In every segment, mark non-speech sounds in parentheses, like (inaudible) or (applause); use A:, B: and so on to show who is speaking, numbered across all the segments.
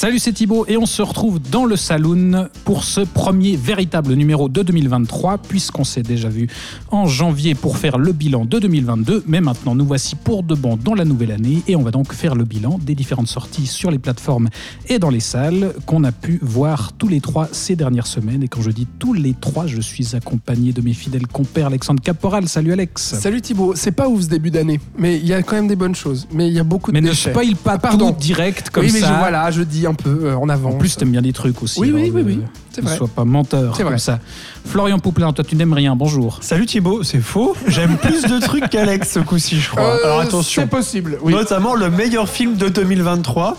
A: Salut, c'est Thibaut et on se retrouve dans le saloon pour ce premier véritable numéro de 2023 puisqu'on s'est déjà vu en janvier pour faire le bilan de 2022 mais maintenant nous voici pour de bon dans la nouvelle année et on va donc faire le bilan des différentes sorties sur les plateformes et dans les salles qu'on a pu voir tous les trois ces dernières semaines et quand je dis tous les trois je suis accompagné de mes fidèles compères Alexandre Caporal, salut Alex
B: Salut Thibaut, c'est pas ouf ce début d'année, mais il y a quand même des bonnes choses. Mais il y a beaucoup de
A: mais ne
B: déchets.
A: spoil pas
B: Ah, pardon.
A: tout direct comme
B: oui, mais
A: ça
B: je, voilà, je dis un peu euh, en avant.
A: En plus, t'aimes bien des trucs aussi.
B: Oui, oui, oui,
A: euh,
B: oui, c'est
A: Ne
B: vrai.
A: sois pas menteur
B: C'est
A: comme
B: vrai.
A: ça. Florian Pouplin, toi, tu n'aimes rien. Bonjour.
C: Salut Thibaut, c'est faux. J'aime plus de trucs qu'Alex ce coup-ci, je crois.
B: Euh,
C: Alors attention.
B: C'est possible, oui.
C: Notamment le meilleur film de 2023.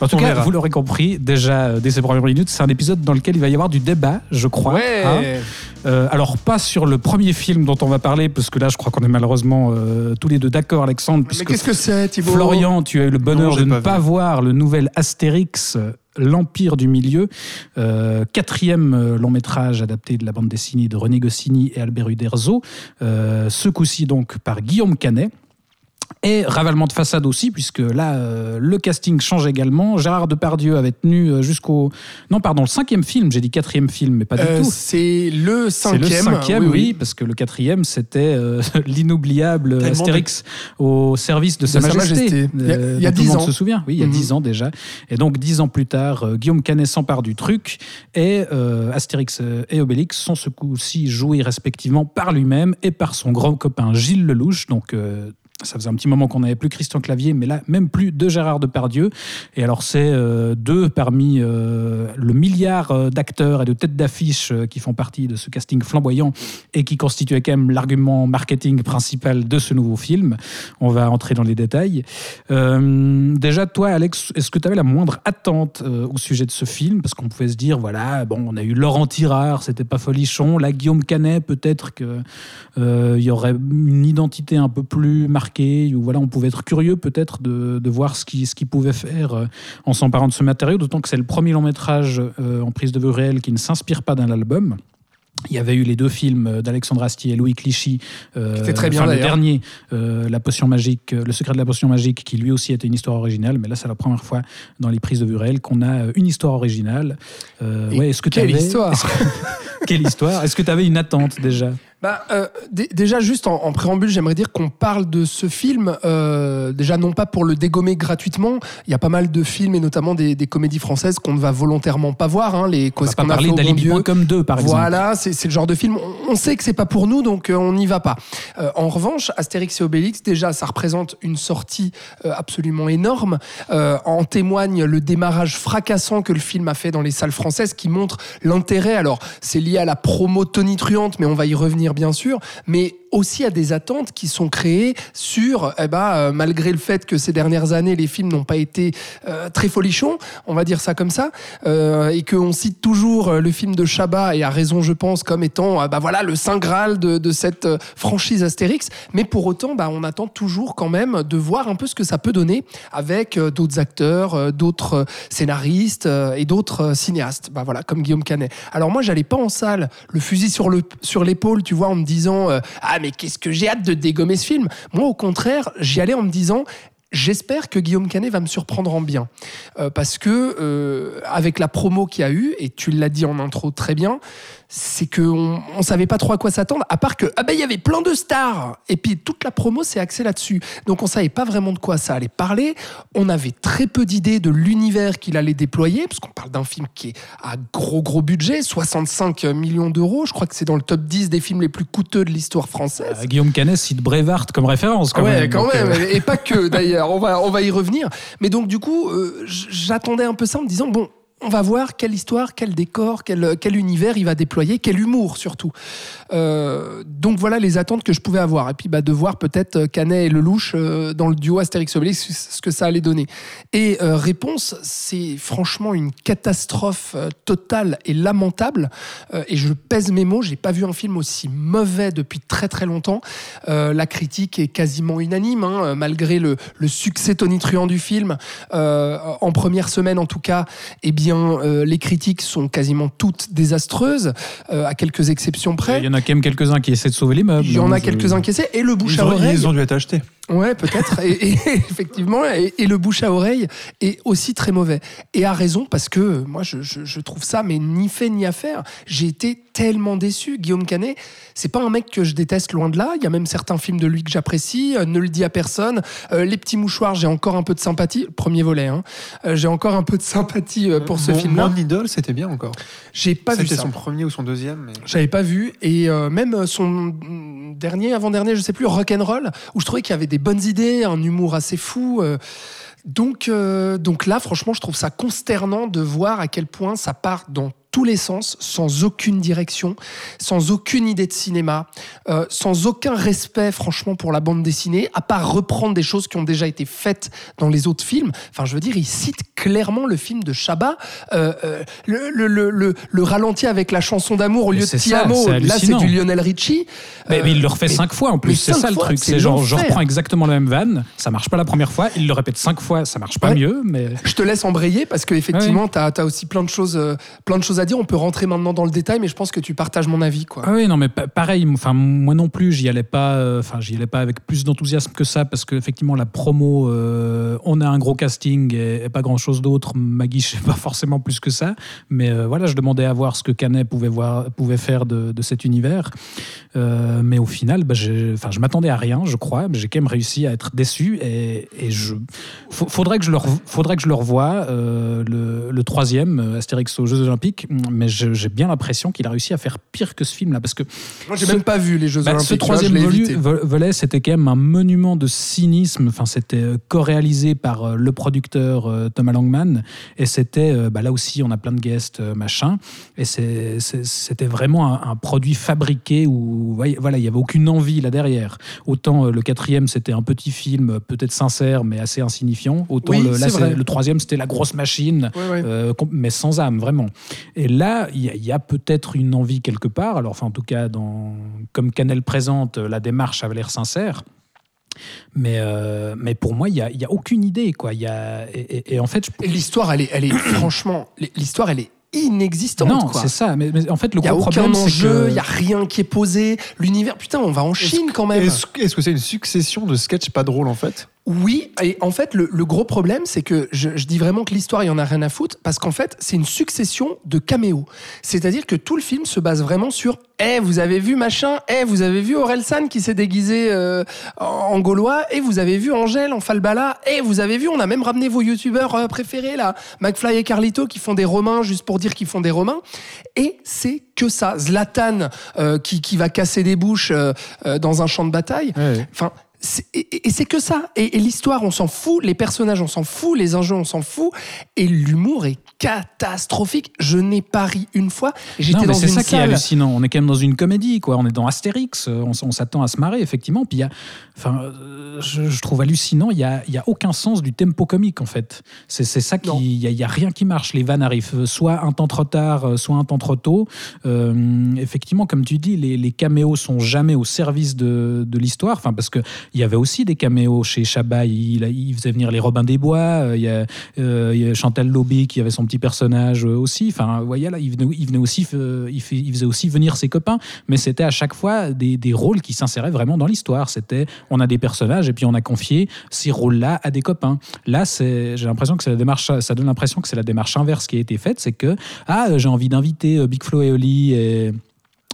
A: En tout
C: On
A: cas,
C: verra.
A: vous l'aurez compris, déjà dès ces premières minutes, c'est un épisode dans lequel il va y avoir du débat, je crois.
B: Ouais.
A: hein. Euh, alors, pas sur le premier film dont on va parler, parce que là, je crois qu'on est malheureusement euh, tous les deux d'accord, Alexandre,
B: mais
A: puisque
B: qu'est-ce que c'est Thibaut
A: Florian, tu as eu le bonheur
C: Non,
A: de ne
C: pas
A: voir le nouvel Astérix, euh, l'Empire du Milieu, euh, quatrième long métrage adapté de la bande dessinée de René Goscinny et Albert Uderzo, euh, ce coup-ci donc par Guillaume Canet. Et ravalement de façade aussi, puisque là, euh, le casting change également. Gérard Depardieu avait tenu euh, jusqu'au... Non, pardon, le cinquième film, j'ai dit quatrième film, mais pas du
B: Euh,
A: tout.
B: C'est le
A: C'est
B: cinquième.
A: le cinquième, oui, parce que le quatrième, c'était euh, (laughs) l'inoubliable Astérix au service de Sa
B: De Sa
A: Majesté.
B: Majesté. Il y a- il y a
A: dont tout le
B: 10
A: monde
B: ans.
A: se souvient, oui, il y a
B: Mhm.
A: 10 ans déjà. Et donc, 10 ans plus tard, Guillaume Canet s'empare du truc et Astérix et Obélix sont ce coup-ci joués respectivement par lui-même et par son grand copain Gilles Lelouch. Donc, ça faisait un petit moment qu'on n'avait plus Christian Clavier, mais là, même plus de Gérard Depardieu. Et alors, c'est euh, deux parmi euh, le milliard euh, d'acteurs et de têtes d'affiche qui font partie de ce casting flamboyant et qui constituait quand même l'argument marketing principal de ce nouveau film. On va entrer dans les détails. Déjà, toi, Alex, est-ce que tu avais la moindre attente au sujet de ce film? Parce qu'on pouvait se dire, voilà, bon, on a eu Laurent Tirard, c'était pas folichon. Là, Guillaume Canet, peut-être que euh, il y aurait une identité un peu plus marquée. Ou voilà, on pouvait être curieux peut-être de, de voir ce qu'il ce pouvait faire euh, en s'emparant de ce matériau. D'autant que c'est le premier long métrage euh, en prise de vue réelle qui ne s'inspire pas d'un album. Il y avait eu les deux films d'Alexandre Astier et Louis Clichy. euh,
B: étaient très bien,
A: enfin, le dernier, euh, La Potion Magique, euh, Le Secret de la Potion Magique, qui lui aussi était une histoire originale. Mais là, c'est la première fois dans les prises de vue réelles qu'on a euh, une histoire originale. Euh,
B: Et
A: ouais, est-ce que
B: quelle
A: t'avais-
B: histoire
A: que- (laughs) Quelle histoire? Est-ce que tu avais une attente déjà?
B: Bah, euh, dé- déjà, juste en, en préambule, j'aimerais dire qu'on parle de ce film, euh, déjà non pas pour le dégommer gratuitement. Il y a pas mal de films, et notamment des, des comédies françaises qu'on ne va volontairement pas voir. Hein, les causes qu'on a
A: parler d'Alibi.com 2, par exemple.
B: Voilà, c'est le genre de film. On, on sait que c'est pas pour nous, donc euh, on n'y va pas. Euh, en revanche, Astérix et Obélix, déjà, ça représente une sortie euh, absolument énorme. Euh, en témoigne le démarrage fracassant que le film a fait dans les salles françaises, qui montre l'intérêt. Alors, c'est lié à la promo tonitruante, mais on va y revenir bien sûr. Mais aussi à des attentes qui sont créées sur, eh ben, euh, malgré le fait que ces dernières années, les films n'ont pas été euh, très folichons, on va dire ça comme ça, euh, et qu'on cite toujours euh, le film de Chabat, et à raison, je pense, comme étant euh, bah, voilà, le saint Graal de, cette franchise Astérix. Mais pour autant, bah, on attend toujours quand même de voir un peu ce que ça peut donner avec d'autres acteurs, d'autres scénaristes et d'autres cinéastes, bah, voilà, comme Guillaume Canet. Alors moi, j'allais pas en salle, le fusil sur le sur l'épaule, tu vois, en me disant ah mais qu'est-ce que j'ai hâte de dégommer ce film. Moi, au contraire, j'y allais en me disant J'espère que Guillaume Canet va me surprendre en bien. Euh, parce que, euh, avec la promo qu'il y a eu, et tu l'as dit en intro très bien, c'est qu'on on savait pas trop à quoi s'attendre, à part que, ah ben, il y avait plein de stars. Et puis, toute la promo s'est axée là-dessus. Donc, on savait pas vraiment de quoi ça allait parler. On avait très peu d'idées de l'univers qu'il allait déployer, parce qu'on parle d'un film qui est à gros, gros budget, 65 millions d'euros. Je crois que c'est dans le top 10 des films les plus coûteux de l'histoire française.
A: Euh, Guillaume Canet cite Brevard comme référence. Quand
B: ouais,
A: même.
B: quand même.
A: euh,
B: Et pas que (laughs) d'ailleurs. On va, on va y revenir. Mais donc, du coup, euh, j'attendais un peu ça en me disant bon, on va voir quelle histoire, quel décor, quel, univers il va déployer, quel humour surtout. Euh, donc voilà les attentes que je pouvais avoir. Et puis bah, de voir peut-être Canet et Lelouch euh, dans le duo Astérix Obélix, ce que ça allait donner. Et euh, réponse, c'est franchement une catastrophe euh, totale et lamentable. Euh, et je pèse mes mots, j'ai pas vu un film aussi mauvais depuis très très longtemps. Euh, la critique est quasiment unanime, hein, malgré le, le succès tonitruant du film. Euh, en première semaine en tout cas, eh bien euh, les critiques sont quasiment toutes désastreuses, euh, à quelques exceptions près.
A: Il y en a quand même quelques-uns qui essaient de sauver les meubles.
B: Il y en a
A: je-
B: quelques-uns qui essaient. Et le bouche
C: Ils
B: à
C: ont,
B: oreille.
C: ils ont dû être achetés.
B: Ouais, peut-être. et, et- (laughs) effectivement, et, et le bouche à oreille est aussi très mauvais. Et à raison, parce que euh, moi, je, je- je trouve ça, mais ni fait ni à faire. J'ai été tellement déçu. Guillaume Canet, c'est pas un mec que je déteste loin de là. Il y a même certains films de lui que j'apprécie. Euh, ne le dis à personne. Euh, Les petits mouchoirs, j'ai encore un peu de sympathie. Premier volet, hein. Euh, j'ai encore un peu de sympathie pour ce film-là.
C: Mon idole, c'était bien encore.
B: J'ai pas vu
C: C'était
B: ça.
C: son premier ou son deuxième. Mais...
B: J'avais pas vu et même son dernier, avant-dernier, je sais plus, Rock'n'Roll, où je trouvais qu'il y avait des bonnes idées, un humour assez fou. euh. donc, euh, donc là, franchement, je trouve ça consternant de voir à quel point ça part dans tous les sens, sans aucune direction, sans aucune idée de cinéma, euh, sans aucun respect, franchement, pour la bande dessinée, à part reprendre des choses qui ont déjà été faites dans les autres films. Enfin, je veux dire, il cite clairement le film de Chabat, euh, euh, le, le, le, le- le ralenti avec la chanson d'amour au lieu de Tiamo. Là, c'est du Lionel Richie.
A: Mais, mais il le refait
B: mais-
A: cinq fois en plus, c'est ça le truc.
B: c'est
A: genre, je reprends exactement la même vanne, ça marche pas la première fois, il le répète cinq fois, ça marche pas
B: Ouais.
A: mieux, mais.
B: Je te laisse embrayer parce qu'effectivement, tu as, aussi plein de, choses, plein de choses à dire. On peut rentrer maintenant dans le détail, mais je pense que tu partages mon avis. Quoi.
A: Ah oui, non, mais pa- pareil, enfin, moi non plus, j'y allais pas, euh, enfin, j'y allais pas avec plus d'enthousiasme que ça, parce qu'effectivement, la promo, euh, on a un gros casting et, pas grand chose d'autre. Maggie, je sais pas forcément plus que ça, mais euh, voilà, je demandais à voir ce que Canet pouvait, voir, pouvait faire de, cet univers. Mais au final, bah, enfin, je m'attendais à rien, je crois, j'ai quand même réussi à être déçu et, et je, faudrait que je le, faudrait que je le revoie, le, troisième, Astérix aux Jeux Olympiques, mais j'ai bien l'impression qu'il a réussi à faire pire que ce film-là, parce que
B: Moi, j'ai même pas vu les Jeux
A: bah,
B: Olympiques.
A: ce troisième volet, c'était quand même un monument de cynisme. Enfin, c'était euh, co-réalisé par euh, le producteur euh, Thomas Langman, et c'était bah, là aussi, on a plein de guests, machin, et c'était vraiment un, un produit fabriqué où voilà, il y avait aucune envie là derrière. Autant le quatrième, c'était un petit film peut-être sincère, mais assez insignifiant. Autant
B: Oui,
A: le, là, troisième, c'était la grosse machine.
B: Ouais, ouais.
A: Euh, com- mais sans âme, vraiment. Et là, il y a, y peut-être une envie quelque part. Alors, enfin, en tout cas, dans, comme Canel présente, la démarche avait l'air sincère. Mais, euh, mais pour moi, il n'y a, il y a aucune idée. Quoi. Il y a, et, et- et en fait, je,
B: Et l'histoire, elle est, elle est (clears throat) franchement, l'histoire, elle est inexistante.
A: non,
B: quoi.
A: c'est ça. Mais, mais en fait, le
B: Il n'y a
A: gros
B: aucun
A: problème,
B: enjeu,
A: que
B: il n'y a rien qui est posé. L'univers, putain, on va en Chine quand même.
C: Est-ce est-ce que c'est une succession de sketchs pas drôles en fait?
B: Oui, et en fait, le, le gros problème, c'est que je, je dis vraiment que l'histoire, il y en a rien à foutre, parce qu'en fait, c'est une succession de caméos. C'est-à-dire que tout le film se base vraiment sur Eh, vous avez vu machin Eh, vous avez vu Orelsan qui s'est déguisé euh, en, gaulois Eh, vous avez vu Angèle en falbala Eh, vous avez vu, on a même ramené vos youtubeurs euh, préférés, là, McFly et Carlito, qui font des romains juste pour dire qu'ils font des romains. Et c'est que ça. Zlatan, euh, qui, qui va casser des bouches dans un champ de bataille. Enfin, et, c'est que ça. Et, et l'histoire, on s'en fout. Les personnages, on s'en fout. Les enjeux, on s'en fout. Et l'humour est catastrophique. Je n'ai pas ri une fois. J'étais dans
A: c'est
B: une
A: ça qui est hallucinant. On est quand même dans une comédie, quoi. On est dans Astérix. euh, On, s'attend à se marrer, effectivement. Puis il y a, enfin, euh, je, je trouve hallucinant. Il y a, il y a aucun sens du tempo comique, en fait. C'est c'est ça qui, il y, a- il y a rien qui marche. Les vannes arrivent euh, soit un temps trop tard, soit un temps trop tôt. Euh, effectivement, comme tu dis, les, les caméos sont jamais au service de, de l'histoire. Enfin, parce que il y avait aussi des caméos chez Chabat. Il, il faisait venir les Robins des Bois. Il y a, euh, il y a Chantal Lobby qui avait son petit personnage euh, aussi. Enfin, vous voyez là, il venait, aussi, euh, il, faisait aussi venir ses copains, mais c'était à chaque fois des, des rôles qui s'inséraient vraiment dans l'histoire. C'était, on a des personnages et puis on a confié ces rôles-là à des copains. Là, c'est, j'ai l'impression que c'est la démarche, ça donne l'impression que c'est la démarche inverse qui a été faite, c'est que ah, j'ai envie d'inviter euh, Big Flo et Oli et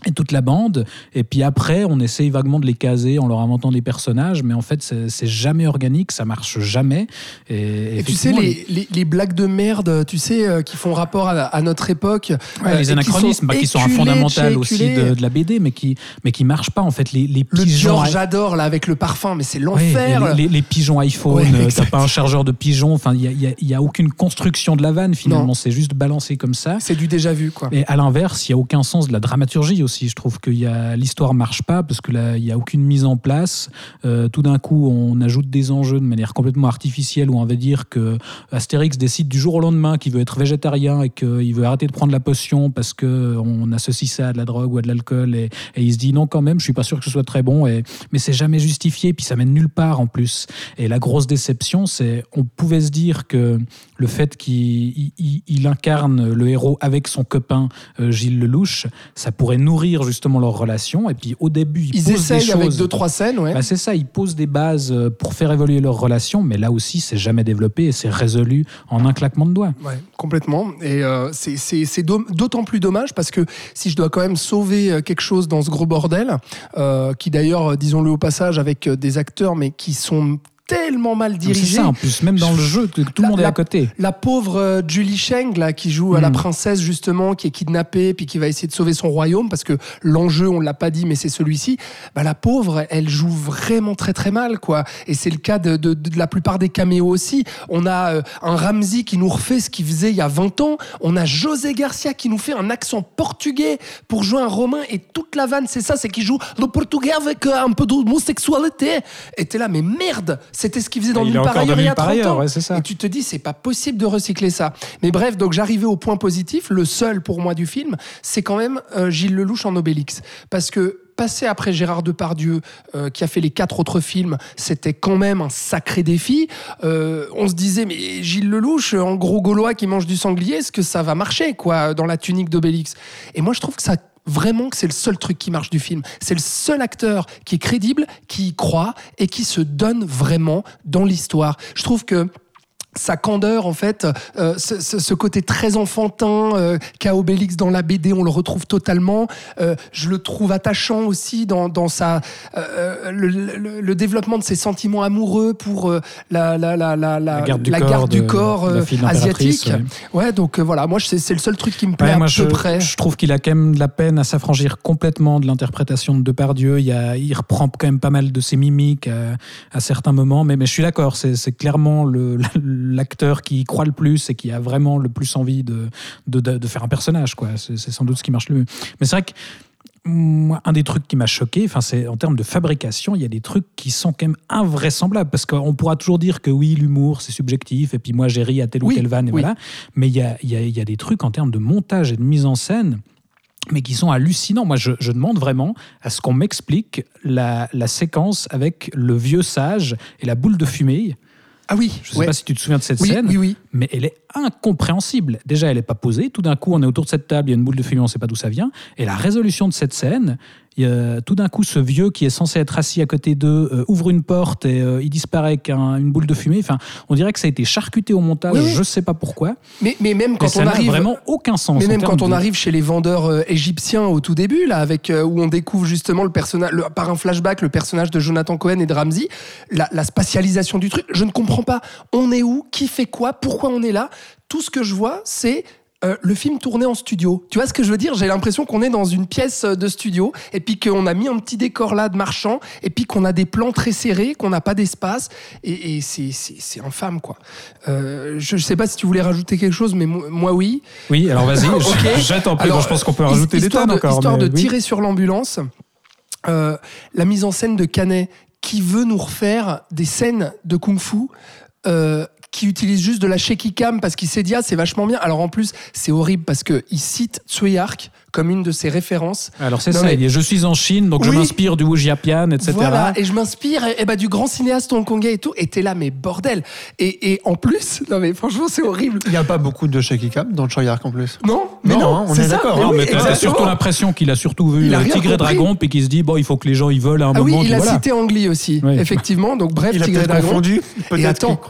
A: et toute la bande. Et puis après, on essaye vaguement de les caser en leur inventant des personnages, mais en fait, c'est jamais organique, ça marche jamais. Et,
B: Et tu sais, les, les, les blagues de merde, tu sais, euh, qui font rapport à, à notre époque.
A: Ouais,
B: euh,
A: les
B: qui
A: anachronismes,
B: sont
A: bah, qui sont un fondamental aussi de, de la BD, mais qui mais qui marchent pas en fait. Les, les
B: Le
A: pigeons,
B: George j'adore là avec le parfum, mais c'est l'enfer.
A: les, pigeons iPhone,
B: Ouais,
A: euh, t'as pas un chargeur de pigeons. Enfin, il y a, y a aucune construction de la vanne finalement. C'est juste balancé comme ça.
B: C'est du déjà vu, quoi.
A: Et à l'inverse, il n'y a aucun sens de la dramaturgie aussi. Je trouve que l'histoire marche pas parce que là, il n'y a aucune mise en place. Euh, tout d'un coup, on ajoute des enjeux de manière complètement artificielle où on va dire que Astérix décide du jour au lendemain qu'il veut être végétarien et qu'il veut arrêter de prendre la potion parce que on associe ça à de la drogue ou à de l'alcool et, il se dit non quand même, je suis pas sûr que ce soit très bon. Et, mais c'est jamais justifié, puis ça mène nulle part en plus. Et la grosse déception, c'est on pouvait se dire que le fait qu'il il- il incarne le héros avec son copain euh, Gilles Lelouch, ça pourrait nourrir justement leur relation. Et puis au début, ils,
B: Ils
A: posent
B: essayent
A: des
B: avec
A: choses.
B: deux, trois scènes, ouais.
A: Bah, c'est ça, ils posent des bases euh, pour faire évoluer leur relation, mais là aussi, c'est jamais développé et c'est résolu en un claquement de doigts.
B: Ouais, complètement. Et euh, c'est- d'autant plus dommage parce que si je dois quand même sauver euh, quelque chose dans ce gros bordel, euh, qui d'ailleurs, disons-le au passage, avec des acteurs mais qui sont tellement mal
A: C'est
B: dirigés.
A: ça, en plus, même dans le jeu, tout le
B: La-
A: monde est à côté.
B: La pauvre euh, Julie Cheng, là, qui joue à la
A: Mm.
B: princesse, justement, qui est kidnappée, puis qui va essayer de sauver son royaume, parce que l'enjeu, on l'a pas dit, mais c'est celui-ci. Bah, la pauvre, elle joue vraiment très très mal, quoi. Et c'est le cas de, de- de la plupart des caméos aussi. On a euh, un Ramsey qui nous refait ce qu'il faisait il y a 20 ans. On a José Garcia qui nous fait un accent portugais pour jouer un romain. Et toute la vanne, c'est ça, c'est qu'il joue le portugais avec euh, un peu d'homosexualité. Et t'es là, mais merde, c'était ce qu'il faisait dans part
C: encore
B: ailleurs il y a
C: Nulle part
B: 30
C: ailleurs,
B: ans.
C: ouais, ça.
B: Et tu te dis, c'est pas possible de recycler ça. Mais bref, donc j'arrivais au point positif. Le seul pour moi du film, c'est quand même euh, Gilles Lelouch en Obélix. Parce que passer après Gérard Depardieu, euh, qui a fait les quatre autres films, c'était quand même un sacré défi. Euh, on se disait, mais Gilles Lelouch, en gros gaulois qui mange du sanglier, est-ce que ça va marcher, quoi, dans la tunique d'Obélix? Et moi, je trouve que ça Vraiment que c'est le seul truc qui marche du film. C'est le seul acteur qui est crédible, qui y croit et qui se donne vraiment dans l'histoire. Je trouve que sa candeur, en fait, euh, ce, côté très enfantin euh, qu'a Obélix dans la BD, on le retrouve totalement. Euh, je le trouve attachant aussi dans, dans sa, euh, le, le- le développement de ses sentiments amoureux pour la, la, la, la,
A: La garde du corps,
B: garde du corps, asiatique. Ouais. donc voilà, moi, c'est le seul truc qui me plaît
A: Ouais,
B: à
A: moi,
B: peu
A: je,
B: près.
A: je trouve qu'il a quand même de la peine à s'affranchir complètement de l'interprétation de Depardieu. Il, y a, il reprend quand même pas mal de ses mimiques à, à certains moments, mais, mais je suis d'accord, c'est c'est clairement le- l'acteur qui y croit le plus et qui a vraiment le plus envie de, de, de- de faire un personnage. quoi. C'est sans doute ce qui marche le mieux. Mais c'est vrai que moi, un des trucs qui m'a choqué, enfin, c'est en termes de fabrication, il y a des trucs qui sont quand même invraisemblables parce qu'on pourra toujours dire que oui, l'humour c'est subjectif et puis moi j'ai ri à telle ou
B: Oui,
A: telle vanne et
B: oui.
A: voilà. Mais il y a, il y a- il y a des trucs en termes de montage et de mise en scène mais qui sont hallucinants. Moi, je, je demande vraiment à ce qu'on m'explique la, la séquence avec le vieux sage et la boule de fumée.
B: Ah oui,
A: Je ne sais
B: ouais.
A: pas si tu te souviens de cette
B: oui,
A: scène,
B: oui, oui.
A: mais elle est incompréhensible. Déjà, elle n'est pas posée. Tout d'un coup, on est autour de cette table, il y a une boule de fumée, on ne sait pas d'où ça vient. Et la résolution de cette scène, a- tout d'un coup, ce vieux qui est censé être assis à côté d'eux euh, ouvre une porte et euh, il disparaît avec un- une boule de fumée. Enfin, on dirait que ça a été charcuté au montage.
B: Oui, oui.
A: Je ne sais pas pourquoi.
B: Mais, mais même
A: Mais
B: quand
A: ça
B: on arrive.
A: vraiment aucun sens.
B: Mais même quand on
A: de-
B: arrive chez les vendeurs euh, égyptiens au tout début, là, avec où on découvre justement le personnage, le- par un flashback, le personnage de Jonathan Cohen et de Ramsey, la, la spatialisation du truc, je ne comprends pas. On est où? Qui fait quoi? Pourquoi on est là? Tout ce que je vois, c'est euh, le film tourné en studio. Tu vois ce que je veux dire? J'ai l'impression qu'on est dans une pièce euh, de studio et puis qu'on a mis un petit décor là de marchand et puis qu'on a des plans très serrés, qu'on n'a pas d'espace et, et c'est- infâme quoi. Euh, je ne sais pas si tu voulais rajouter quelque chose, mais mo- moi oui.
A: Oui, alors vas-y, (laughs)
B: Ok.
A: je, je t'en prie.
B: Alors,
A: Bon, je pense qu'on peut rajouter des tonnes
B: de,
A: encore.
B: Histoire
A: mais
B: de
A: oui.
B: tirer sur l'ambulance, euh, la mise en scène de Canet qui veut nous refaire des scènes de kung-fu. Qui utilise juste de la shaky cam parce qu'il s'est dit ah c'est vachement bien. Alors en plus c'est horrible parce que il cite Tsui Hark comme une de ses références
A: Alors c'est
B: Non,
A: ça,
B: mais-
A: il est je suis en Chine, donc je
B: Oui.
A: m'inspire du Wu Jiapian, etc.
B: Voilà, et je m'inspire et, et bah, du grand cinéaste hongkongais et tout, et t'es là, mais bordel. Et, et en plus, (laughs) non mais franchement, c'est horrible.
C: Il n'y a pas beaucoup de shaky cam dans le Choyark en plus.
B: Non, mais
C: Non,
B: non,
C: hein, on est d'accord,
B: Mais
C: hein,
B: oui,
A: mais t'as surtout l'impression qu'il a surtout vu
B: Il a
A: euh, Tigre et. Dragon, puis qu'il se dit, bon, il faut que les gens ils volent à un
B: Ah oui,
A: moment.
B: il
A: puis
B: a
A: voilà.
B: cité Angli aussi,
A: Oui.
B: effectivement. Donc bref,
C: Il
B: Tigre et Dragon.
C: confondu. Peut-être
B: attends.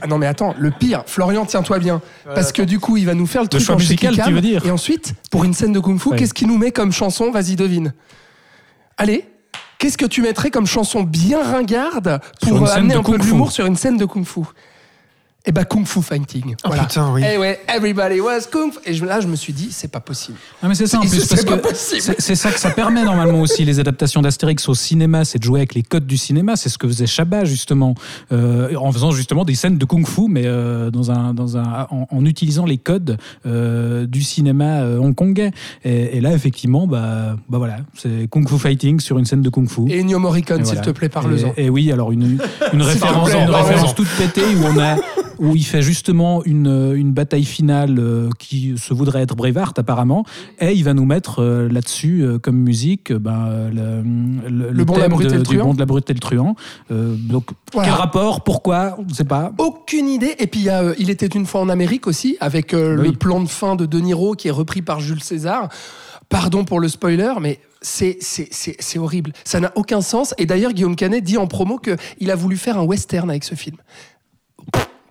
B: Ah non mais attends, le pire, Florian, tiens-toi bien. parce que du coup, il va nous faire le truc en
A: musical,
B: shaky
A: tu
B: cam,
A: veux dire
B: Et ensuite, pour une scène de kung
A: Ouais.
B: qu'est-ce qu'il nous met comme chanson Vas-y, devine. Allez, qu'est-ce que tu mettrais comme chanson bien ringarde pour euh, amener un peu de
A: kung-fu.
B: l'humour sur une scène de kung fu Eh ben, kung fu fighting.
C: Oh,
B: voilà.
C: putain, oui.
B: Eh ouais, everybody was kung fu. Et je- là, je me suis dit, c'est pas possible.
A: Ah, mais c'est ça en (laughs) plus,
B: c'est
A: parce
B: pas
A: que
B: possible.
A: c'est ça que ça permet normalement aussi les adaptations d'Astérix au cinéma, c'est de jouer avec les codes du cinéma. C'est ce que faisait Chabat justement, euh, en faisant justement des scènes de kung-fu, mais euh, dans un, dans un, en, en utilisant les codes euh, du cinéma euh, hongkongais. Et, et là, effectivement, bah, bah voilà, c'est kung-fu fighting sur une scène de kung-fu.
B: Et Ennio Morricone,
A: Et
B: s'il
A: voilà.
B: te plaît, parle-en.
A: Et, et oui, alors une, une (laughs) référence,
B: plaît,
A: une référence toute pétée où on a où il fait justement une, une bataille finale euh, qui se voudrait être Braveheart apparemment, et il va nous mettre euh, là-dessus euh, comme musique ben, le, le,
B: bon,
A: thème de-
B: et le
A: du
B: truand.
A: bon de la brute et le truand. Euh, donc
B: Voilà.
A: quel rapport, pourquoi, on ne sait pas.
B: Aucune idée. Et puis, il y a, il était une fois en Amérique aussi, avec euh,
A: Oui.
B: le plan de fin de De Niro qui est repris par Jules César. Pardon pour le spoiler, mais c'est c'est- c'est- c'est horrible. Ça n'a aucun sens. Et d'ailleurs, Guillaume Canet dit en promo qu'il a voulu faire un western avec ce film.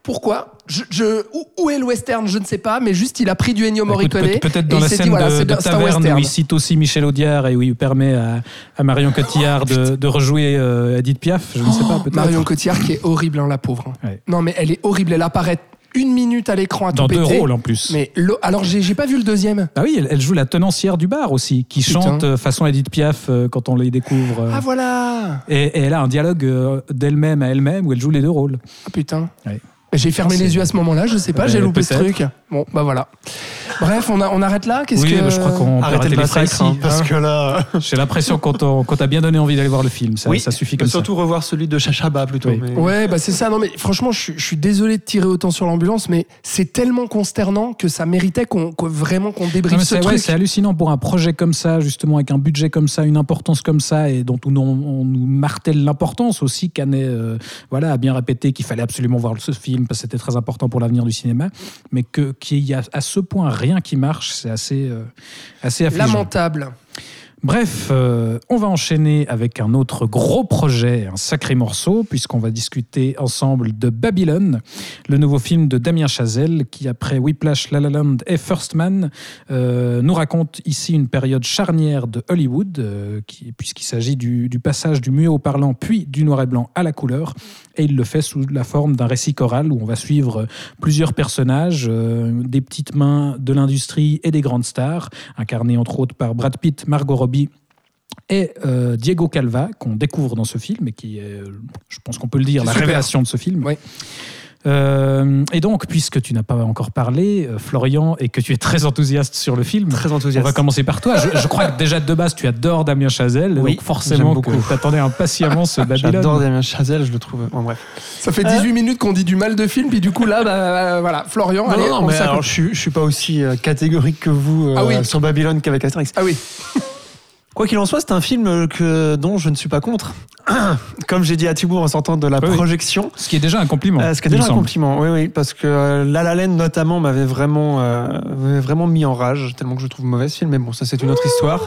B: Pourquoi je, je- où, où est le western Je ne sais pas, mais juste il a pris du Ennio Morricone.
A: peut- Peut-être dans la scène
B: dit, voilà,
A: de, taverne où il cite aussi Michel Audiard et où il permet à, à Marion Cotillard de, de rejouer euh, Edith Piaf. Je ne sais pas.
B: Oh, Marion Cotillard qui est horrible, hein, la pauvre.
A: Ouais.
B: Non, mais elle est horrible. Elle apparaît une minute à l'écran à
A: Dans
B: tout
A: deux
B: péter.
A: rôles en plus.
B: Mais alors, j'ai pas vu le deuxième.
A: Ah oui, elle, elle joue la tenancière du bar aussi, qui
B: Putain.
A: chante euh, façon Edith Piaf euh, quand on les découvre. euh.
B: Ah voilà
A: et, et elle a un dialogue euh, d'elle-même à elle-même où elle joue les deux rôles.
B: Ah putain.
A: Ouais.
B: J'ai fermé les yeux à ce moment-là, je sais pas,
A: Euh,
B: j'ai loupé ce truc. Bon, bah voilà. Bref, on, a, on arrête là Qu'est-ce
A: Oui,
B: que...
A: bah, je crois qu'on peut arrêter
C: le
A: les phrases
C: massacre, hein,
A: ici,
C: parce
A: hein.
C: que là. (laughs)
A: J'ai l'impression qu'on t'a bien donné envie d'aller voir le film. Ça, ça suffit comme
C: surtout revoir celui de Chachaba plutôt.
A: Oui.
C: mais-
B: Ouais, bah c'est ça. Non, mais franchement, je, suis- je suis désolé de tirer autant sur l'ambulance, mais c'est tellement consternant que ça méritait qu'on, vraiment qu'on débriefe
A: Non, mais
B: ce
A: ouais,
B: truc.
A: c'est hallucinant pour un projet comme ça, justement, avec un budget comme ça, une importance comme ça, et dont on, on nous martèle l'importance aussi. Canet euh, voilà, a bien répété qu'il fallait absolument voir ce film parce que c'était très important pour l'avenir du cinéma, mais qu'il y a à ce point rien qui marche, c'est assez, euh, assez affligeant.
B: Lamentable.
A: Bref, euh, on va enchaîner avec un autre gros projet, un sacré morceau, puisqu'on va discuter ensemble de Babylone, le nouveau film de Damien Chazelle, qui après Whiplash, La La Land et First Man, euh, nous raconte ici une période charnière de Hollywood, euh, qui- puisqu'il s'agit du, passage du muet au parlant, puis du noir et blanc à la couleur, et il le fait sous la forme d'un récit choral où on va suivre plusieurs personnages, des petites mains de l'industrie et des grandes stars, incarnées entre autres par Brad Pitt, Margot Robbie et euh, Diego Calva, qu'on découvre dans ce film et qui est, je pense qu'on peut le dire, la
B: super.
A: révélation de ce film.
B: Oui.
A: Euh, et donc, puisque tu n'as pas encore parlé, euh, Florian, et que tu es très enthousiaste sur le film,
C: Très
A: on
C: enthousiaste.
A: va commencer par toi. Je, je crois que déjà de base, tu adores Damien Chazelle,
C: Oui,
A: donc forcément tu attendais impatiemment ce (laughs) Babylone.
C: J'adore Damien Chazelle, je le trouve. Bon, bref.
B: Ça fait 18 minutes qu'on dit du mal de film, puis du coup, là, bah, euh, voilà. Florian,
C: Non,
B: allez,
C: non,
B: on
C: mais alors, je, suis, je suis pas aussi catégorique que vous euh,
B: Ah oui.
C: sur Babylone qu'avec Astérix.
B: Ah oui. (laughs)
C: Quoi qu'il en soit, c'est un film que, dont je ne suis pas contre. (clears throat) Comme j'ai dit à Thibault en sortant de la
A: Oui,
C: projection.
A: Ce qui est déjà un compliment.
C: Euh, ce qui est déjà un
A: semble.
C: compliment, oui, oui, parce que euh, La La Land notamment m'avait vraiment, euh, vraiment mis en rage, tellement que je trouve mauvais ce film, mais bon, ça c'est une autre histoire.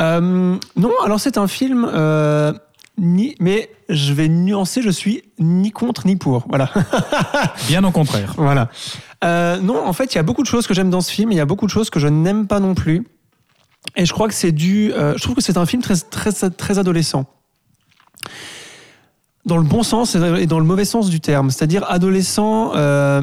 C: Euh, non, alors c'est un film, euh, ni, mais je vais nuancer, je suis ni contre ni pour, voilà. (laughs)
A: Bien au contraire.
C: voilà. Euh, non, en fait, il y a beaucoup de choses que j'aime dans ce film, il y a beaucoup de choses que je n'aime pas non plus. Et je crois que c'est dû. euh, je trouve que c'est un film très, très, très adolescent. Dans le bon sens et dans le mauvais sens du terme. C'est-à-dire adolescent, euh,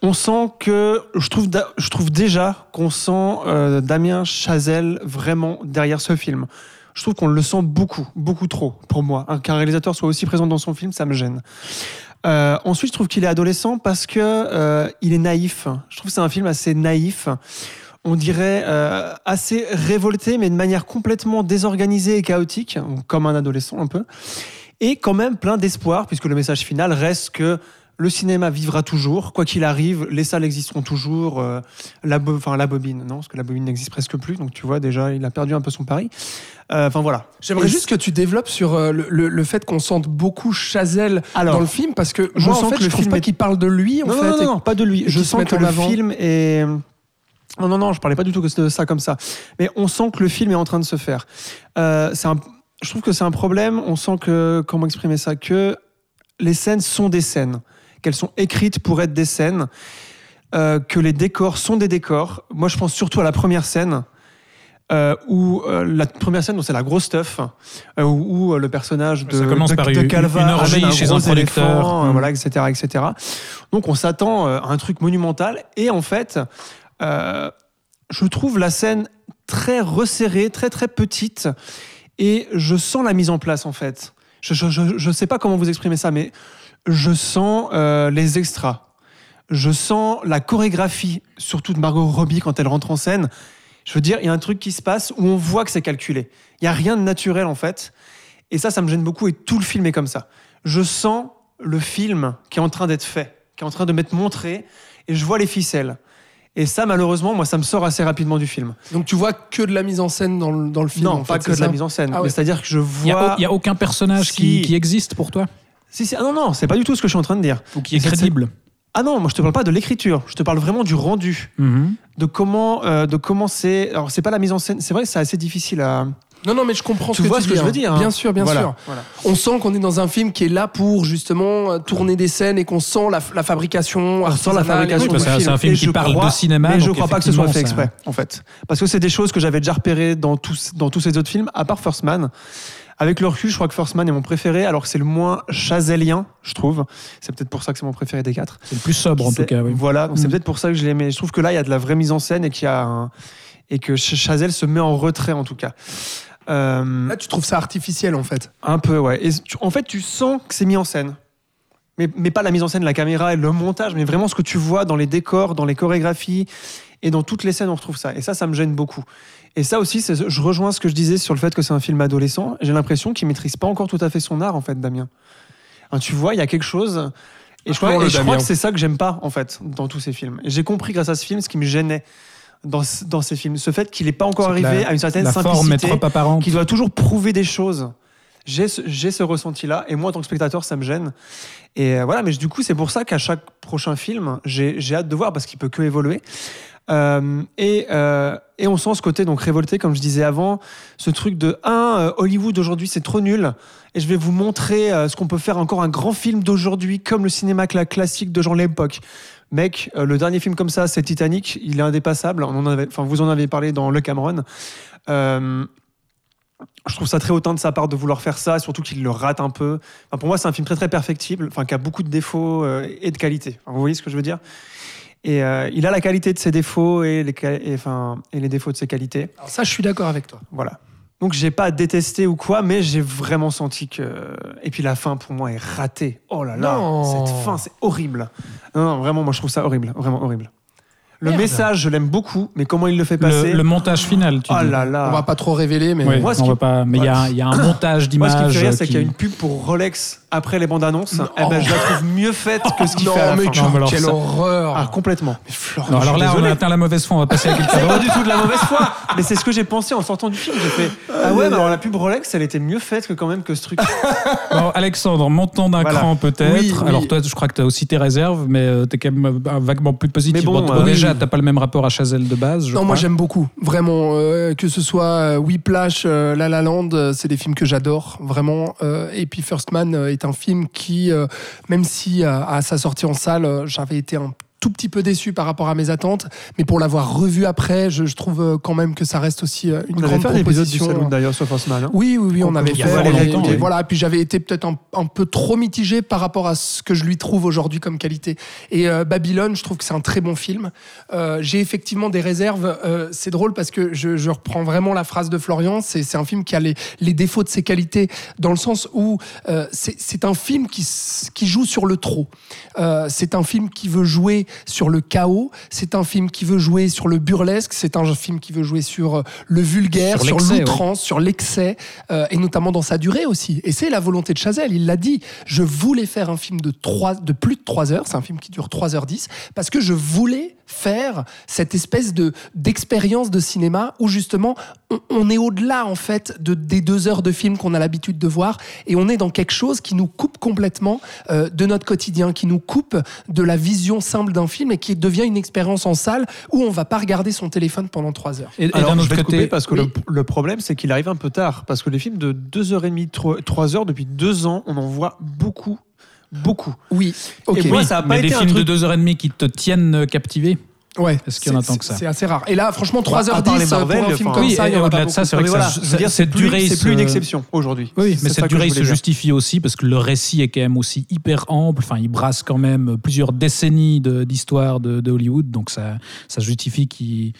C: on sent que. Je trouve, je trouve déjà qu'on sent euh, Damien Chazelle vraiment derrière ce film. Je trouve qu'on le sent beaucoup, beaucoup trop pour moi. Hein, Qu'un réalisateur soit aussi présent dans son film, ça me gêne. Ensuite, je trouve qu'il est adolescent parce que euh, il est naïf. Je trouve que c'est un film assez naïf. On dirait euh, assez révolté, mais de manière complètement désorganisée et chaotique, comme un adolescent un peu. Et quand même plein d'espoir, puisque le message final reste que le cinéma vivra toujours, quoi qu'il arrive, les salles existeront toujours, euh, la, bo- enfin, la bobine, non, parce que la bobine n'existe presque plus, donc tu vois déjà, il a perdu un peu son pari. Euh, Enfin voilà.
B: J'aimerais juste que tu développes sur euh, le, le- le fait qu'on sente beaucoup Chazelle
C: Alors,
B: dans le film, parce que
C: je
B: moi, en
C: sens
B: fait,
C: que le
B: je trouve
C: film
B: pas
C: est-
B: qu'il parle de lui, en
C: non,
B: fait.
C: non, non, non, pas de lui. Je sens que
B: en
C: le
B: avant.
C: film est. Non, non, non, je parlais pas du tout de ça comme ça. Mais on sent que le film est en train de se faire. Euh, un... Je trouve que c'est un problème. On sent que. Comment exprimer ça Que les scènes sont des scènes. qu'elles sont écrites pour être des scènes, euh, que les décors sont des décors. Moi, je pense surtout à la première scène. euh, où euh, la première scène, c'est la grosse stuff, euh, où, où, le personnage de,
A: Ça commence
C: de,
A: par
C: de
A: une-
C: Calva
A: une orgie
C: amène un
A: chez un producteur. Mm.
C: voilà, etc., etc. Donc on s'attend à un truc monumental, et en fait, euh, je trouve la scène très resserrée, très très petite, et je sens la mise en place en fait. Je je sais pas comment vous exprimer ça, mais je sens euh, les extras. Je sens la chorégraphie, surtout de Margot Robbie quand elle rentre en scène. Je veux dire, il y a un truc qui se passe où on voit que c'est calculé. Il y a rien de naturel en fait, et ça, ça me gêne beaucoup. Et tout le film est comme ça. Je sens le film qui est en train d'être fait, qui est en train de m'être montré, et je vois les ficelles. Et ça, malheureusement, moi, ça me sort assez rapidement du film.
B: Donc tu vois que de la mise en scène dans le, dans le film.
C: non,
B: en
C: pas
B: fait,
C: que de la mise en scène.
B: Ah ouais.
C: mais C'est-à-dire que je
A: Il n'y
C: vois.
A: a, il y a aucun personnage
C: Si.
A: qui, qui existe pour toi?
C: Si, si- ah non, non, c'est pas du tout ce que je suis en train de dire.
A: ou qui est crédible
C: Ah non, moi je te parle pas de l'écriture, je te parle vraiment du rendu,
A: Mhm.
C: de comment, euh, de comment c'est. Alors c'est pas la mise en scène, c'est vrai que c'est assez difficile à.
B: Non, non, mais je comprends
C: Tu
B: ce que
C: vois
B: tu
C: ce que
B: dis,
C: je veux
B: hein.
C: dire, hein.
B: Bien sûr, bien
C: Voilà,
B: sûr.
C: voilà.
B: On sent qu'on est dans un film qui est là pour justement euh, tourner des scènes et qu'on sent la, la fabrication.
C: On sent la fabrication.
A: Oui,
C: du
A: c'est un- film
C: Et
A: qui parle
C: crois-
A: de cinéma,
C: Mais je
A: donc
C: crois pas que ce soit fait exprès, en fait. Parce que c'est des choses que j'avais déjà repérées dans tous, dans tous ces autres films, à part First Man. Avec le recul, je crois que First Man est mon préféré, alors que c'est le moins chazelien, je trouve. C'est peut-être pour ça que c'est mon préféré des quatre.
A: C'est le plus sobre en tout cas. Oui.
C: Voilà, donc c'est
A: Mm.
C: peut-être pour ça que je l'aimais. Je trouve que là, il y a de la vraie mise en scène et qu'il y a un- et que Ch- Chazelle se met en retrait en tout cas. Euh,
B: Là, tu trouves ça artificiel en fait.
C: un peu, ouais. Et tu- en fait, tu sens que c'est mis en scène. Mais, mais pas la mise en scène, la caméra et le montage, mais vraiment ce que tu vois dans les décors, dans les chorégraphies et dans toutes les scènes, on retrouve ça. Et ça, ça me gêne beaucoup. Et ça aussi, je rejoins ce que je disais sur le fait que c'est un film adolescent. J'ai l'impression qu'il maîtrise pas encore tout à fait son art, en fait, Damien. Hein, tu vois, il y a quelque chose. Et je crois,
B: Appelons-le
C: et je crois que c'est ça que j'aime pas, en fait, dans tous ces films. Et j'ai compris grâce à ce film ce qui me gênait dans, dans ces films. Ce fait qu'il n'est pas encore arrivé
A: la-
C: à une certaine
A: La
C: simplicité
A: trop apparente.
C: qui doit toujours prouver des choses. J'ai ce, ressenti-là, et moi, en tant que spectateur, ça me gêne. Et euh, voilà, mais du coup, c'est pour ça qu'à chaque prochain film, j'ai hâte de voir, parce qu'il peut que évoluer. Euh, et, euh, et on sent ce côté donc révolté, comme je disais avant, ce truc de un euh, Hollywood aujourd'hui c'est trop nul, et je vais vous montrer euh, ce qu'on peut faire encore un grand film d'aujourd'hui, comme le cinéma cla- classique de genre l'époque. Mec, euh, le dernier film comme ça, c'est Titanic, il est indépassable. On en avait, enfin, vous en avez parlé dans Le Cameron. Euh, je trouve ça très hautain de sa part de vouloir faire ça, surtout qu'il le rate un peu. Enfin, pour moi, c'est un film très très perfectible, enfin, qui a beaucoup de défauts euh, et de qualités. Enfin, vous voyez ce que je veux dire? Et euh, il a la qualité de ses défauts et les, qua- et, enfin, et les défauts de ses qualités.
B: Alors ça, je suis d'accord avec toi.
C: Voilà. Donc j'ai pas détesté ou quoi, mais j'ai vraiment senti que. Et puis la fin pour moi est ratée. Oh là là,
B: Non.
C: cette fin c'est horrible. Non, non, vraiment, moi je trouve ça horrible, vraiment horrible. Le
B: Merde.
C: message, je l'aime beaucoup, mais comment il le fait passer
A: Le, le montage final, tu
C: Oh
A: dis.
C: là là.
B: On va pas trop révéler, mais
C: Moi, ce
A: on
C: qui-
A: va pas, mais il y, a- il y a un montage (coughs)
C: Moi, ce qui me
A: d'images.
C: fait rire,
A: euh,
C: c'est qu'il y a une pub pour Rolex après les bandes annonces.
B: Non.
C: Eh ben, je la (laughs) trouve mieux faite que ce qu'il fait à la
B: mais
C: fin.
B: quelle,
A: Non, mais alors
B: quelle
A: ça-
B: horreur.
C: Ah, complètement.
B: mais Florian,
A: Non, alors
C: suis
A: là, on
C: désolé.
A: a atteint la mauvaise foi, on va passer à quelque
C: C'est
A: chose.
C: pas du tout de la mauvaise foi, mais c'est ce que j'ai pensé en sortant du film. J'ai fait Ah ouais, mais alors la pub Rolex, elle était mieux faite que quand même que ce truc. (laughs)
A: Bon, Alexandre, montons d'un cran peut-être.
B: Oui, oui.
A: Alors toi, je crois que tu as aussi tes réserves, mais tu es quand même euh, vaguement plus positif.
C: Mais bon,
A: Bon,
C: euh,
A: déjà, tu pas le même rapport à Chazelle de base. je
B: Non, moi j'aime beaucoup, vraiment. euh, que ce soit euh, Whiplash, euh, La La Land, euh, c'est des films que j'adore, vraiment. Et puis First Man est un film qui, même si à sa sortie en salle, j'avais été un tout petit peu déçu par rapport à mes attentes, mais pour l'avoir revu après, je, je trouve euh, quand même que ça reste aussi euh, une
C: On avait
B: grande
C: fait un épisode du
B: proposition.
C: Saloon d'ailleurs sur First Man. hein.
B: Oui, oui, oui, on
C: On
B: avait fait. avait
C: longtemps,
B: été-
C: oui.
B: Voilà, puis j'avais été peut-être un, un peu trop mitigé par rapport à ce que je lui trouve aujourd'hui comme qualité. Et euh, Babylone, je trouve que c'est un très bon film. Euh, J'ai effectivement des réserves. Euh, c'est drôle parce que je, je reprends vraiment la phrase de Florian. C'est un film qui a les, les défauts de ses qualités dans le sens où c'est un film qui, qui joue sur le trop. C'est un film qui veut jouer sur le chaos. C'est un film qui veut jouer sur le burlesque. C'est un film qui veut jouer sur euh, le vulgaire,
A: Sur
B: l'outrance, sur l'excès, euh, et notamment dans sa durée aussi. Et c'est la volonté de Chazelle. Il l'a dit. Je voulais faire un film de, de plus de 3 heures. C'est un film qui dure 3h10 parce que je voulais faire cette espèce de d'expérience de cinéma où justement on, on est au-delà en fait de, des deux heures de film qu'on a l'habitude de voir et on est dans quelque chose qui nous coupe complètement euh, de notre quotidien, qui nous coupe de la vision simple d'un film et qui devient une expérience en salle où on va pas regarder son téléphone pendant 3 heures.
A: Et, et
C: Alors,
A: d'un
C: je
A: autre
C: vais te
A: côté,
C: couper parce que
B: oui.
C: le, le problème, c'est qu'il arrive un peu tard. Parce que les films de 2h30, 3h, depuis deux ans, on en voit beaucoup, beaucoup.
B: Oui, ok.
C: Et moi, ça a pas
A: mais
C: été
A: des
C: un
A: films
C: truc-
A: de 2h30 qui te tiennent captivé.
B: Ouais.
A: Est-ce qu'il y en a tant que ça
B: C'est assez rare. Et là, franchement,
C: à part les
B: 3h10 pour
C: Marvel,
B: un film
C: enfin,
B: comme
A: oui,
B: ça, il y
A: et
B: en a
A: au-delà de ça, c'est vrai que
C: voilà,
A: ça-
C: je veux dire,
A: cette
C: c'est plus,
A: durée,
C: c'est plus une exception aujourd'hui.
A: Oui,
C: C'est
A: mais
C: ça
A: cette durée se justifie aussi parce que le récit est quand même aussi hyper ample. Enfin, il brasse quand même plusieurs décennies d'histoire de, de Hollywood, donc ça, ça justifie qu'il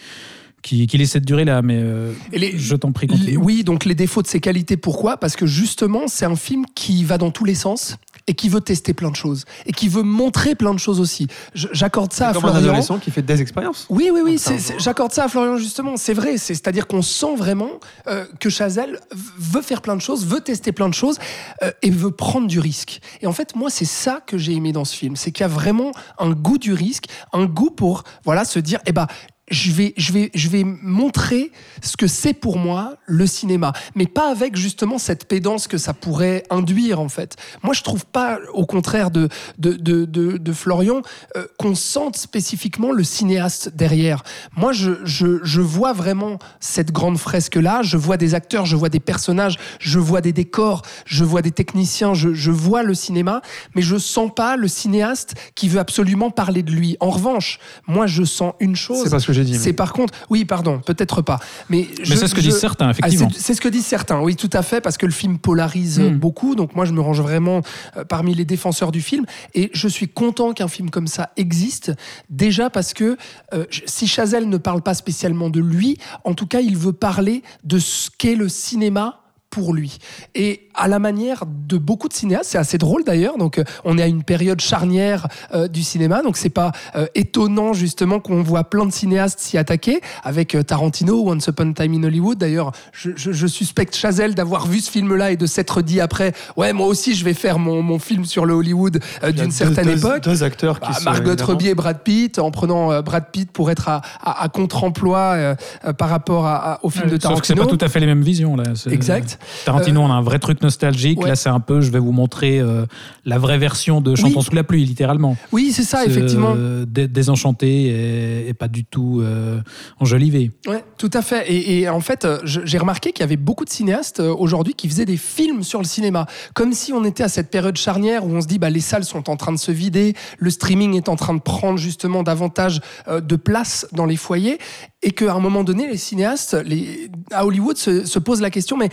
A: qu'il qu'il ait cette durée-là. Mais euh,
B: les-
A: je t'en prie,
B: Les- oui, donc les défauts de ses qualités, pourquoi? Parce que justement, c'est un film qui va dans tous les sens et qui veut tester plein de choses et qui veut montrer plein de choses aussi. J'accorde ça à
C: C'est comme un
B: Florian.
C: adolescent qui fait des expériences.
B: Oui, oui, oui, j'accorde ça à Florian justement. C'est vrai, c'est- c'est-à-dire qu'on sent vraiment euh, que Chazelle veut faire plein de choses, veut tester plein de choses euh, et veut prendre du risque. Et en fait, moi, c'est ça que j'ai aimé dans ce film, c'est qu'il y a vraiment un goût du risque, un goût pour voilà se dire, eh ben. Je vais, je, vais, je vais montrer ce que c'est pour moi le cinéma, mais pas avec justement cette pédance que ça pourrait induire en fait. Moi, je trouve pas, au contraire de, de, de, de, de Florian, euh, qu'on sente spécifiquement le cinéaste derrière. Moi, je, je, je vois vraiment cette grande fresque-là, je vois des acteurs, je vois des personnages, je vois des décors, je vois des techniciens, je, je vois le cinéma, mais je sens pas le cinéaste qui veut absolument parler de lui. En revanche, moi, je sens une chose.
C: C'est pas ce que j'ai
B: C'est par contre, oui, pardon, peut-être pas. Mais,
A: Mais c'est ce que disent certains, effectivement.
B: Ah, c'est- c'est ce que disent certains, oui, tout à fait, parce que le film polarise euh,
A: Mm.
B: beaucoup. Donc moi, je me range vraiment euh, parmi les défenseurs du film. Et je suis content qu'un film comme ça existe. Déjà parce que euh, je- si Chazelle ne parle pas spécialement de lui, en tout cas, il veut parler de ce qu'est le cinéma pour lui. Et à la manière de beaucoup de cinéastes, c'est assez drôle d'ailleurs. Donc, euh, on est à une période charnière euh, du cinéma, donc c'est pas euh, étonnant justement qu'on voit plein de cinéastes s'y attaquer, avec euh, Tarantino, Once Upon a Time in Hollywood. D'ailleurs, je, je- je suspecte Chazelle d'avoir vu ce film-là et de s'être dit après, ouais, moi aussi, je vais faire mon, mon film sur le Hollywood euh, d'une certaine
C: deux-
B: époque.
C: Deux acteurs qui
B: Bah,
C: sont.
B: Margot
C: évidemment-
B: Robbie et Brad Pitt, en prenant euh, Brad Pitt pour être à, à- à contre-emploi euh, euh, par rapport à- à- au film de
A: Sauf que c'est
B: Tarantino.
A: pas tout à fait les mêmes visions là.
B: Exact.
A: Tarantino, on a un vrai truc nostalgique.
B: ouais.
A: Là, c'est un peu, je vais vous montrer euh, la vraie version de Chantons
B: Oui.
A: sous la pluie, littéralement.
B: Oui, c'est ça, effectivement.
A: euh, dé- désenchanté et, et pas du tout euh, enjolivé.
B: Ouais, tout à fait. Et, et en fait, euh, j'ai remarqué qu'il y avait beaucoup de cinéastes euh, aujourd'hui qui faisaient des films sur le cinéma, comme si on était à cette période charnière où on se dit bah les salles sont en train de se vider, le streaming est en train de prendre justement davantage euh, de place dans les foyers, et qu'à un moment donné, les cinéastes, les, à Hollywood, se, se posent la question mais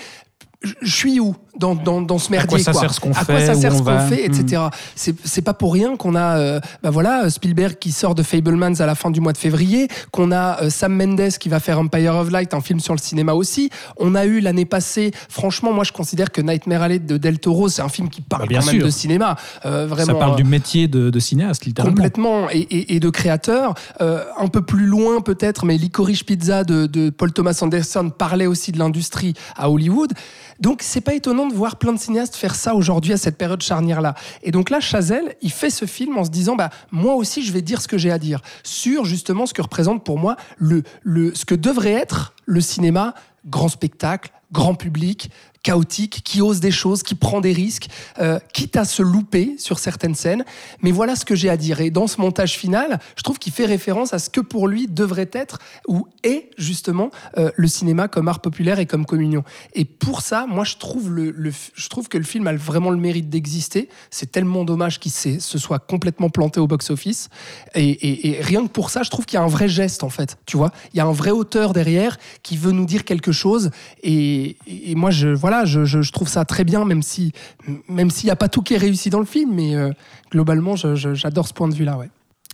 B: je suis où dans, dans, dans ce
A: À
B: merdier
A: quoi ça
B: quoi
A: sert ce qu'on
B: À quoi
A: fait,
B: ça sert ce qu'on fait, etc. C'est c'est pas pour rien qu'on a, euh, bah voilà, Spielberg qui sort de Fablemans à la fin du mois de février, qu'on a euh, Sam Mendes qui va faire Empire of Light, un film sur le cinéma aussi. On a eu l'année passée, franchement, moi je considère que Nightmare Alley de Del Toro, c'est un film qui parle
A: Bah, bien
B: quand même
A: sûr.
B: de cinéma, euh, vraiment.
A: ça parle
B: euh,
A: du métier de, de cinéaste, littéralement.
B: Complètement, et, et- et de créateurs. Euh, un peu plus loin peut-être, mais Licorice Pizza de, de Paul Thomas Anderson parlait aussi de l'industrie à Hollywood. Donc c'est pas étonnant de voir plein de cinéastes faire ça aujourd'hui à cette période charnière-là. Et donc là, Chazelle, il fait ce film en se disant, bah moi aussi je vais dire ce que j'ai à dire sur justement ce que représente pour moi ce que devrait être le cinéma grand spectacle, grand public, chaotique, qui ose des choses, qui prend des risques, euh, quitte à se louper sur certaines scènes. Mais voilà ce que j'ai à dire. Et dans ce montage final, je trouve qu'il fait référence à ce que pour lui devrait être ou est justement euh, le cinéma comme art populaire et comme communion. Et pour ça, moi, je trouve, que le film a vraiment le mérite d'exister. C'est tellement dommage qu'il se soit complètement planté au box-office. Et, rien que pour ça, je trouve qu'il y a un vrai geste, en fait. Tu vois, il y a un vrai auteur derrière qui veut nous dire quelque chose. Et, et moi, je, voilà, je, je- trouve ça très bien, même si, même s'il n'y a pas tout qui est réussi dans le film. Mais euh, globalement, j'adore ce point de vue-là. Ouais.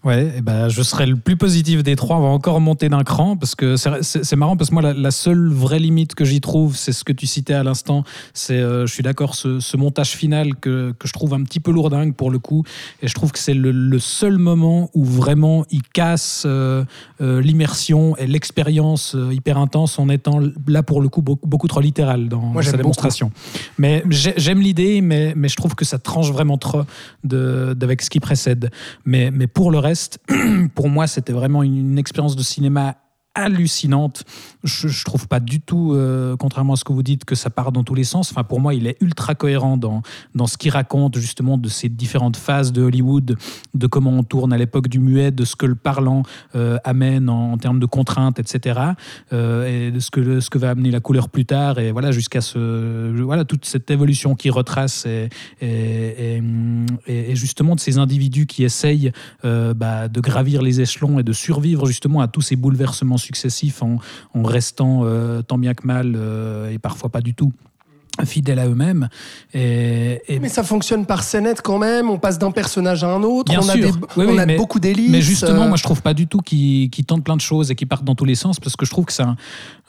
A: Ouais, et ben, je serai le plus positif des trois. On va encore monter d'un cran parce que c'est- marrant parce que moi, la, la seule vraie limite que j'y trouve, c'est ce que tu citais à l'instant. C'est, euh, je suis d'accord, ce, ce montage final que, que je trouve un petit peu lourdingue pour le coup. Et je trouve que c'est le, le seul moment où vraiment il casse euh, euh, l'immersion et l'expérience hyper intense en étant là pour le coup beaucoup, beaucoup trop littéral dans,
B: Moi,
A: sa démonstration. Mais j'ai- j'aime l'idée, mais, mais je trouve que ça tranche vraiment trop de- d'avec ce qui précède. Mais, mais pour le reste, (clears throat) pour moi, c'était vraiment une, expérience de cinéma hallucinante. Je, je trouve pas du tout, euh, contrairement à ce que vous dites, que ça part dans tous les sens. Enfin, pour moi, il est ultra cohérent dans, dans ce qu'il raconte, justement, de ces différentes phases de Hollywood, de comment on tourne à l'époque du muet, de ce que le parlant euh, amène en, termes de contraintes, etc. euh, et de ce que, ce que va amener la couleur plus tard, et voilà, jusqu'à ce, voilà, toute cette évolution qui retrace, et, et justement de ces individus qui essayent bah, de gravir les échelons et de survivre justement à tous ces bouleversements successifs en, en restant euh, tant bien que mal euh, et parfois pas du tout fidèles à eux-mêmes. Et, et-
B: Mais ça fonctionne par scénette quand même. On passe d'un personnage à un autre.
A: Bien
B: on a,
A: sûr.
B: des-
A: Oui,
B: on
A: oui,
B: a
A: mais-
B: beaucoup d'hélices.
A: Mais justement,
B: euh,
A: moi, je trouve pas du tout qu'ils qu'ils tentent plein de choses et qu'ils partent dans tous les sens parce que je trouve que c'est un,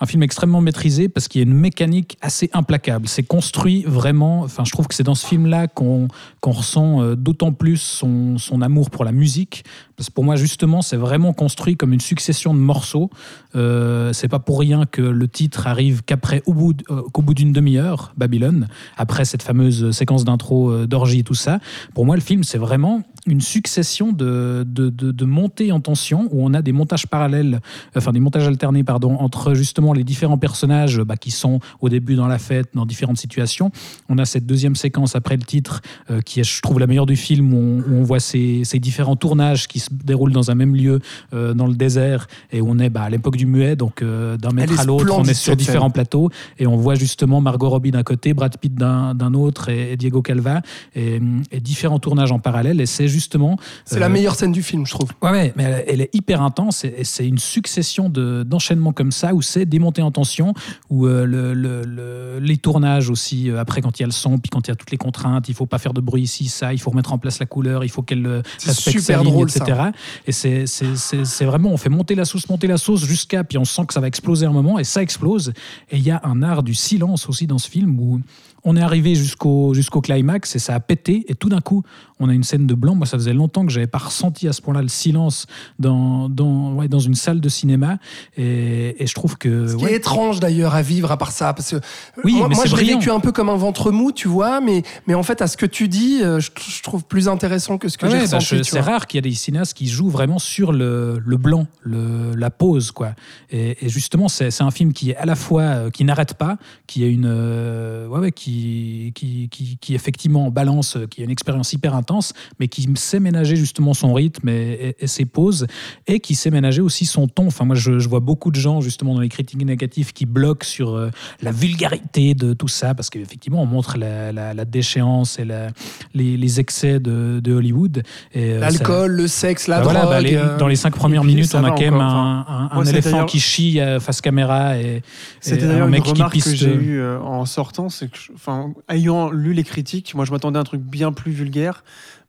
A: un film extrêmement maîtrisé parce qu'il y a une mécanique assez implacable. C'est construit vraiment. Enfin, je trouve que c'est dans ce film-là qu'on ressent euh, d'autant plus son, amour pour la musique. Parce que pour moi, justement, c'est vraiment construit comme une succession de morceaux. Euh, c'est pas pour rien que le titre arrive qu'après, au bout, euh, qu'au bout d'une demi-heure, Babylone, après cette fameuse séquence d'intro euh, d'orgie et tout ça. Pour moi, le film, c'est vraiment une succession de, de, de, de montées en tension où on a des montages parallèles, enfin des montages alternés, pardon, entre justement les différents personnages bah, qui sont au début dans la fête, dans différentes situations. On a cette deuxième séquence après le titre euh, qui est, je trouve, la meilleure du film où on, où on voit ces, ces différents tournages qui se déroulent dans un même lieu, euh, dans le désert, et où on est bah, à l'époque du muet, donc euh, d'un mètre à l'autre, on est sur différents plateaux, et on voit justement Margot Robbie d'un côté, Brad Pitt d'un d'un autre, et, et Diego Calva, et, et différents tournages en parallèle, et c'est justement...
B: c'est la
A: euh,
B: meilleure scène du film, je trouve.
A: Ouais, ouais, mais elle, elle est hyper intense et, et c'est une succession de- d'enchaînements comme ça où c'est des montées en tension, où euh, le, le- le- les tournages aussi, euh, après quand il y a le son, puis quand il y a toutes les contraintes, il faut pas faire de bruit ici, ça, il faut remettre en place la couleur, il faut qu'elle respecte
B: super
A: ligne,
B: drôle,
A: etc. Et c'est c'est- c'est vraiment, on fait monter la sauce, monter la sauce jusqu'à, puis on sent que ça va exploser un moment, et ça explose. Et il y a un art du silence aussi dans ce film où on est arrivé jusqu'au jusqu'au climax et ça a pété et tout d'un coup on a une scène de blanc moi ça faisait longtemps que j'avais pas ressenti à ce point-là le silence dans, dans, ouais, dans une salle de cinéma et, et je trouve que
B: Ce qui
A: ouais,
B: est étrange d'ailleurs à vivre à part ça. Parce que
A: Oui,
B: moi, moi, je l'ai vécu un peu comme un ventre mou, tu vois, mais, mais en fait, à ce que tu dis, euh, je, je trouve plus intéressant que ce que
A: Ouais,
B: j'ai
A: bah,
B: ressenti.
A: c'est rare qu'il y ait des cinéastes qui jouent vraiment sur le, le blanc, le, la pause, quoi. Et, et justement, c'est un film qui est à la fois euh, qui n'arrête pas, qui est une, euh, ouais, ouais, qui, qui, qui, qui effectivement balance, qui a une expérience hyper intense, mais qui sait ménager justement son rythme et, et- et ses pauses, et qui sait ménager aussi son ton. Enfin, moi, je, je vois beaucoup de gens justement dans les critiques négatives qui bloquent sur euh, la vulgarité de tout ça, parce qu'effectivement, on montre la, la- la déchéance et la, les, les excès de, de Hollywood. Euh,
B: L'alcool, le sexe, la
A: bah
B: drogue.
A: voilà, bah, les-
B: euh,
A: dans les cinq premières minutes, on a quand même
C: encore,
A: un,
C: enfin,
A: un- un
C: moi, c'est
A: éléphant qui chie euh, face caméra et, et
C: C'était
A: un mec qui
C: remarque que
A: piste.
C: j'ai euh, en sortant, c'est que, je- enfin, ayant lu les critiques, moi je m'attendais à un truc bien plus vulgaire,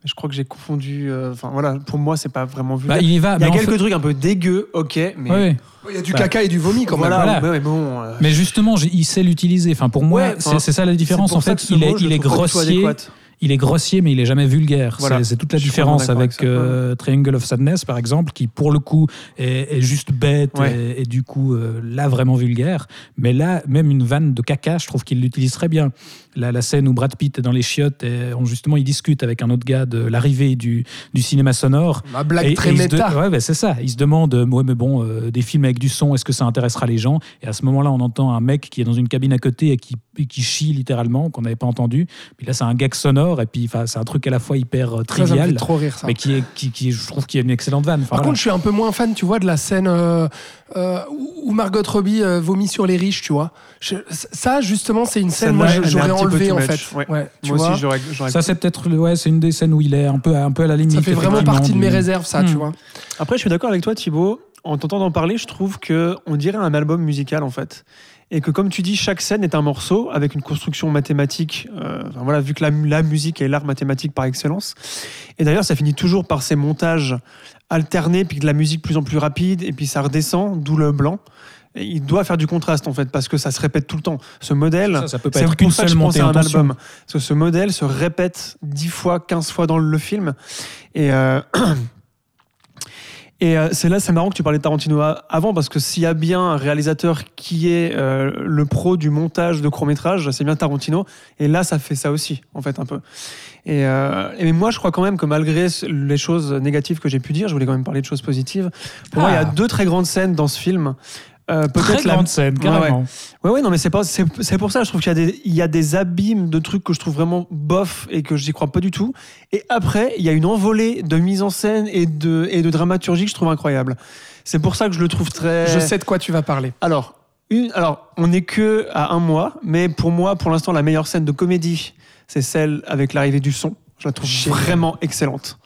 C: mais je crois que j'ai confondu. euh, Enfin voilà, pour moi c'est pas vraiment vulgaire.
A: Bah, il y va.
C: il y a quelques
A: fait-
C: trucs un peu dégueux, ok, mais
A: Ouais, ouais.
B: Il y a du
A: Bah,
B: caca et du vomi quand même.
C: voilà,
A: voilà.
C: ouais, mais bon. euh,
A: Mais justement, il sait l'utiliser. Enfin, pour moi,
C: Ouais,
A: c'est ça la différence. En fait, il est, il est grossier. Il est grossier, mais il est jamais vulgaire.
C: Voilà.
A: C'est- toute la différence avec euh, Triangle of Sadness, par exemple, qui pour le coup est, est juste bête
C: Ouais.
A: et, et du coup euh, là vraiment vulgaire. Mais là, même une vanne de caca, je trouve qu'il l'utilise très bien. La, la scène où Brad Pitt est dans les chiottes et on, justement il discute avec un autre gars de l'arrivée du, du cinéma sonore.
B: Ma blague
A: Et-
B: très
A: et de-
B: méta.
A: ouais, bah, c'est ça. Il se demande, euh, ouais, mais bon, euh, des films avec du son, est-ce que ça intéressera les gens? Et à ce moment-là, on entend un mec qui est dans une cabine à côté et qui, qui chie littéralement, qu'on n'avait pas entendu. Puis là, c'est un gag sonore et puis c'est un truc à la fois hyper euh,
B: Ça, ça
A: trivial,
B: trop rire ça.
A: mais qui est, qui, qui, je trouve qu'il y a une excellente vanne. Enfin,
B: Par
A: voilà.
B: contre, je suis un peu moins fan, tu vois, de la scène euh, euh, où Margot Robbie euh, vomit sur les riches, tu vois. Je- ça, justement, c'est une scène, moi, j'aurais enlevé en fait.
C: Ouais.
B: Ouais, tu
C: moi
B: vois.
C: aussi, j'aurais. j'aurais-
A: ça, c'est peut-être ouais, c'est une des scènes où il est un peu, un peu à la limite.
B: Ça fait vraiment partie de mes réserves, ça, tu
A: Hmm.
B: vois.
C: Après, je suis d'accord avec toi, Thibaut. En t'entendant parler, je trouve que on dirait un album musical en fait. Et que comme tu dis, chaque scène est un morceau avec une construction mathématique. euh, enfin, voilà, vu que la, la musique est l'art mathématique par excellence. Et d'ailleurs, ça finit toujours par ces montages alternés, puis de la musique plus en plus rapide, et puis ça redescend, d'où le blanc. Et il doit faire du contraste en fait, parce que ça se répète tout le temps. Ce modèle,
A: Ça, ça peut pas être qu'une seule montée
C: un
A: tension.
C: album. Parce que ce modèle se répète 10 fois, 15 fois dans le film. Et, euh, (clears throat) Et euh, c'est là, c'est marrant que tu parlais de Tarantino avant, parce que s'il y a bien un réalisateur qui est euh, le pro du montage de court-métrage, c'est bien Tarantino. Et là, ça fait ça aussi, en fait, un peu. Et, euh, et moi, je crois quand même que malgré les choses négatives que j'ai pu dire, je voulais quand même parler de choses positives. Pour moi, il y a
A: Ah.
C: deux très grandes scènes dans ce film. Euh,
A: Très
C: peut-être la-
A: grande scène,
C: ouais.
A: carrément.
C: Ouais, ouais, non, mais c'est pas, c'est, c'est pour ça, je trouve qu'il y a des, il y a des abîmes de trucs que je trouve vraiment bof et que j'y crois pas du tout. Et après, il y a une envolée de mise en scène et de, et de dramaturgie que je trouve incroyable. C'est pour ça que je le trouve très.
B: Je sais de quoi tu vas parler.
C: Alors, une, alors, on n'est que à un mois, mais pour moi, pour l'instant, la meilleure scène de comédie, c'est celle avec l'arrivée du son. Je la trouve
B: Génial.
C: vraiment excellente.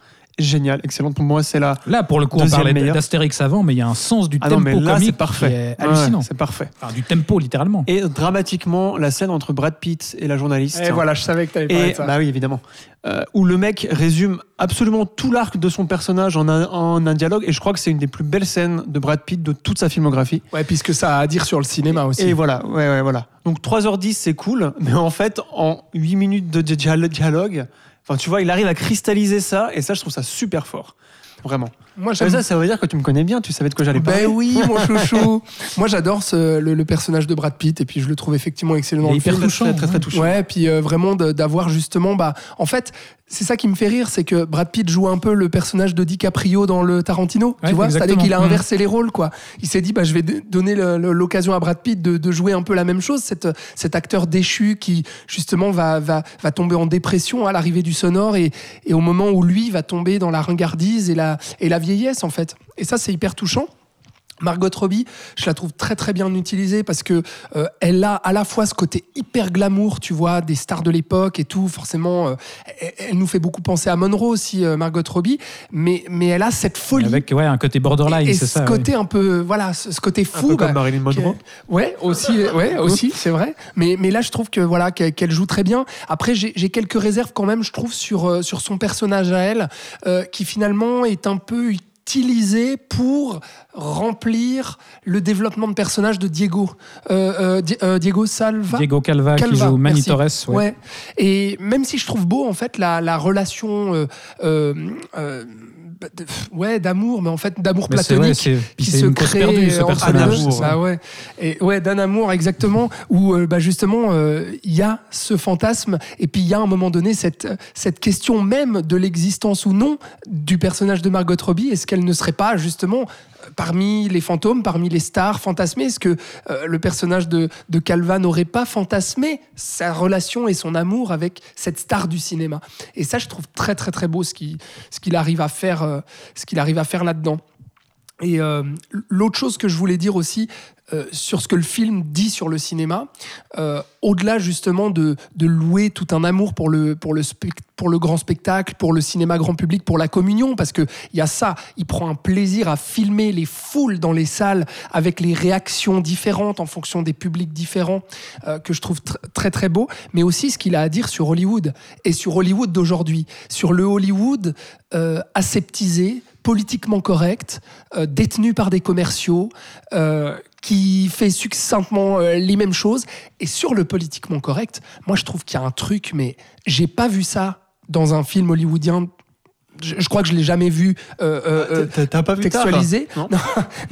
C: Géniale, excellente. Pour moi, c'est la.
A: Là, pour le coup, on
C: Deuxième
A: parlait
C: meilleur.
A: d'Astérix avant, mais il y a un sens du
C: Ah non,
A: tempo
C: mais là,
A: comique
C: c'est parfait.
A: qui est
C: Ouais,
A: hallucinant.
C: c'est parfait.
A: Enfin, du tempo, littéralement.
C: Et dramatiquement, la scène entre Brad Pitt et la journaliste.
B: Et voilà, je savais que tu allais parler
C: Et
B: de ça.
C: bah oui, évidemment. Euh, où le mec résume absolument tout l'arc de son personnage en un, en un dialogue. Et je crois que c'est une des plus belles scènes de Brad Pitt de toute sa filmographie.
B: Ouais, puisque ça a à dire sur le cinéma aussi.
C: Et voilà, ouais, ouais, voilà. Donc 3h10, c'est cool. Mais en fait, en 8 minutes de dial- dialogue, enfin, tu vois, il arrive à cristalliser ça. Et ça, je trouve ça super fort. Vraiment.
B: Moi,
C: Ça,
B: j'aime
C: ça, ça veut dire que tu me connais bien, tu savais de quoi j'allais parler.
B: Ben oui, mon (laughs) chouchou. Moi, j'adore ce- le, le personnage de Brad Pitt et puis je le trouve effectivement excellent dans
A: Il est hyper
B: film.
A: touchant,
C: très, très, très
A: hein.
C: touchant.
B: Ouais, puis euh, vraiment d'avoir justement, bah, en fait, c'est ça qui me fait rire, c'est que Brad Pitt joue un peu le personnage de DiCaprio dans le Tarantino,
A: Ouais,
B: tu vois, c'est-à-dire qu'il a
A: Mhm.
B: inversé les rôles, quoi. Il s'est dit, bah, je vais donner l'occasion à Brad Pitt de, de jouer un peu la même chose, cet, cet acteur déchu qui justement va, va, va tomber en dépression à l'arrivée du sonore et, et au moment où lui va tomber dans la ringardise et la, et la en fait. Et ça, c'est hyper touchant. Margot Robbie, je la trouve très très bien utilisée parce que euh, elle a à la fois ce côté hyper glamour, tu vois, des stars de l'époque et tout. Forcément, euh, elle, elle nous fait beaucoup penser à Monroe aussi, euh, Margot Robbie, mais mais elle a cette folie
A: Avec ouais, un côté borderline,
B: et
A: c'est
B: ce
A: ça. ouais.
B: côté un peu, voilà, ce, ce côté
C: Un
B: fou.
C: peu comme
B: bah,
C: Marilyn Monroe.
B: Ouais, aussi, ouais, aussi, c'est vrai. Mais, mais là, je trouve que voilà qu'elle joue très bien. Après, j'ai quelques réserves quand même, je trouve, sur, sur son personnage à elle, euh, qui finalement est un peu utilisé pour remplir le développement de personnage de Diego. Euh, euh, euh, Diego Salva.
A: Diego Calva, qui joue Manny. Torres. ouais.
B: Ouais. Et même si je trouve beau en fait la, la relation bah, ouais d'amour, mais en fait d'amour
A: vrai,
B: platonique qui se crée
A: perdue, ce personnage.
B: ouais. Et ouais, d'un amour exactement où euh, bah justement euh, il y a ce fantasme et puis il y a à un moment donné cette cette question même de l'existence ou non du personnage de Margot Robbie. Est-ce qu'elle ne serait pas justement parmi les fantômes, parmi les stars fantasmées Est-ce que euh, le personnage de, de Calva n'aurait pas fantasmé sa relation et son amour avec cette star du cinéma? Et ça, je trouve très très très beau ce arrive à faire, euh, ce qu'il arrive à faire là-dedans. Et euh, l'autre chose que je voulais dire aussi euh, sur ce que le film dit sur le cinéma, euh, au-delà justement de, louer tout un amour pour le, pour, le grand spectacle, pour le cinéma grand public, pour la communion, parce qu'il y a ça, il prend un plaisir à filmer les foules dans les salles avec les réactions différentes en fonction des publics différents, que je trouve tr- très très beau, mais aussi ce qu'il a à dire sur Hollywood et sur Hollywood d'aujourd'hui, sur le Hollywood aseptisé, politiquement correct, euh, détenu par des commerciaux, euh, qui fait succinctement euh, les mêmes choses. Et sur le politiquement correct, moi je trouve qu'il y a un truc, mais j'ai pas vu ça dans un film hollywoodien. Je, je crois que je l'ai jamais vu euh, euh, euh,
C: T'as- T'as pas vu Tar,
B: textualisé.
C: non
B: Non,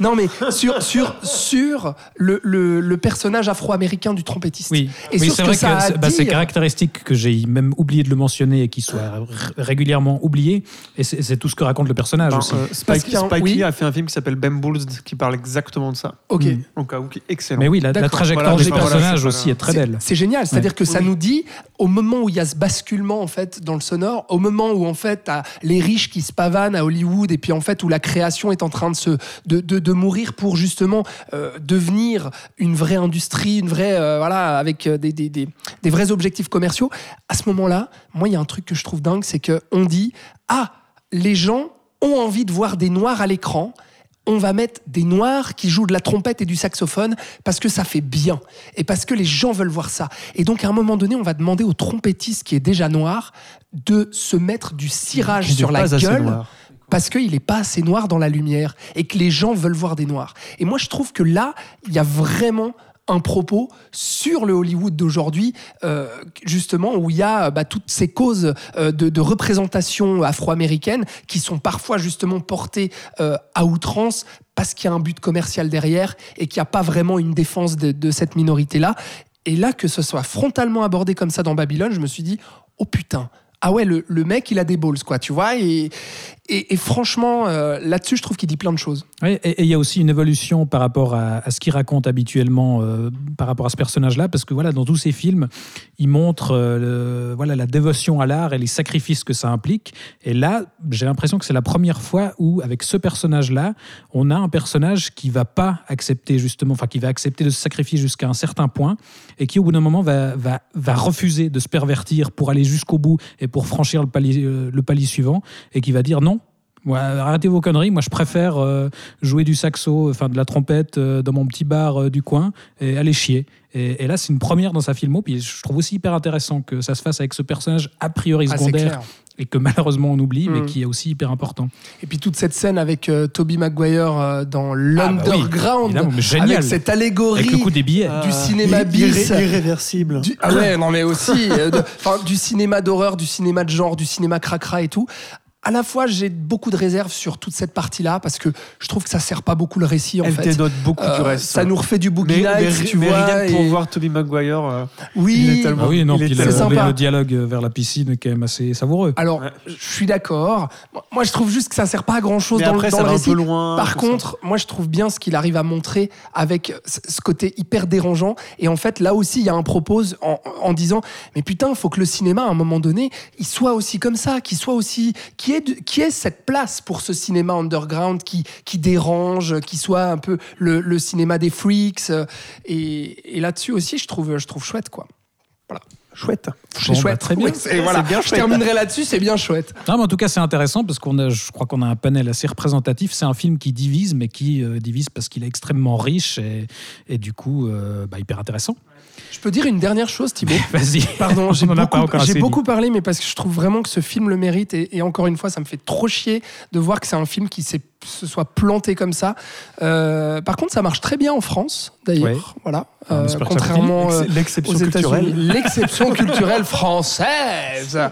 B: (laughs) non, mais sur, sur, sur le, le, le personnage afro-américain du trompettiste.
A: Oui,
B: Et
A: oui
B: sur
A: c'est
B: ce
A: vrai
B: que ça a
A: que bah, c'est
B: dire-
A: caractéristique que j'ai même oublié de le mentionner et qui soit régulièrement oublié. Et c'est tout ce que raconte le personnage
C: Ben,
A: aussi.
C: euh, Spike,
B: oui.
C: Lee a fait un film qui s'appelle Bulls qui parle exactement de ça.
B: Ok.
A: Mm.
C: Au cas où, qui est excellent.
A: Mais oui, la, trajectoire
C: Voilà,
A: du
C: mais voilà,
A: personnage
C: c'est-
A: aussi est très belle.
B: C'est génial, c'est-à-dire que ça nous dit, au moment où il y a ce basculement en fait dans le sonore, au moment où en fait t'as riches qui se pavanent à Hollywood et puis en fait où la création est en train de se de, de mourir pour justement euh, devenir une vraie industrie, une vraie euh, voilà avec euh, des, des, des, des vrais objectifs commerciaux. À ce moment-là, moi il y a un truc que je trouve dingue, c'est que on dit ah les gens ont envie de voir des noirs à l'écran on va mettre des noirs qui jouent de la trompette et du saxophone parce que ça fait bien et parce que les gens veulent voir ça. Et donc à un moment donné, on va demander au trompettiste qui est déjà noir de se mettre du cirage
C: Qui
B: sur la gueule parce qu'il n'est pas assez noir dans la lumière et que les gens veulent voir des noirs. Et moi, je trouve que là, il y a vraiment un propos sur le Hollywood d'aujourd'hui, euh, justement, où il y a bah, toutes ces causes euh, de, représentation afro-américaine qui sont parfois justement portées euh, à outrance parce qu'il y a un but commercial derrière et qu'il n'y a pas vraiment une défense de, de cette minorité-là. Et là, que ce soit frontalement abordé comme ça dans Babylone, je me suis dit, oh putain, ah ouais, le, le mec, il a des balls, quoi, tu vois. Et, et, franchement, euh, là-dessus, je trouve qu'il dit plein de choses.
A: Et il y a aussi une évolution par rapport à, ce qu'il raconte habituellement euh, par rapport à ce personnage-là, parce que voilà, dans tous ses films, il montre euh, voilà, la dévotion à l'art et les sacrifices que ça implique. Et là, j'ai l'impression que c'est la première fois où, avec ce personnage-là, on a un personnage qui va pas accepter justement, enfin qui va accepter de se sacrifier jusqu'à un certain point, et qui au bout d'un moment va, refuser de se pervertir pour aller jusqu'au bout et pour franchir le palier, le palier suivant, et qui va dire non. Ouais, arrêtez vos conneries, moi je préfère euh, jouer du saxo, enfin de la trompette euh, dans mon petit bar euh, du coin et aller chier. Et, et là, c'est une première dans sa filmo, puis je trouve aussi hyper intéressant que ça se fasse avec ce personnage a priori
B: Ah,
A: secondaire et que malheureusement on oublie, mais
B: Mm.
A: qui est aussi hyper important.
B: Et puis toute cette scène avec euh, Toby Maguire euh, dans
A: Ah bah oui,
B: l'underground,
A: génial.
B: avec cette allégorie
A: Avec le coup des billets.
B: du cinéma
C: irré-
B: bis.
C: irréversible.
B: Du- ah ouais, non mais aussi euh, de- enfin, du cinéma d'horreur, du cinéma de genre, du cinéma cracra et tout. À la fois, j'ai beaucoup de réserves sur toute cette partie-là parce que je trouve que ça sert pas beaucoup le récit en
C: Elle
B: fait.
C: dénote beaucoup
B: Euh,
C: du reste.
B: ça nous refait du Boogie
C: mais, mais,
B: Nights, tu
C: mais
B: vois.
C: rien pour voir Toby Maguire, euh, il
B: Oui,
C: est tellement-
A: Ah oui, non,
C: il est
A: le,
B: sympa.
A: le dialogue vers la piscine est quand même assez savoureux.
B: alors
C: Ouais.
B: je suis d'accord. Moi, je trouve juste que ça sert pas à grand chose
C: mais
B: dans, le-
C: après,
B: dans
C: ça
B: le
C: va un peu loin.
B: Par
C: ça.
B: contre, moi je trouve bien ce qu'il arrive à montrer avec ce côté hyper dérangeant. Et en fait, là aussi, il y a un propos en, en disant Mais putain, il faut que le cinéma, à un moment donné, il soit aussi comme ça, qu'il soit aussi. Qui est, qui est cette place pour ce cinéma underground qui, qui dérange, qui soit un peu le, le cinéma des freaks. euh, Et, et là-dessus aussi, je trouve, je trouve chouette, quoi.
C: Chouette.
B: C'est
A: Bon, bah,
B: chouette.
A: très bien.
B: C'est- voilà.
C: C'est bien
B: je
C: chouette.
B: terminerai là-dessus, c'est bien chouette.
A: Non, mais en tout cas, c'est intéressant parce qu'on a, je crois qu'on a un panel assez représentatif. C'est un film qui divise, mais qui euh, divise parce qu'il est extrêmement riche et, et du coup, euh, bah, hyper intéressant.
B: Je peux dire une dernière chose, Thibaut (laughs)
A: Vas-y.
B: Pardon, j'ai beaucoup, j'ai beaucoup parlé, mais parce que je trouve vraiment que ce film le mérite. Et, et encore une fois, ça me fait trop chier de voir que c'est un film qui s'est- se soit planté comme ça. Euh, par contre, ça marche très bien en France, d'ailleurs.
A: Ouais.
B: Voilà.
A: Ah,
B: Euh, contrairement euh, aux. États-Unis. L'exception culturelle française. (laughs)